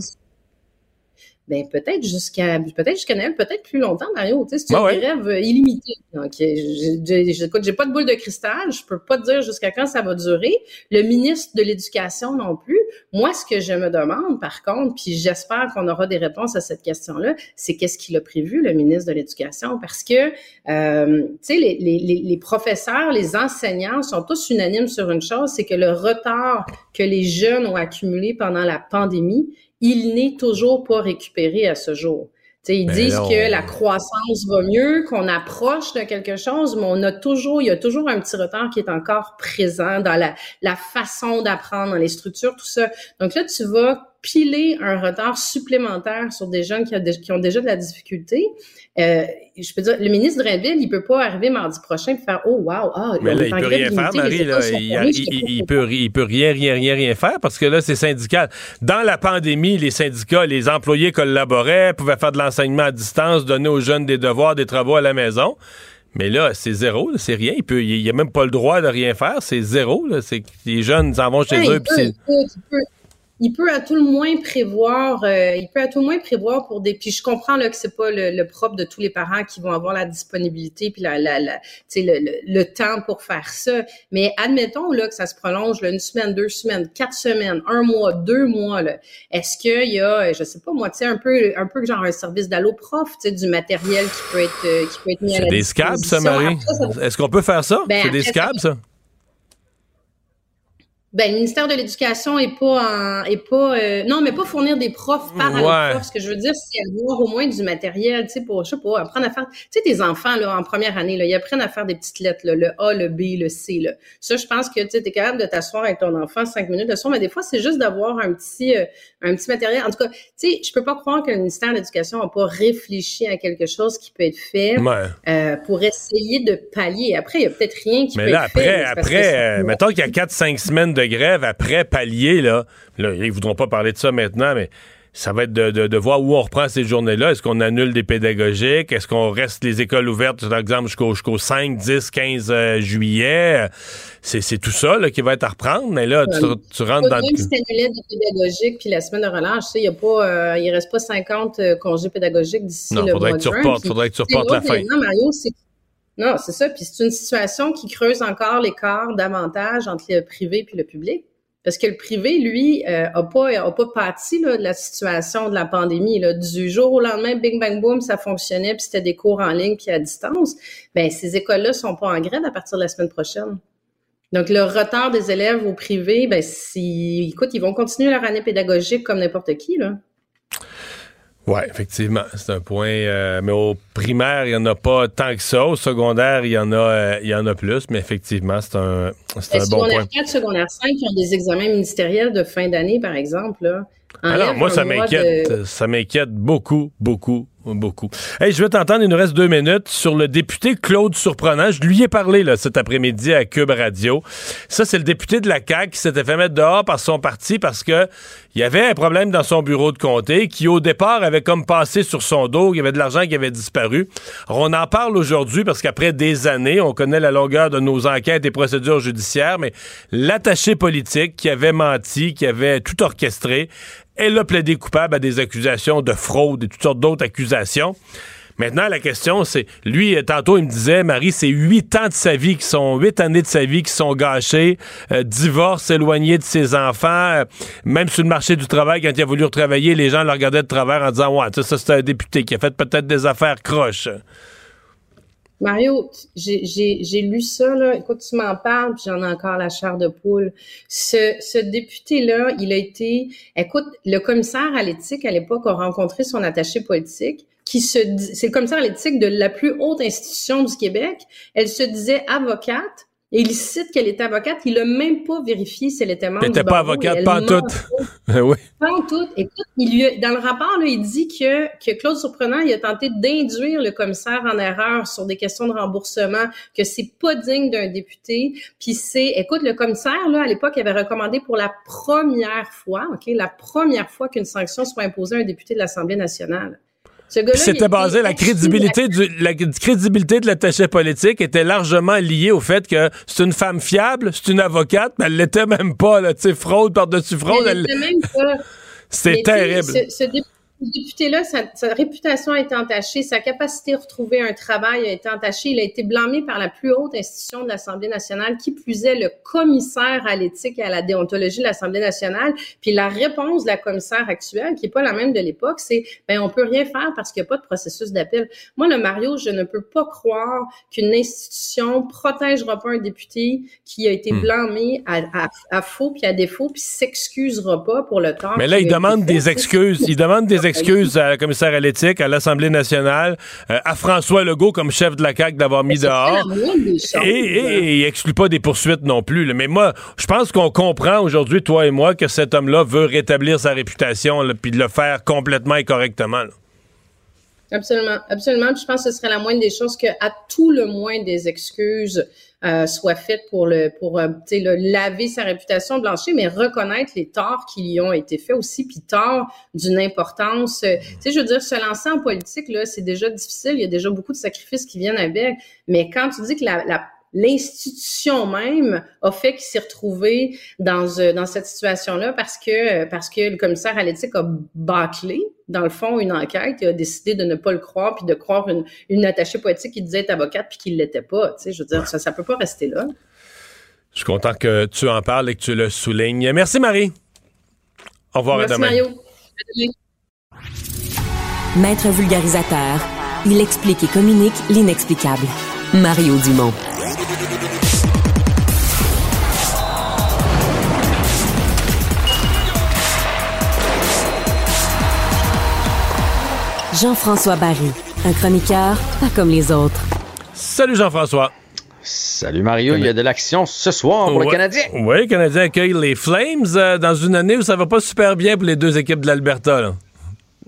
Ben peut-être jusqu'à peut-être jusqu'à Noël, peut-être plus longtemps, Mario. Tu sais, c'est une grève illimitée. Donc, j'ai pas de boule de cristal, je peux pas te dire jusqu'à quand ça va durer. Le ministre de l'Éducation non plus. Moi, ce que je me demande, par contre, puis j'espère qu'on aura des réponses à cette question-là, c'est qu'est-ce qu'il a prévu, le ministre de l'Éducation, parce que euh, tu sais, les, les, les professeurs, les enseignants sont tous unanimes sur une chose, c'est que le retard que les jeunes ont accumulé pendant la pandémie, il n'est toujours pas récupéré à ce jour. T'sais, ils ben disent que la croissance va mieux, qu'on approche de quelque chose, mais on a toujours, il y a toujours un petit retard qui est encore présent dans la, la façon d'apprendre, dans les structures, tout ça. Donc là, tu vas piler un retard supplémentaire sur des jeunes qui, ont déjà de la difficulté. Euh, je peux dire, le ministre Drainville, il peut pas arriver mardi prochain et faire Oh wow, ah, mais là, il peut rien faire, Marie. Là, il, peut, il peut rien, rien, rien, rien faire parce que là, c'est syndical. Dans la pandémie, les syndicats, les employés collaboraient, pouvaient faire de l'enseignement à distance, donner aux jeunes des devoirs, des travaux à la maison. Mais là, c'est zéro, c'est rien. Il peut, il, a même pas le droit de rien faire. C'est zéro. C'est les jeunes s'en vont chez eux. Il peut à tout le moins prévoir, euh, il peut à tout le moins prévoir pour des. Puis je comprends là que c'est pas le, propre de tous les parents qui vont avoir la disponibilité puis la, la, la le, le, temps pour faire ça. Mais admettons là que ça se prolonge là, une semaine, deux semaines, quatre semaines, un mois, deux mois. Est-ce qu'il y a, je sais pas moi, tu sais un peu, un peu genre un service d'allo prof, tu sais du matériel qui peut être, euh, qui peut être mis à la des scabs, ça, Marie. Est-ce qu'on peut faire ça? Ben, C'est des scabs, ça? Ben, le ministère de l'Éducation est pas en, est pas, euh, non, mais pas fournir des profs par ouais. prof. Ce que je veux dire, c'est avoir au moins du matériel, tu sais, pour, je sais pas, apprendre à faire, tu sais, tes enfants, là, en première année, là, ils apprennent à faire des petites lettres, là, le A, le B, le C, là. Ça, je pense que, tu sais, t'es capable de t'asseoir avec ton enfant cinq minutes de soir, mais des fois, c'est juste d'avoir un petit, euh, un petit matériel. En tout cas, tu sais, je peux pas croire que le ministère de l'Éducation n'a pas réfléchi à quelque chose qui peut être fait, euh, pour essayer de pallier. Après, il y a peut-être rien qui peut être après, fait. Après, après, mettons qu'il y a quatre, cinq semaines de de grève après palier, là, là, ils voudront pas parler de ça maintenant, mais ça va être de, voir où on reprend ces journées-là. Est-ce qu'on annule des pédagogiques? Est-ce qu'on reste les écoles ouvertes, par exemple, jusqu'au 5, 10, 15 juillet? C'est tout ça là, qui va être à reprendre, mais là, tu, tu rentres dans... Même si annulé des pédagogiques puis la semaine de relâche, il ne euh, il reste pas 50 euh, congés pédagogiques d'ici le faudrait mois que tu reportes, faudrait que tu reportes la fin. Mario, non, c'est ça. Puis c'est une situation qui creuse encore l'écart davantage entre le privé et le public. Parce que le privé, lui, euh, a pas a pas pâti là, de la situation de la pandémie. Du jour au lendemain, bing bang boom, ça fonctionnait, puis c'était des cours en ligne puis à distance. Ben ces écoles-là sont pas en grève à partir de la semaine prochaine. Donc le retard des élèves au privé, ben si, écoute, ils vont continuer leur année pédagogique comme n'importe qui là. Oui, effectivement, c'est un point. Euh, mais au primaire, il n'y en a pas tant que ça. Au secondaire, il y en a, euh, il y en a plus, mais effectivement, c'est un, c'est un bon point. Secondaire 4, secondaire 5 qui ont des examens ministériels de fin d'année, par exemple. Là, Alors, moi, ça m'inquiète. Ça m'inquiète beaucoup, beaucoup, Beaucoup. Hey, je vais t'entendre, il nous reste deux minutes, sur le député Claude Surprenant. Je lui ai parlé là, cet après-midi à Cube Radio. Ça, c'est le député de la CAQ qui s'était fait mettre dehors par son parti parce que il y avait un problème dans son bureau de comté qui, au départ, avait comme passé sur son dos. Il y avait de l'argent qui avait disparu. On en parle aujourd'hui parce qu'après des années, on connaît la longueur de nos enquêtes et procédures judiciaires, mais l'attaché politique qui avait menti, qui avait tout orchestré, elle a plaidé coupable à des accusations de fraude et toutes sortes d'autres accusations. Maintenant, la question, c'est, lui, tantôt, il me disait, Marie, c'est huit ans de sa vie qui sont, huit années de sa vie qui sont gâchées, euh, divorce, éloigné de ses enfants, euh, même sur le marché du travail, quand il a voulu retravailler, les gens le regardaient de travers en disant, ouais, ça, c'est un député qui a fait peut-être des affaires croches. Mario, j'ai lu ça, là. Écoute, tu m'en parles, puis j'en ai encore la chair de poule. Ce, député-là, il a été... Écoute, le commissaire à l'éthique, à l'époque, a rencontré son attaché politique, qui se... C'est le commissaire à l'éthique de la plus haute institution du Québec. Elle se disait avocate, et il cite qu'elle était avocate. Il n'a même pas vérifié si elle était membre Elle n'était pas avocate, pas en tout. oui. Pas en tout. Écoute, il lui dans le rapport, là, il dit que, que Claude Surprenant, il a tenté d'induire le commissaire en erreur sur des questions de remboursement, que c'est pas digne d'un député. Puis c'est, écoute, le commissaire, là, à l'époque, avait recommandé pour la première fois, OK, la première fois qu'une sanction soit imposée à un député de l'Assemblée nationale. C'était basé, la crédibilité, du, la crédibilité de l'attaché politique était largement liée au fait que c'est une femme fiable, c'est une avocate, mais elle l'était même pas, là, tu sais, fraude par-dessus fraude. Elle, même pas. C'est terrible. Ce, ce député-là, sa, sa, réputation a été entachée, sa capacité à retrouver un travail a été entachée. Il a été blâmé par la plus haute institution de l'Assemblée nationale, qui plus est le commissaire à l'éthique et à la déontologie de l'Assemblée nationale. Puis la réponse de la commissaire actuelle, qui est pas la même de l'époque, c'est ben on peut rien faire parce qu'il n'y a pas de processus d'appel. Moi, le Mario, je ne peux pas croire qu'une institution protégera pas un député qui a été hmm. blâmé à, à, à faux puis à défaut puis s'excusera pas pour le temps. Mais là, il demande des excuses. Il demande des excuses à la commissaire à l'éthique, à l'Assemblée nationale, euh, à François Legault comme chef de la CAQ d'avoir mis dehors. Et, il exclut pas des poursuites non plus. Mais moi, je pense qu'on comprend aujourd'hui, toi et moi, que cet homme-là veut rétablir sa réputation puis de le faire complètement et correctement. Absolument, absolument. je pense que ce serait la moindre des choses qu'à tout le moins des excuses euh, soient faites pour le pour euh, le, laver sa réputation, blanchir, mais reconnaître les torts qui lui ont été faits aussi, puis torts d'une importance. Euh, tu sais, je veux dire, se lancer en politique là, c'est déjà difficile. Il y a déjà beaucoup de sacrifices qui viennent avec. Mais quand tu dis que la, la l'institution même a fait qu'il s'est retrouvé dans, euh, dans cette situation-là parce que, parce que le commissaire à l'éthique a bâclé, dans le fond, une enquête et a décidé de ne pas le croire puis de croire une, une attachée poétique qui disait être avocate puis qu'il l'était pas. Tu sais, je veux dire, ça, ça peut pas rester là. Je suis content que tu en parles et que tu le soulignes. Merci, Marie. Au revoir Merci, à demain. Mario. Maître vulgarisateur, il explique et communique l'inexplicable. Mario Dumont. Jean-François Barry, un chroniqueur pas comme les autres. Salut Jean-François. Salut Mario, il y a de l'action ce soir pour ouais, le Canadien. Oui, le Canadien accueille les Flames euh, dans une année où ça va pas super bien pour les deux équipes de l'Alberta.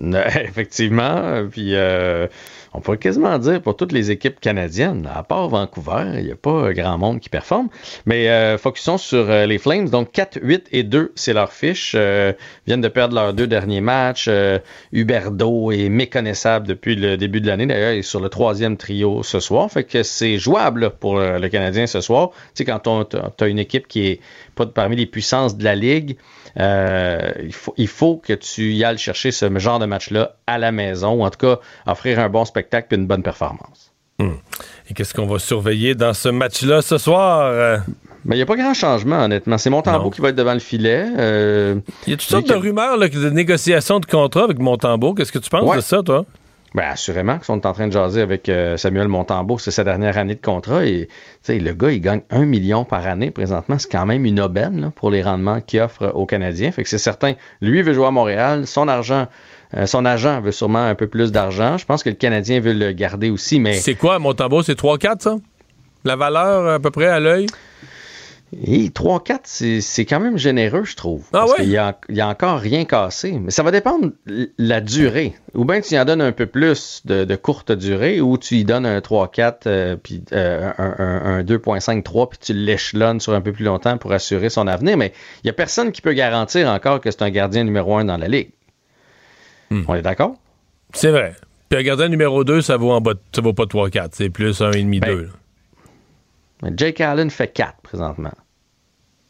Effectivement, puis euh, on pourrait quasiment dire pour toutes les équipes canadiennes, à part Vancouver, il n'y a pas grand monde qui performe. Mais euh, focusons sur euh, les Flames. Donc 4, 8 et 2, c'est leur fiche. Euh, viennent de perdre leurs deux derniers matchs. Huberdo est méconnaissable depuis le début de l'année. D'ailleurs, il est sur le troisième trio ce soir. Fait que c'est jouable pour le Canadien ce soir. Tu sais, quand tu as une équipe qui est parmi les puissances de la Ligue, euh, il, faut, il faut que tu y ailles chercher ce genre de match-là à la maison, ou en tout cas offrir un bon spectacle et une bonne performance. Hum. Et qu'est-ce qu'on va surveiller dans ce match-là ce soir? Mais il n'y a pas grand changement, honnêtement. C'est Montembeau qui va être devant le filet. Euh, il y a toutes sortes de rumeurs là, de négociations de contrat avec Montembeau. Qu'est-ce que tu penses Ouais. de ça, toi? Ben, assurément qu'ils sont en train de jaser avec euh, Samuel Montembeau. C'est sa dernière année de contrat. Et le gars, il gagne un million par année présentement. C'est quand même une aubaine pour les rendements qu'il offre aux Canadiens. Fait que c'est certain. Lui veut jouer à Montréal. Son argent, euh, son agent veut sûrement un peu plus d'argent. Je pense que le Canadien veut le garder aussi. Mais C'est quoi, Montembeau? C'est 3-4, ça? La valeur, à peu près, à l'œil? Et 3-4, c'est c'est quand même généreux, je trouve. Ah parce ouais? qu'il y a, il y a encore rien cassé. Mais ça va dépendre de la durée. Ou bien tu y en donnes un peu plus de, de courte durée, ou tu y donnes un 3-4, euh, puis euh, un, un- un 2.5-3, puis tu l'échelonnes sur un peu plus longtemps pour assurer son avenir. Mais il y a personne qui peut garantir encore que c'est un gardien numéro un dans la Ligue. On est d'accord? C'est vrai. Puis un gardien numéro 2, ça vaut en bas, de- ça vaut pas 3-4. C'est plus 1,5-2. Ben, Jake Allen fait 4 présentement.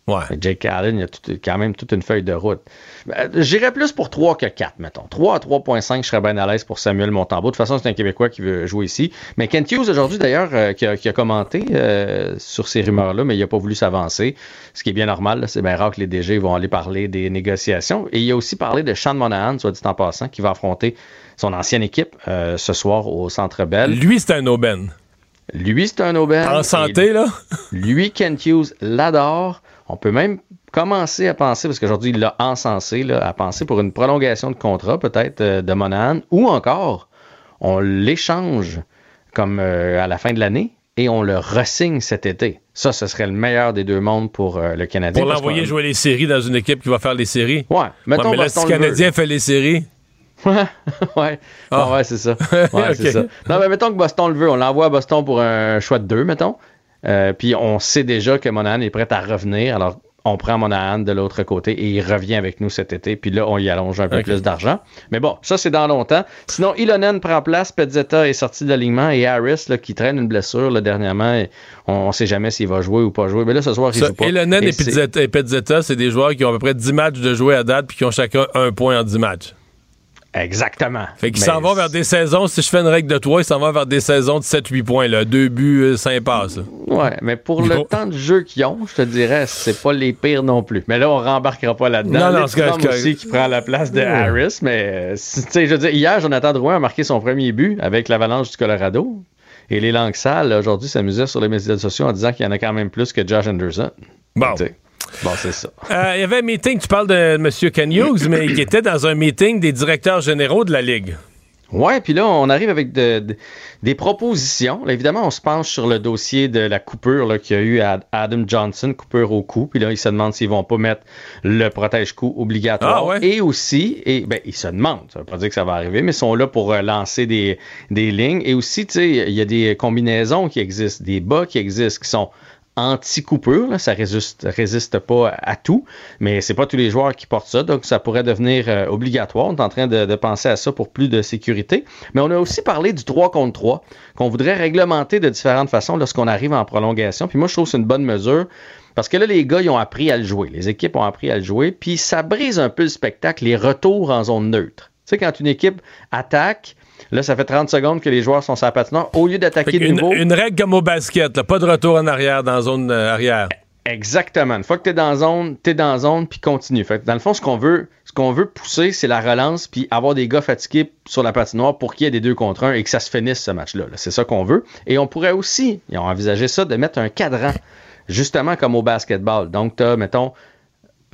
Ouais. Jake Allen, il a tout- quand même toute une feuille de route. Ben, J'irais plus pour 3 que 4, mettons. 3 à 3.5, je serais bien à l'aise pour Samuel Montembeau. De toute façon, c'est un Québécois qui veut jouer ici. Mais Kent Hughes, aujourd'hui, d'ailleurs, euh, qui, a, qui a commenté euh, sur ces rumeurs-là, mais il n'a pas voulu s'avancer. Ce qui est bien normal. C'est bien rare que les DG vont aller parler des négociations. Et il a aussi parlé de Sean Monahan, soit dit en passant, qui va affronter son ancienne équipe euh, ce soir au Centre Bell. Lui, c'est un aubaine. Lui, c'est un aubaine. En santé, là? Lui, Kent Hughes l'adore. On peut même commencer à penser, parce qu'aujourd'hui, il l'a encensé, là, à penser pour une prolongation de contrat, peut-être, euh, de Monahan, ou encore, on l'échange comme euh, à la fin de l'année et on le ressigne cet été. Ça, ce serait le meilleur des deux mondes pour euh, le Canadien. Pour l'envoyer jouer les séries dans une équipe qui va faire les séries? Ouais, mettons mais là, Boston si le. Canadien fait les séries? ouais, Ah. Ouais, c'est ça. Ouais, ça. Non, mais mettons que Boston le veut, on l'envoie à Boston pour un choix de deux, mettons. Euh, puis on sait déjà que Monahan est prêt à revenir. Alors, on prend Monahan de l'autre côté et il revient avec nous cet été. Puis là, on y allonge un peu plus d'argent. Mais bon, ça, c'est dans longtemps. Sinon, Ilonen prend place, Pezzetta est sorti de l'alignement et Harris, là, qui traîne une blessure là, dernièrement, on ne sait jamais s'il va jouer ou pas jouer. Mais là, ce soir, il Ça, joue pas. Elonen et, et Pezzetta, c'est des joueurs qui ont à peu près 10 matchs de jouer à date puis qui ont chacun un point en 10 matchs. Exactement. Fait qu'il Mais s'en va vers des saisons, si je fais une règle de 3, il s'en va vers des saisons de 7-8 points, là. Deux buts, 5 passes. là. Ouais, mais pour le Bon. temps de jeu qu'ils ont, je te dirais, c'est pas les pires non plus. Mais là, on rembarquera pas là-dedans. Non, non, c'est aussi qui prend la place de Ouais. Harris, mais euh, tu sais, je veux dire, hier, Jonathan Drouin a marqué son premier but avec l'Avalanche du Colorado. Et les langues sales, aujourd'hui, s'amusaient sur les médias sociaux en disant qu'il y en a quand même plus que Josh Anderson. Bon. Tu sais, Bon, c'est ça. Euh, Il y avait un meeting, tu parles de M. Ken Hughes, mais il était dans un meeting des directeurs généraux de la Ligue. Ouais, puis là, on arrive avec de- de- des propositions. Là, évidemment, on se penche sur le dossier de la coupure là, qu'il y a eu à Adam Johnson, coupure au cou. Puis là, ils se demandent s'ils vont pas mettre le protège-cou obligatoire. Ah ouais? Et aussi, et ben, ils se demandent, ça veut pas dire que ça va arriver, mais ils sont là pour euh, lancer des, des lignes. Et aussi, tu sais, il y a des combinaisons qui existent, des bas qui existent, qui sont anti-coupure, là, ça résiste, résiste pas à tout, mais c'est pas tous les joueurs qui portent ça, donc ça pourrait devenir euh, obligatoire. On est en train de, de penser à ça pour plus de sécurité. Mais on a aussi parlé du 3 contre 3, qu'on voudrait réglementer de différentes façons lorsqu'on arrive en prolongation. Puis moi, je trouve que c'est une bonne mesure. Parce que là, les gars, ils ont appris à le jouer. Les équipes ont appris à le jouer. Puis ça brise un peu le spectacle, les retours en zone neutre. Tu sais, quand une équipe attaque, là, ça fait 30 secondes que les joueurs sont sur la patinoire. Au lieu d'attaquer de une, nouveau. une règle comme au basket, là, pas de retour en arrière dans la zone euh, arrière. Exactement. Une fois que tu es dans zone, tu es dans zone puis continue. Fait que dans le fond, ce qu'on veut, ce qu'on veut pousser, c'est la relance puis avoir des gars fatigués sur la patinoire pour qu'il y ait des deux contre un et que ça se finisse ce match-là. là. C'est ça qu'on veut. Et on pourrait aussi, ils ont envisagé ça, de mettre un cadran, justement comme au basketball. Donc, tu as, mettons,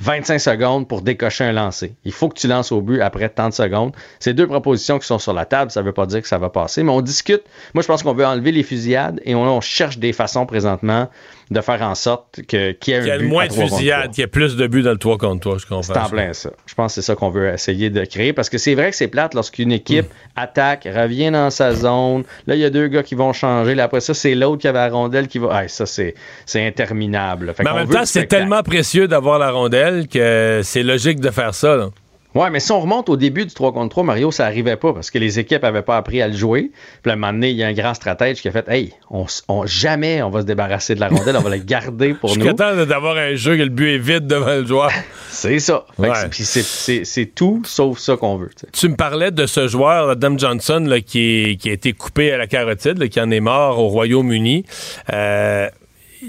25 secondes pour décocher un lancer. Il faut que tu lances au but après 30 secondes. C'est deux propositions qui sont sur la table. Ça ne veut pas dire que ça va passer, mais on discute. Moi, je pense qu'on veut enlever les fusillades et on, on cherche des façons présentement de faire en sorte que, qu'il y ait y a but moins de trois. qu'il y ait plus de buts dans le 3 contre 3, je comprends. C'est en plein ça. Je pense que c'est ça qu'on veut essayer de créer parce que c'est vrai que c'est plate lorsqu'une équipe Hmm. attaque, revient dans sa zone. Là, il y a deux gars qui vont changer. Là, après ça, c'est l'autre qui avait la rondelle qui va. Ah, ça, c'est, c'est interminable. Fait Mais en même temps, c'est tellement précieux d'avoir la rondelle que c'est logique de faire ça. là. Ouais, mais si on remonte au début du 3 contre 3, Mario, ça arrivait pas parce que les équipes avaient pas appris à le jouer. Puis à un moment donné, il y a un grand stratège qui a fait Hey, on, jamais on va se débarrasser de la rondelle, on va la garder pour Je nous. suis content d'avoir un jeu que le but est vide devant le joueur. C'est ça. Ouais. c'est- tout sauf ça qu'on veut. tu me parlais de ce joueur, Adam Johnson, là, qui, est- qui a été coupé à la carotide, là, qui en est mort au Royaume-Uni. Euh,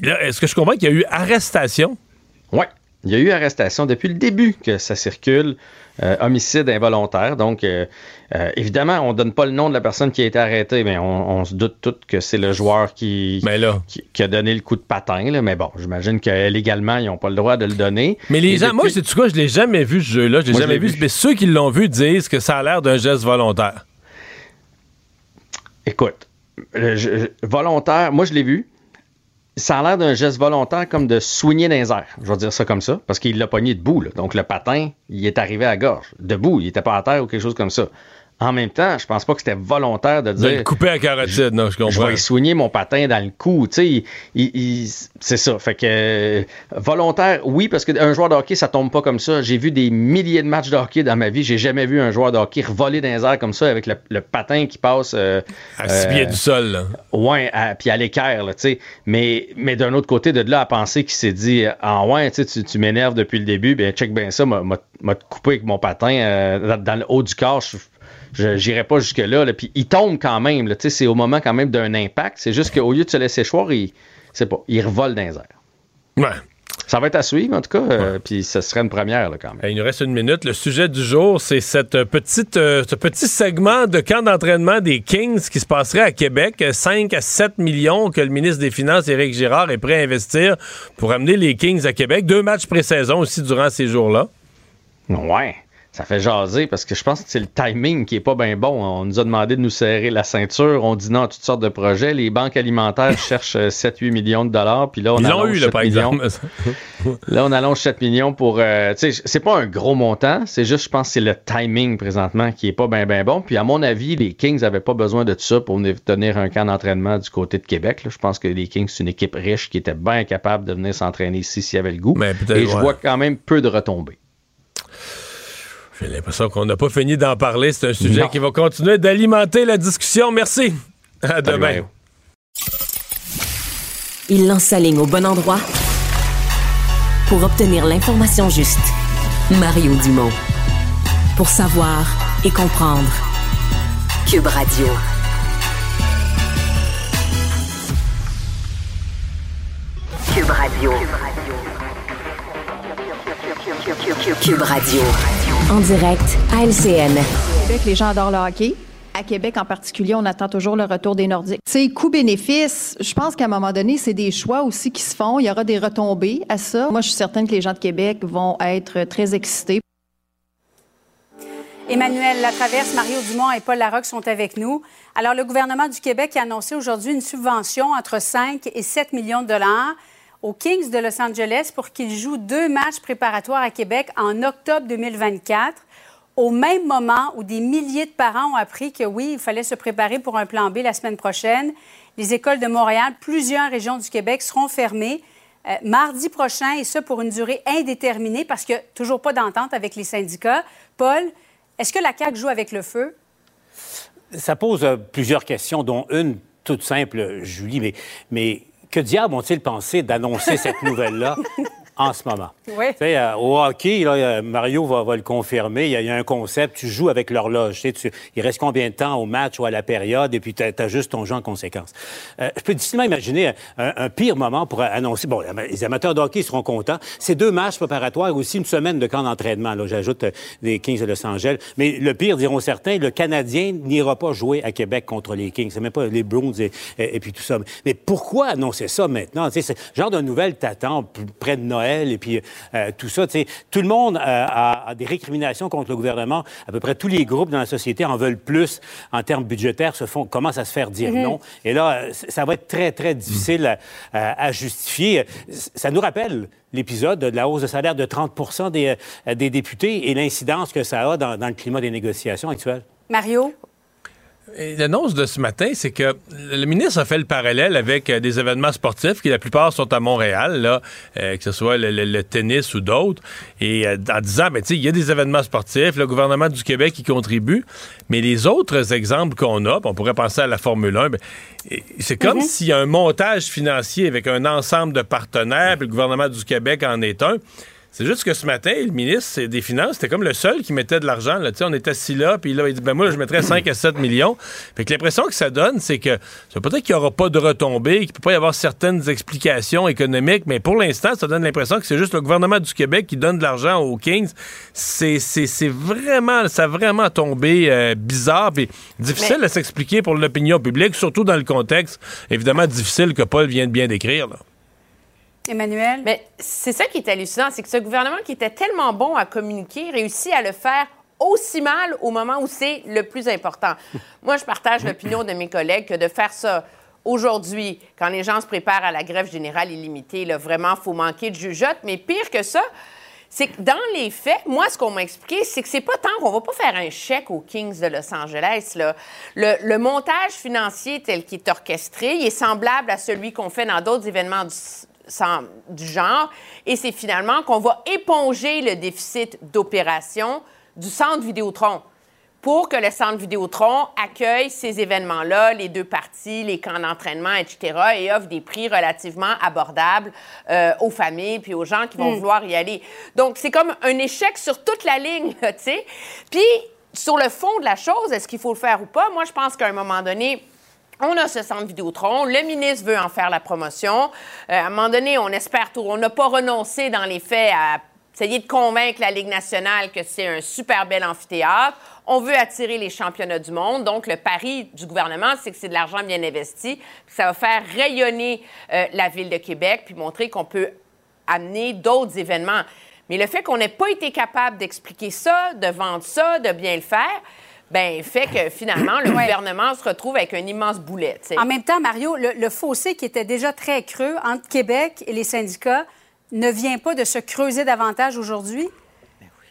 Est-ce que je comprends qu'il y a eu arrestation? Ouais. Il y a eu arrestation depuis le début que ça circule. euh, homicide involontaire. Donc, euh, euh, évidemment, on donne pas le nom de la personne qui a été arrêtée, mais on, on se doute tout que c'est le joueur qui, qui, qui a donné le coup de patin. là. Mais bon, j'imagine que légalement, ils n'ont pas le droit de le donner. Mais les Et gens, moi, c'est quoi, je l'ai jamais vu ce jeu-là, je l'ai jamais vu. vu. Mais ceux qui l'ont vu disent que ça a l'air d'un geste volontaire. Écoute, le- je- je- volontaire, moi je l'ai vu. Ça a l'air d'un geste volontaire comme de soigner les airs. Je vais dire ça comme ça, parce qu'il l'a pogné debout. là. Donc le patin, il est arrivé à gorge. Debout, il était pas à terre ou quelque chose comme ça. En même temps, je pense pas que c'était volontaire de De dire. le couper à carotide, non, je Je comprends. vais y soigner mon patin dans le cou. Tu sais, c'est ça. Fait que euh, volontaire, oui, parce qu'un joueur de hockey, ça tombe pas comme ça. J'ai vu des milliers de matchs de hockey dans ma vie. J'ai jamais vu un joueur de hockey revoler dans les airs comme ça avec le, le patin qui passe. euh, À six pieds du sol, là. Ouais, à- puis à l'équerre, tu sais. Mais, mais d'un autre côté, de là à penser qu'il s'est dit Ah ouais, tu sais, tu, m'énerves depuis le début, ben check bien ça, m'a coupé avec mon patin euh, dans, le haut du corps. Je- Je j'irai pas jusque-là. Là. Puis il tombe quand même. là, C'est au moment quand même d'un impact. C'est juste qu'au lieu de se laisser choir, il, c'est pas, il revole dans les airs. Ouais. Ça va être à suivre, en tout cas. euh, puis ce serait une première, là, quand même. Il nous reste une minute. Le sujet du jour, c'est cette euh, petite, euh, ce petit segment de camp d'entraînement des Kings qui se passerait à Québec. 5 à 7 millions que le ministre des Finances, Éric Girard, est prêt à investir pour amener les Kings à Québec. Deux matchs pré-saison aussi durant ces jours-là. Ouais. Ça fait jaser parce que je pense que c'est le timing qui est pas bien bon. On nous a demandé de nous serrer la ceinture. On dit non à toutes sortes de projets. Les banques alimentaires cherchent euh, 7-8 millions de dollars. Puis là, on Ils l'ont allonge eu, là, 7 par millions. exemple. Là, on allonge 7 millions pour. euh, tu sais, c'est pas un gros montant. C'est juste, je pense, que c'est le timing présentement qui est pas bien, bien bon. Puis, à mon avis, les Kings avaient pas besoin de tout ça pour venir tenir un camp d'entraînement du côté de Québec. là. Je pense que les Kings, c'est une équipe riche qui était bien capable de venir s'entraîner ici s'il y avait le goût. peut-être, Et je vois quand même peu de retombées. J'ai l'impression qu'on n'a pas fini d'en parler. C'est un sujet Non. qui va continuer d'alimenter la discussion. Merci. À demain. Mario. Il lance sa ligne au bon endroit pour obtenir l'information juste. Mario Dumont. Pour savoir et comprendre. Cube Radio. Cube Radio. Cube Radio. En direct à LCN. Québec, les gens adorent le hockey. À Québec en particulier, on attend toujours le retour des Nordiques. C'est coût-bénéfice. Je pense qu'à un moment donné, c'est des choix aussi qui se font. Il y aura des retombées à ça. Moi, je suis certaine que les gens de Québec vont être très excités. Emmanuel Latraverse, Mario Dumont et Paul Larocque sont avec nous. Alors, le gouvernement du Québec a annoncé aujourd'hui une subvention entre 5 et 7 millions de dollars aux Kings de Los Angeles pour qu'ils jouent deux matchs préparatoires à Québec en octobre 2024 au même moment où des milliers de parents ont appris que oui, il fallait se préparer pour un plan B la semaine prochaine. Les écoles de Montréal, plusieurs régions du Québec seront fermées euh, mardi prochain et ce pour une durée indéterminée parce a toujours pas d'entente avec les syndicats. Paul, est-ce que la CAQ joue avec le feu? Ça pose euh, plusieurs questions, dont une toute simple, Julie, mais que diable ont-ils pensé d'annoncer cette nouvelle-là? en ce moment. Oui. Euh, au hockey, là, Mario va, va, le confirmer, il y, a, il y, a, un concept, tu joues avec l'horloge. Tu, il reste combien de temps au match ou à la période, et puis tu as, juste ton jeu en conséquence. Euh, je peux difficilement imaginer un, un, pire moment pour annoncer... Bon, les amateurs de hockey seront contents. C'est deux matchs préparatoires et aussi une semaine de camp d'entraînement. J'ajoute les Kings de Los Angeles. Mais le pire, diront certains, le Canadien n'ira pas jouer à Québec contre les Kings. C'est même pas les Bruins et, et, et, puis tout ça. Mais pourquoi annoncer ça maintenant? C'est genre de nouvelle t'attends près de Noël et puis euh, tout ça. Tout le monde euh, a, a, des récriminations contre le gouvernement. À peu près tous les groupes dans la société en veulent plus en termes budgétaires, se font, commencent à se faire dire mm-hmm. non. Et là, ça va être très, très difficile à, à justifier. Ça nous rappelle l'épisode de la hausse de salaire de 30 des, euh, des députés et l'incidence que ça a dans, dans le climat des négociations actuelles. Mario? L'annonce de ce matin, c'est que le ministre a fait le parallèle avec euh, des événements sportifs qui, la plupart, sont à Montréal, là, euh, que ce soit le, le, le tennis ou d'autres, et euh, en disant, ben, il y a des événements sportifs, le gouvernement du Québec y contribue, mais les autres exemples qu'on a, on pourrait penser à la Formule 1, ben, c'est comme mm -hmm. s'il y a un montage financier avec un ensemble de partenaires, puis le gouvernement du Québec en est un. C'est juste que ce matin, le ministre des Finances, c'était comme le seul qui mettait de l'argent. On était assis là, puis là, il dit ben moi, je mettrais 5 à 7 millions. Fait que l'impression que ça donne, c'est que peut-être qu'il n'y aura pas de retombées, qu'il ne peut pas y avoir certaines explications économiques, mais pour l'instant, ça donne l'impression que c'est juste le gouvernement du Québec qui donne de l'argent aux Kings. C'est vraiment, ça a vraiment tombé euh, bizarre, puis difficile mais... à s'expliquer pour l'opinion publique, surtout dans le contexte, évidemment, difficile que Paul vient de bien décrire. Là. Emmanuel? Mais c'est ça qui est hallucinant, c'est que ce gouvernement qui était tellement bon à communiquer réussit à le faire aussi mal au moment où c'est le plus important. Moi, je partage l'opinion de mes collègues que de faire ça aujourd'hui, quand les gens se préparent à la grève générale illimitée, là, vraiment, il faut manquer de jugeote. Mais pire que ça, c'est que dans les faits, moi, ce qu'on m'a expliqué, c'est que c'est pas tant qu'on va pas faire un chèque aux Kings de Los Angeles. Là. Le, le montage financier tel qu'il est orchestré, il est semblable à celui qu'on fait dans d'autres événements du, sans, du genre, et c'est finalement qu'on va éponger le déficit d'opération du centre Vidéotron pour que le centre Vidéotron accueille ces événements-là, les deux parties, les camps d'entraînement, etc., et offre des prix relativement abordables euh, aux familles puis aux gens qui vont mm. vouloir y aller. Donc, c'est comme un échec sur toute la ligne, tu sais. Puis, sur le fond de la chose, est-ce qu'il faut le faire ou pas? Moi, je pense qu'à un moment donné, on a ce centre Vidéotron. Le ministre veut en faire la promotion. Euh, à un moment donné, on espère tout. On n'a pas renoncé dans les faits à essayer de convaincre la Ligue nationale que c'est un super bel amphithéâtre. On veut attirer les championnats du monde. Donc, le pari du gouvernement, c'est que c'est de l'argent bien investi. Ça va faire rayonner euh, la ville de Québec puis montrer qu'on peut amener d'autres événements. Mais le fait qu'on n'ait pas été capable d'expliquer ça, de vendre ça, de bien le faire, ben, fait que finalement, le ouais. gouvernement se retrouve avec un immense boulet. T'sais. En même temps, Mario, le, le, fossé qui était déjà très creux entre Québec et les syndicats ne vient pas de se creuser davantage aujourd'hui?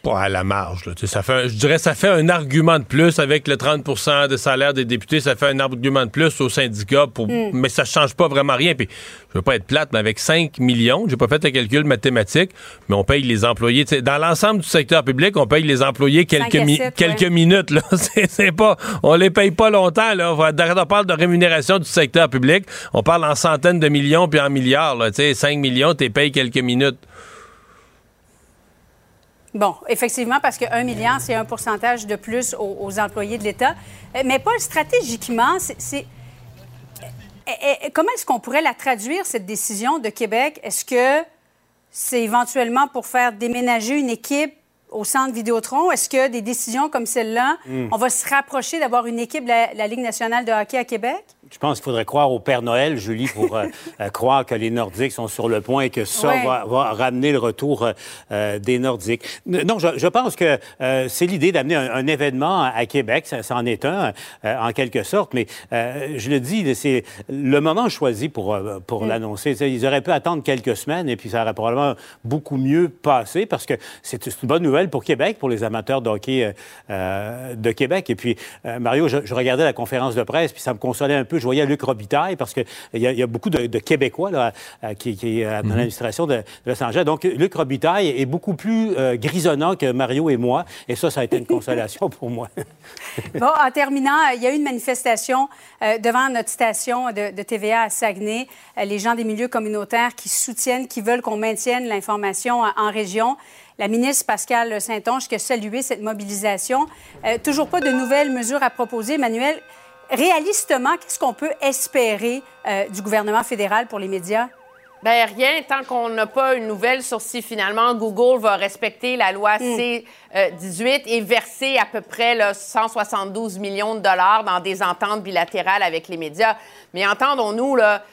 Pas à la marge. Là. Ça fait, je dirais ça fait un argument de plus avec le 30% de salaire des députés. Ça fait un argument de plus aux syndicats, pour, mm. mais ça change pas vraiment rien. Puis, je veux pas être plate, mais avec 5 millions, j'ai pas fait le calcul mathématique, mais on paye les employés. Dans l'ensemble du secteur public, on paye les employés quelques, mi 7, quelques ouais. minutes. Là. c'est, pas, on les paye pas longtemps. Là. On parle de rémunération du secteur public. On parle en centaines de millions puis en milliards. Là. 5 millions, tu payes quelques minutes. Bon, effectivement, parce que 1 milliard, c'est un pourcentage de plus aux, employés de l'État. Euh, Mais Paul, stratégiquement, c'est-. Eh, eh, Comment est-ce qu'on pourrait la traduire, cette décision de Québec? Est-ce que c'est éventuellement pour faire déménager une équipe au centre Vidéotron? Est-ce que des décisions comme celle-là, Mm. on va se rapprocher d'avoir une équipe de la, la Ligue nationale de hockey à Québec? Je pense qu'il faudrait croire au Père Noël, Julie, pour euh, euh, croire que les Nordiques sont sur le point et que ça Ouais. va, va ramener le retour euh, des Nordiques. Non, je, je pense que euh, c'est l'idée d'amener un, un événement à Québec. Ça, ça en est un, en quelque sorte. Mais je le dis, c'est le moment choisi pour, pour Mm. l'annoncer. Ils auraient pu attendre quelques semaines et puis ça aurait probablement beaucoup mieux passé parce que c'est une bonne nouvelle pour Québec, pour les amateurs de hockey euh, euh, de Québec. Et puis, euh, Mario, je, je regardais la conférence de presse, puis ça me consolait un peu. Je voyais Luc Robitaille parce qu'il y, a- il y a beaucoup de, de Québécois là, qui, qui est dans l'administration de, de Los Angeles. Donc, Luc Robitaille est beaucoup plus euh, grisonnant que Mario et moi. Et ça, ça a été une consolation pour moi. Bon, en terminant, il y a eu une manifestation euh, devant notre station de, de TVA à Saguenay. Les gens des milieux communautaires qui soutiennent, qui veulent qu'on maintienne l'information en région. La ministre Pascal Saint-Onge qui a salué cette mobilisation. Euh, toujours pas de nouvelles mesures à proposer. Emmanuel, réalistement, qu'est-ce qu'on peut espérer euh, du gouvernement fédéral pour les médias? Ben rien, tant qu'on n'a pas une nouvelle sur si finalement Google va respecter la loi C-18 et verser à peu près là, 172 millions de dollars dans des ententes bilatérales avec les médias. Mais entendons-nous, là,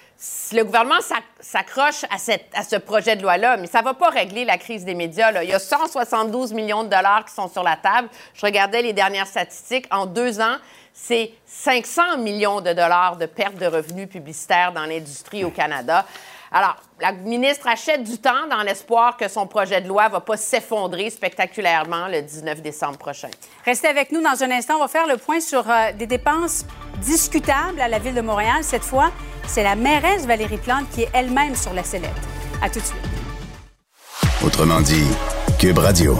le gouvernement s'ac- s'accroche à, ce projet de loi-là, mais ça ne va pas régler la crise des médias. Il y a 172 millions de dollars qui sont sur la table. Je regardais les dernières statistiques. En deux ans, c'est 500 millions de dollars de perte de revenus publicitaires dans l'industrie au Canada. Alors, la ministre achète du temps dans l'espoir que son projet de loi ne va pas s'effondrer spectaculairement le 19 décembre prochain. Restez avec nous dans un instant. On va faire le point sur euh, des dépenses discutables à la Ville de Montréal. Cette fois, c'est la mairesse Valérie Plante qui est elle-même sur la sellette. À tout de suite. Autrement dit, Cube Radio.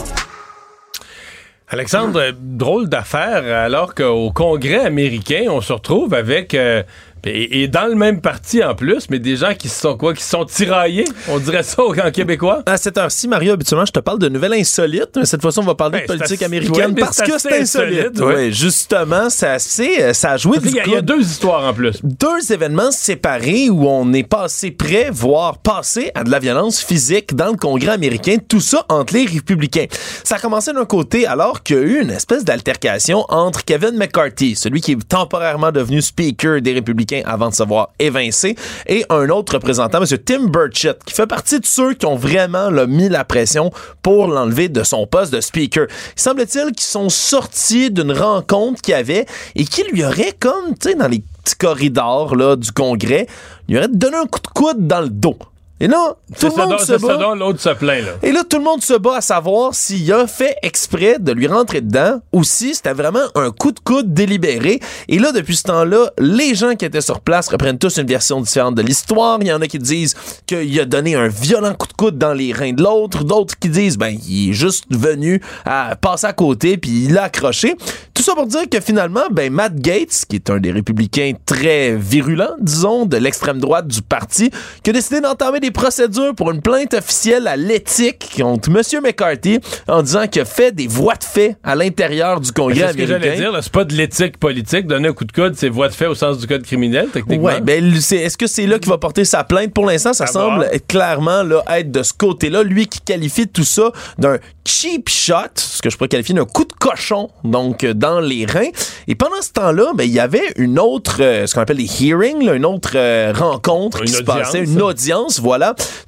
Alexandre, drôle d'affaire, alors qu'au Congrès américain, on se retrouve avec, euh, et, et dans le même parti en plus, mais des gens qui se sont quoi, qui se sont tiraillés, on dirait ça en québécois. À cette heure-ci, Mario, habituellement, je te parle de nouvelles insolites. mais Cette fois-ci, on va parler Ben, de politique américaine parce que c'est insolite. Ouais, justement, c'est assez, euh, ça a joué du Il y, a- il y a clown. deux histoires en plus. deux événements séparés où on est passé près, voire passé à de la violence physique dans le Congrès américain, tout ça entre les républicains. Ça a commencé d'un côté alors qu'il y a eu une espèce d'altercation entre Kevin McCarthy, celui qui est temporairement devenu speaker des républicains avant de se voir évincé, et un autre représentant, M. Tim Burchett, qui fait partie de ceux qui ont vraiment mis la pression pour l'enlever de son poste de speaker. Il semble-t-il qu'ils sont sortis d'une rencontre qu'il avait et qui lui aurait comme, tu sais, dans les petits corridors là, du Congrès, lui aurait donné un coup de coude dans le dos. Et là, tout le monde se bat. dont l'autre se plaint, là. Et là, tout le monde se bat à savoir s'il a fait exprès de lui rentrer dedans ou si c'était vraiment un coup de coude délibéré. Et là, depuis ce temps-là, les gens qui étaient sur place reprennent tous une version différente de l'histoire. Il y en a qui disent qu'il a donné un violent coup de coude dans les reins de l'autre. D'autres qui disent, ben, il est juste venu à passer à côté puis il l'a accroché. Tout ça pour dire que finalement, ben, Matt Gates, qui est un des républicains très virulents, disons, de l'extrême droite du parti, qui a décidé d'entamer des procédures pour une plainte officielle à l'éthique contre M. McCarthy en disant qu'il a fait des voies de fait à l'intérieur du Congrès C'est ce que j'allais américain. dire, là, c'est pas de l'éthique politique. Donner un coup de coude, c'est voie de fait au sens du code criminel, techniquement. Ouais, ben est-ce que c'est là qu'il va porter sa plainte? Pour l'instant Ça À semble voir. clairement là être de ce côté-là, lui qui qualifie tout ça d'un cheap shot, ce que je pourrais qualifier d'un coup de cochon donc dans les reins. Et pendant ce temps-là, ben il y avait une autre euh, ce qu'on appelle des hearings, là, une autre euh, rencontre Une qui se passait, une audience, voilà,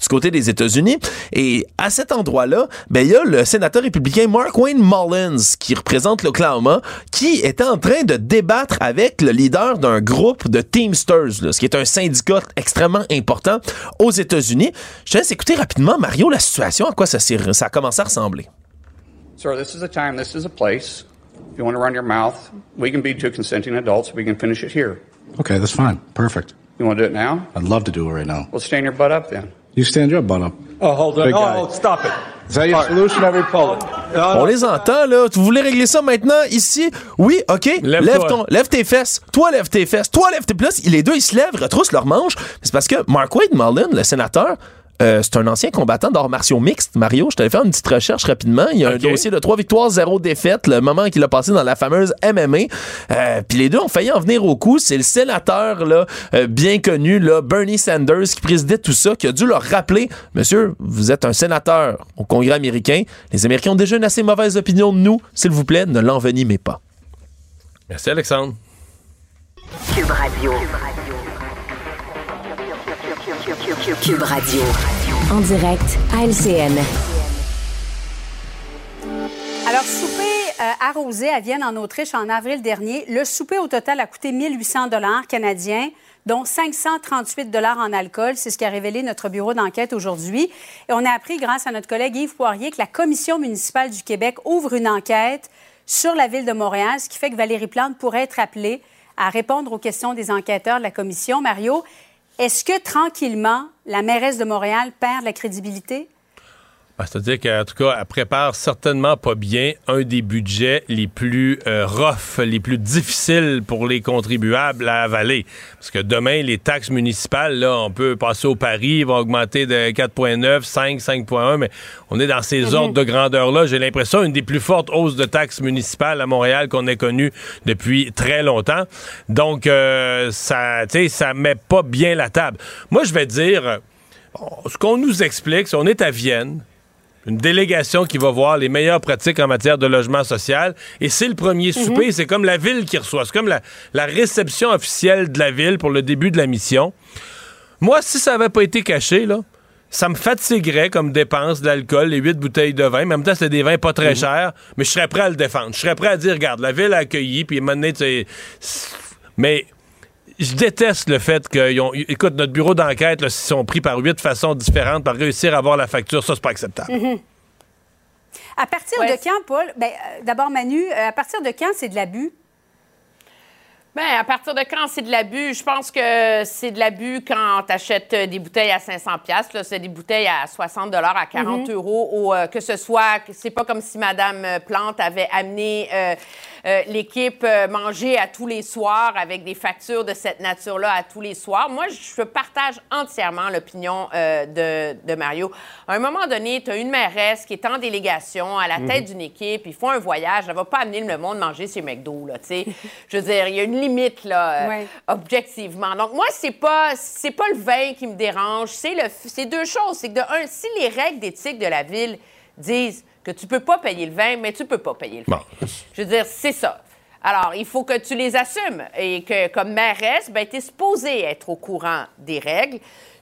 du côté des États-Unis. Et à cet endroit-là, ben il y a le sénateur républicain Mark Wayne Mullins qui représente l'Oklahoma, qui était en train de débattre avec le leader d'un groupe de Teamsters, là, ce qui est un syndicat extrêmement important aux États-Unis. Je te laisse écouter rapidement, Mario, la situation, à quoi ça, ça a commencé à ressembler. Sir, this is a time, this is a place. If you want to run your mouth, we can be two consenting adults. We can finish it here. Okay, that's fine. Perfect. You want to do it now? I'd love to do it right now. Well, stand your butt up then. You stand your butt up. Oh, hold Big guy. stop it. Is that your solution, every? On les entend, là. Vous voulez régler ça maintenant, ici? Oui, OK. Lève, Lève-toi. ton, lève tes fesses. Toi, lève tes fesses. Toi, lève tes... Puis les deux, ils se lèvent, retroussent leurs manches. C'est parce que Mark Wade Mullen, le sénateur, Euh, c'est un ancien combattant d'arts martiaux mixtes, Mario. Je t'avais fait une petite recherche rapidement. Il y a un dossier de trois victoires, zéro défaite, le moment qu'il a passé dans la fameuse MMA. Euh, Puis les deux ont failli en venir au coup. C'est le sénateur là, euh, bien connu, là, Bernie Sanders, qui présidait tout ça, qui a dû leur rappeler, monsieur, vous êtes un sénateur au Congrès américain. Les Américains ont déjà une assez mauvaise opinion de nous. S'il vous plaît, ne l'envenimez pas. Merci, Alexandre. Cube Radio. Cube Radio. En direct à LCN. Alors, souper euh, arrosé à Vienne, en Autriche, en avril dernier. Le souper, au total, a coûté 1800 dollars canadiens dont 538 dollars en alcool. C'est ce qu'a révélé notre bureau d'enquête aujourd'hui. Et on a appris, grâce à notre collègue Yves Poirier, que la Commission municipale du Québec ouvre une enquête sur la ville de Montréal, ce qui fait que Valérie Plante pourrait être appelée à répondre aux questions des enquêteurs de la Commission. Mario, est-ce que tranquillement, la mairesse de Montréal perd la crédibilité? Ben, C'est-à-dire qu'en tout cas, elle prépare certainement pas bien un des budgets les plus euh, rough, les plus difficiles pour les contribuables à avaler. Parce que demain, les taxes municipales, là, on peut passer au pari, ils vont augmenter de 4,9, 5, 5,1, mais on est dans ces ordres de grandeur-là. J'ai l'impression une des plus fortes hausses de taxes municipales à Montréal qu'on ait connues depuis très longtemps. Donc, euh, ça, tu sais, ça met pas bien la table. Moi, je vais dire, ce qu'on nous explique, c'est on est à Vienne, une délégation qui va voir les meilleures pratiques en matière de logement social. Et c'est le premier souper. C'est comme la ville qui reçoit. C'est comme la, la réception officielle de la ville pour le début de la mission. Moi, si ça n'avait pas été caché, là, ça me fatiguerait comme dépense d'alcool, les huit bouteilles de vin. En même temps, c'est des vins pas très chers, mais je serais prêt à le défendre. Je serais prêt à dire, regarde, la ville a accueilli, puis maintenant, tu sais, Mais je déteste le fait qu'ils ont. Écoute, notre bureau d'enquête, s'ils sont pris par huit façons différentes pour réussir à avoir la facture, ça, c'est pas acceptable. Mhm. À partir de quand, Paul? Ben, euh, D'abord, Manu, euh, à partir de quand c'est de l'abus? Bien, à partir de quand c'est de l'abus? Je pense que c'est de l'abus quand tu achètes des bouteilles à 500 pièces. Là, c'est des bouteilles à 60 à 40 Mhm. euros. Ou euh, que ce soit, que c'est pas comme si Madame Plante avait amené euh, euh, l'équipe euh, manger à tous les soirs avec des factures de cette nature-là à tous les soirs. Moi, je partage entièrement l'opinion euh, de, de Mario. À un moment donné, tu as une mairesse qui est en délégation à la tête Mhm. d'une équipe, ils font un voyage, elle va pas amener le monde manger chez McDo, là, tu sais. Je veux dire, il y a une limite, là, euh, objectivement. Donc, moi, c'est pas, c'est pas le vin qui me dérange, c'est le, c'est deux choses. C'est que, de un, si les règles d'éthique de la ville disent que tu peux pas payer le vin, mais tu peux pas payer le vin. Je veux dire, c'est ça. Alors, il faut que tu les assumes et que, comme mairesse, ben, tu es supposée être au courant des règles.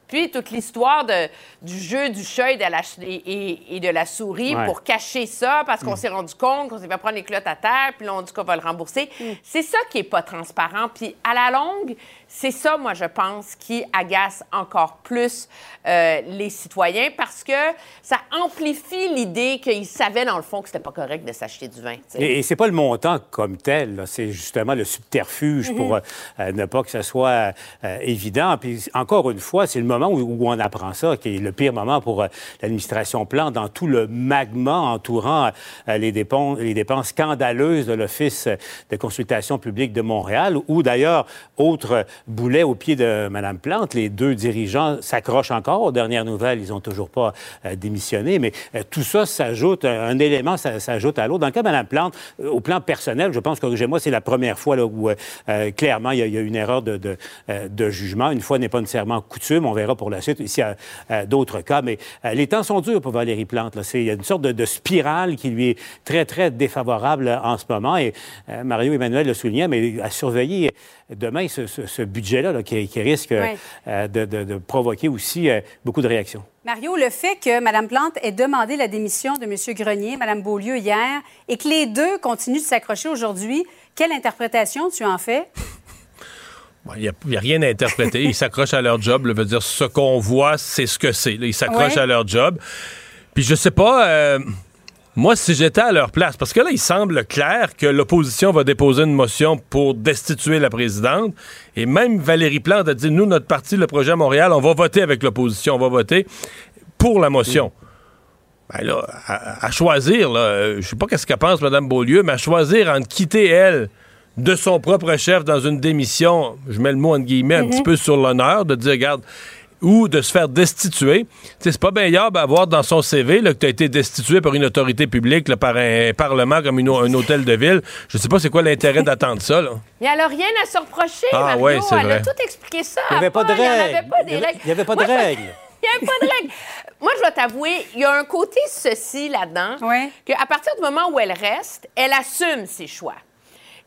Puis, toute l'histoire de- du jeu du chat et de la, et, de la souris Ouais. pour cacher ça parce qu'on Mm. s'est rendu compte qu'on s'est fait prendre les clottes à terre, puis là, on dit qu'on va le rembourser. C'est ça qui est pas transparent. Puis, à la longue, c'est ça, moi, je pense, qui agace encore plus euh, les citoyens parce que ça amplifie l'idée qu'ils savaient, dans le fond, que c'était pas correct de s'acheter du vin. Et, et c'est pas le montant comme tel, c'est justement le subterfuge Mhm. pour euh, euh, ne pas que ce soit euh, évident. Puis encore une fois, c'est le moment où, où on apprend ça, qui est le pire moment pour l'administration Plante, dans tout le magma entourant les, dépenses, les dépenses scandaleuses de l'Office de consultation publique de Montréal, où d'ailleurs, autre boulet au pied de Mme Plante, les deux dirigeants s'accrochent encore aux dernières nouvelles, ils n'ont toujours pas euh, démissionné, mais euh, tout ça s'ajoute, un, un élément s'ajoute à l'autre. Dans le cas de Mme Plante, euh, au plan personnel, je pense, corrigez-moi, c'est la première fois où euh, euh, clairement il y, a- y a une erreur de, euh, jugement. Une fois n'est pas nécessairement coutume, on verra pour la suite ici à, à d'autres cas, mais euh, les temps sont durs pour Valérie Plante. Il y a une sorte de, spirale qui lui est très, très défavorable en ce moment, et euh, Mario Emmanuel le soulignait, mais à surveiller demain ce, ce- ce budget-là là, qui, qui risque euh, de, de- de provoquer aussi euh, beaucoup de réactions. Mario, le fait que Mme Plante ait demandé la démission de M. Grenier, Mme Beaulieu hier, et que les deux continuent de s'accrocher aujourd'hui, quelle interprétation tu en fais? Il n'y a, rien à interpréter. Ils s'accrochent à leur job. là. veut dire, ce qu'on voit, c'est ce que c'est. Ils s'accrochent Ouais. à leur job. Puis je sais pas, euh, moi, si j'étais à leur place, parce que là, il semble clair que l'opposition va déposer une motion pour destituer la présidente. Et même Valérie Plante a dit, nous, notre parti, le projet Montréal, on va voter avec l'opposition. On va voter pour la motion. Ben là, à, à choisir, là, je sais pas qu'est-ce qu'elle pense, Mme Beaulieu, mais à choisir entre quitter elle de son propre chef dans une démission, je mets le mot entre guillemets, un Mhm. petit peu sur l'honneur, de dire, regarde, ou de se faire destituer. C'est pas bien d'avoir dans son CV là, que tu as été destitué par une autorité publique, là, par un parlement comme une, un hôtel de ville. Je sais pas c'est quoi l'intérêt d'attendre ça. Là. Il n'y a rien à se reprocher, Ah, Mario. ouais, Elle a tout expliqué ça. Il n'y avait pas de Paul, Il n'y règles. avait pas règles. de Moi, je- règles. Il n'y avait pas de règles. Moi, je vais t'avouer, il y a un côté ceci là-dedans, qu'à partir du moment où elle reste, elle assume ses choix.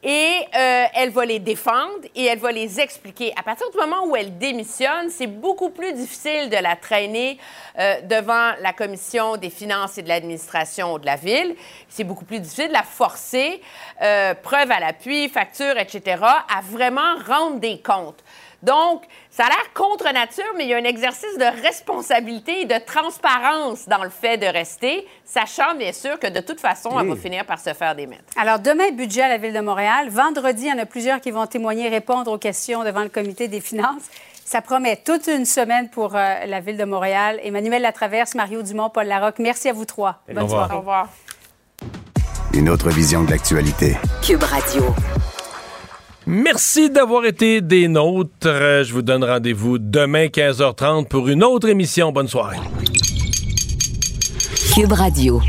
Et euh, elle va les défendre et elle va les expliquer. À partir du moment où elle démissionne, c'est beaucoup plus difficile de la traîner euh, devant la commission des finances et de l'administration de la ville. C'est beaucoup plus difficile de la forcer, euh, preuve à l'appui, facture, etc., à vraiment rendre des comptes. Donc, ça a l'air contre nature, mais il y a un exercice de responsabilité et de transparence dans le fait de rester, sachant bien sûr que de toute façon, elle va finir par se faire démettre. Alors, demain, budget à la Ville de Montréal. Vendredi, il y en a plusieurs qui vont témoigner, répondre aux questions devant le comité des finances. Ça promet toute une semaine pour euh, la Ville de Montréal. Emmanuel Latraverse, Mario Dumont, Paul Larocque, merci à vous trois. Bonne soirée. Au revoir. Une autre vision de l'actualité. Cube Radio. Merci d'avoir été des nôtres. Euh, Je vous donne rendez-vous demain 15h30 pour une autre émission. Bonne soirée. Cube Radio.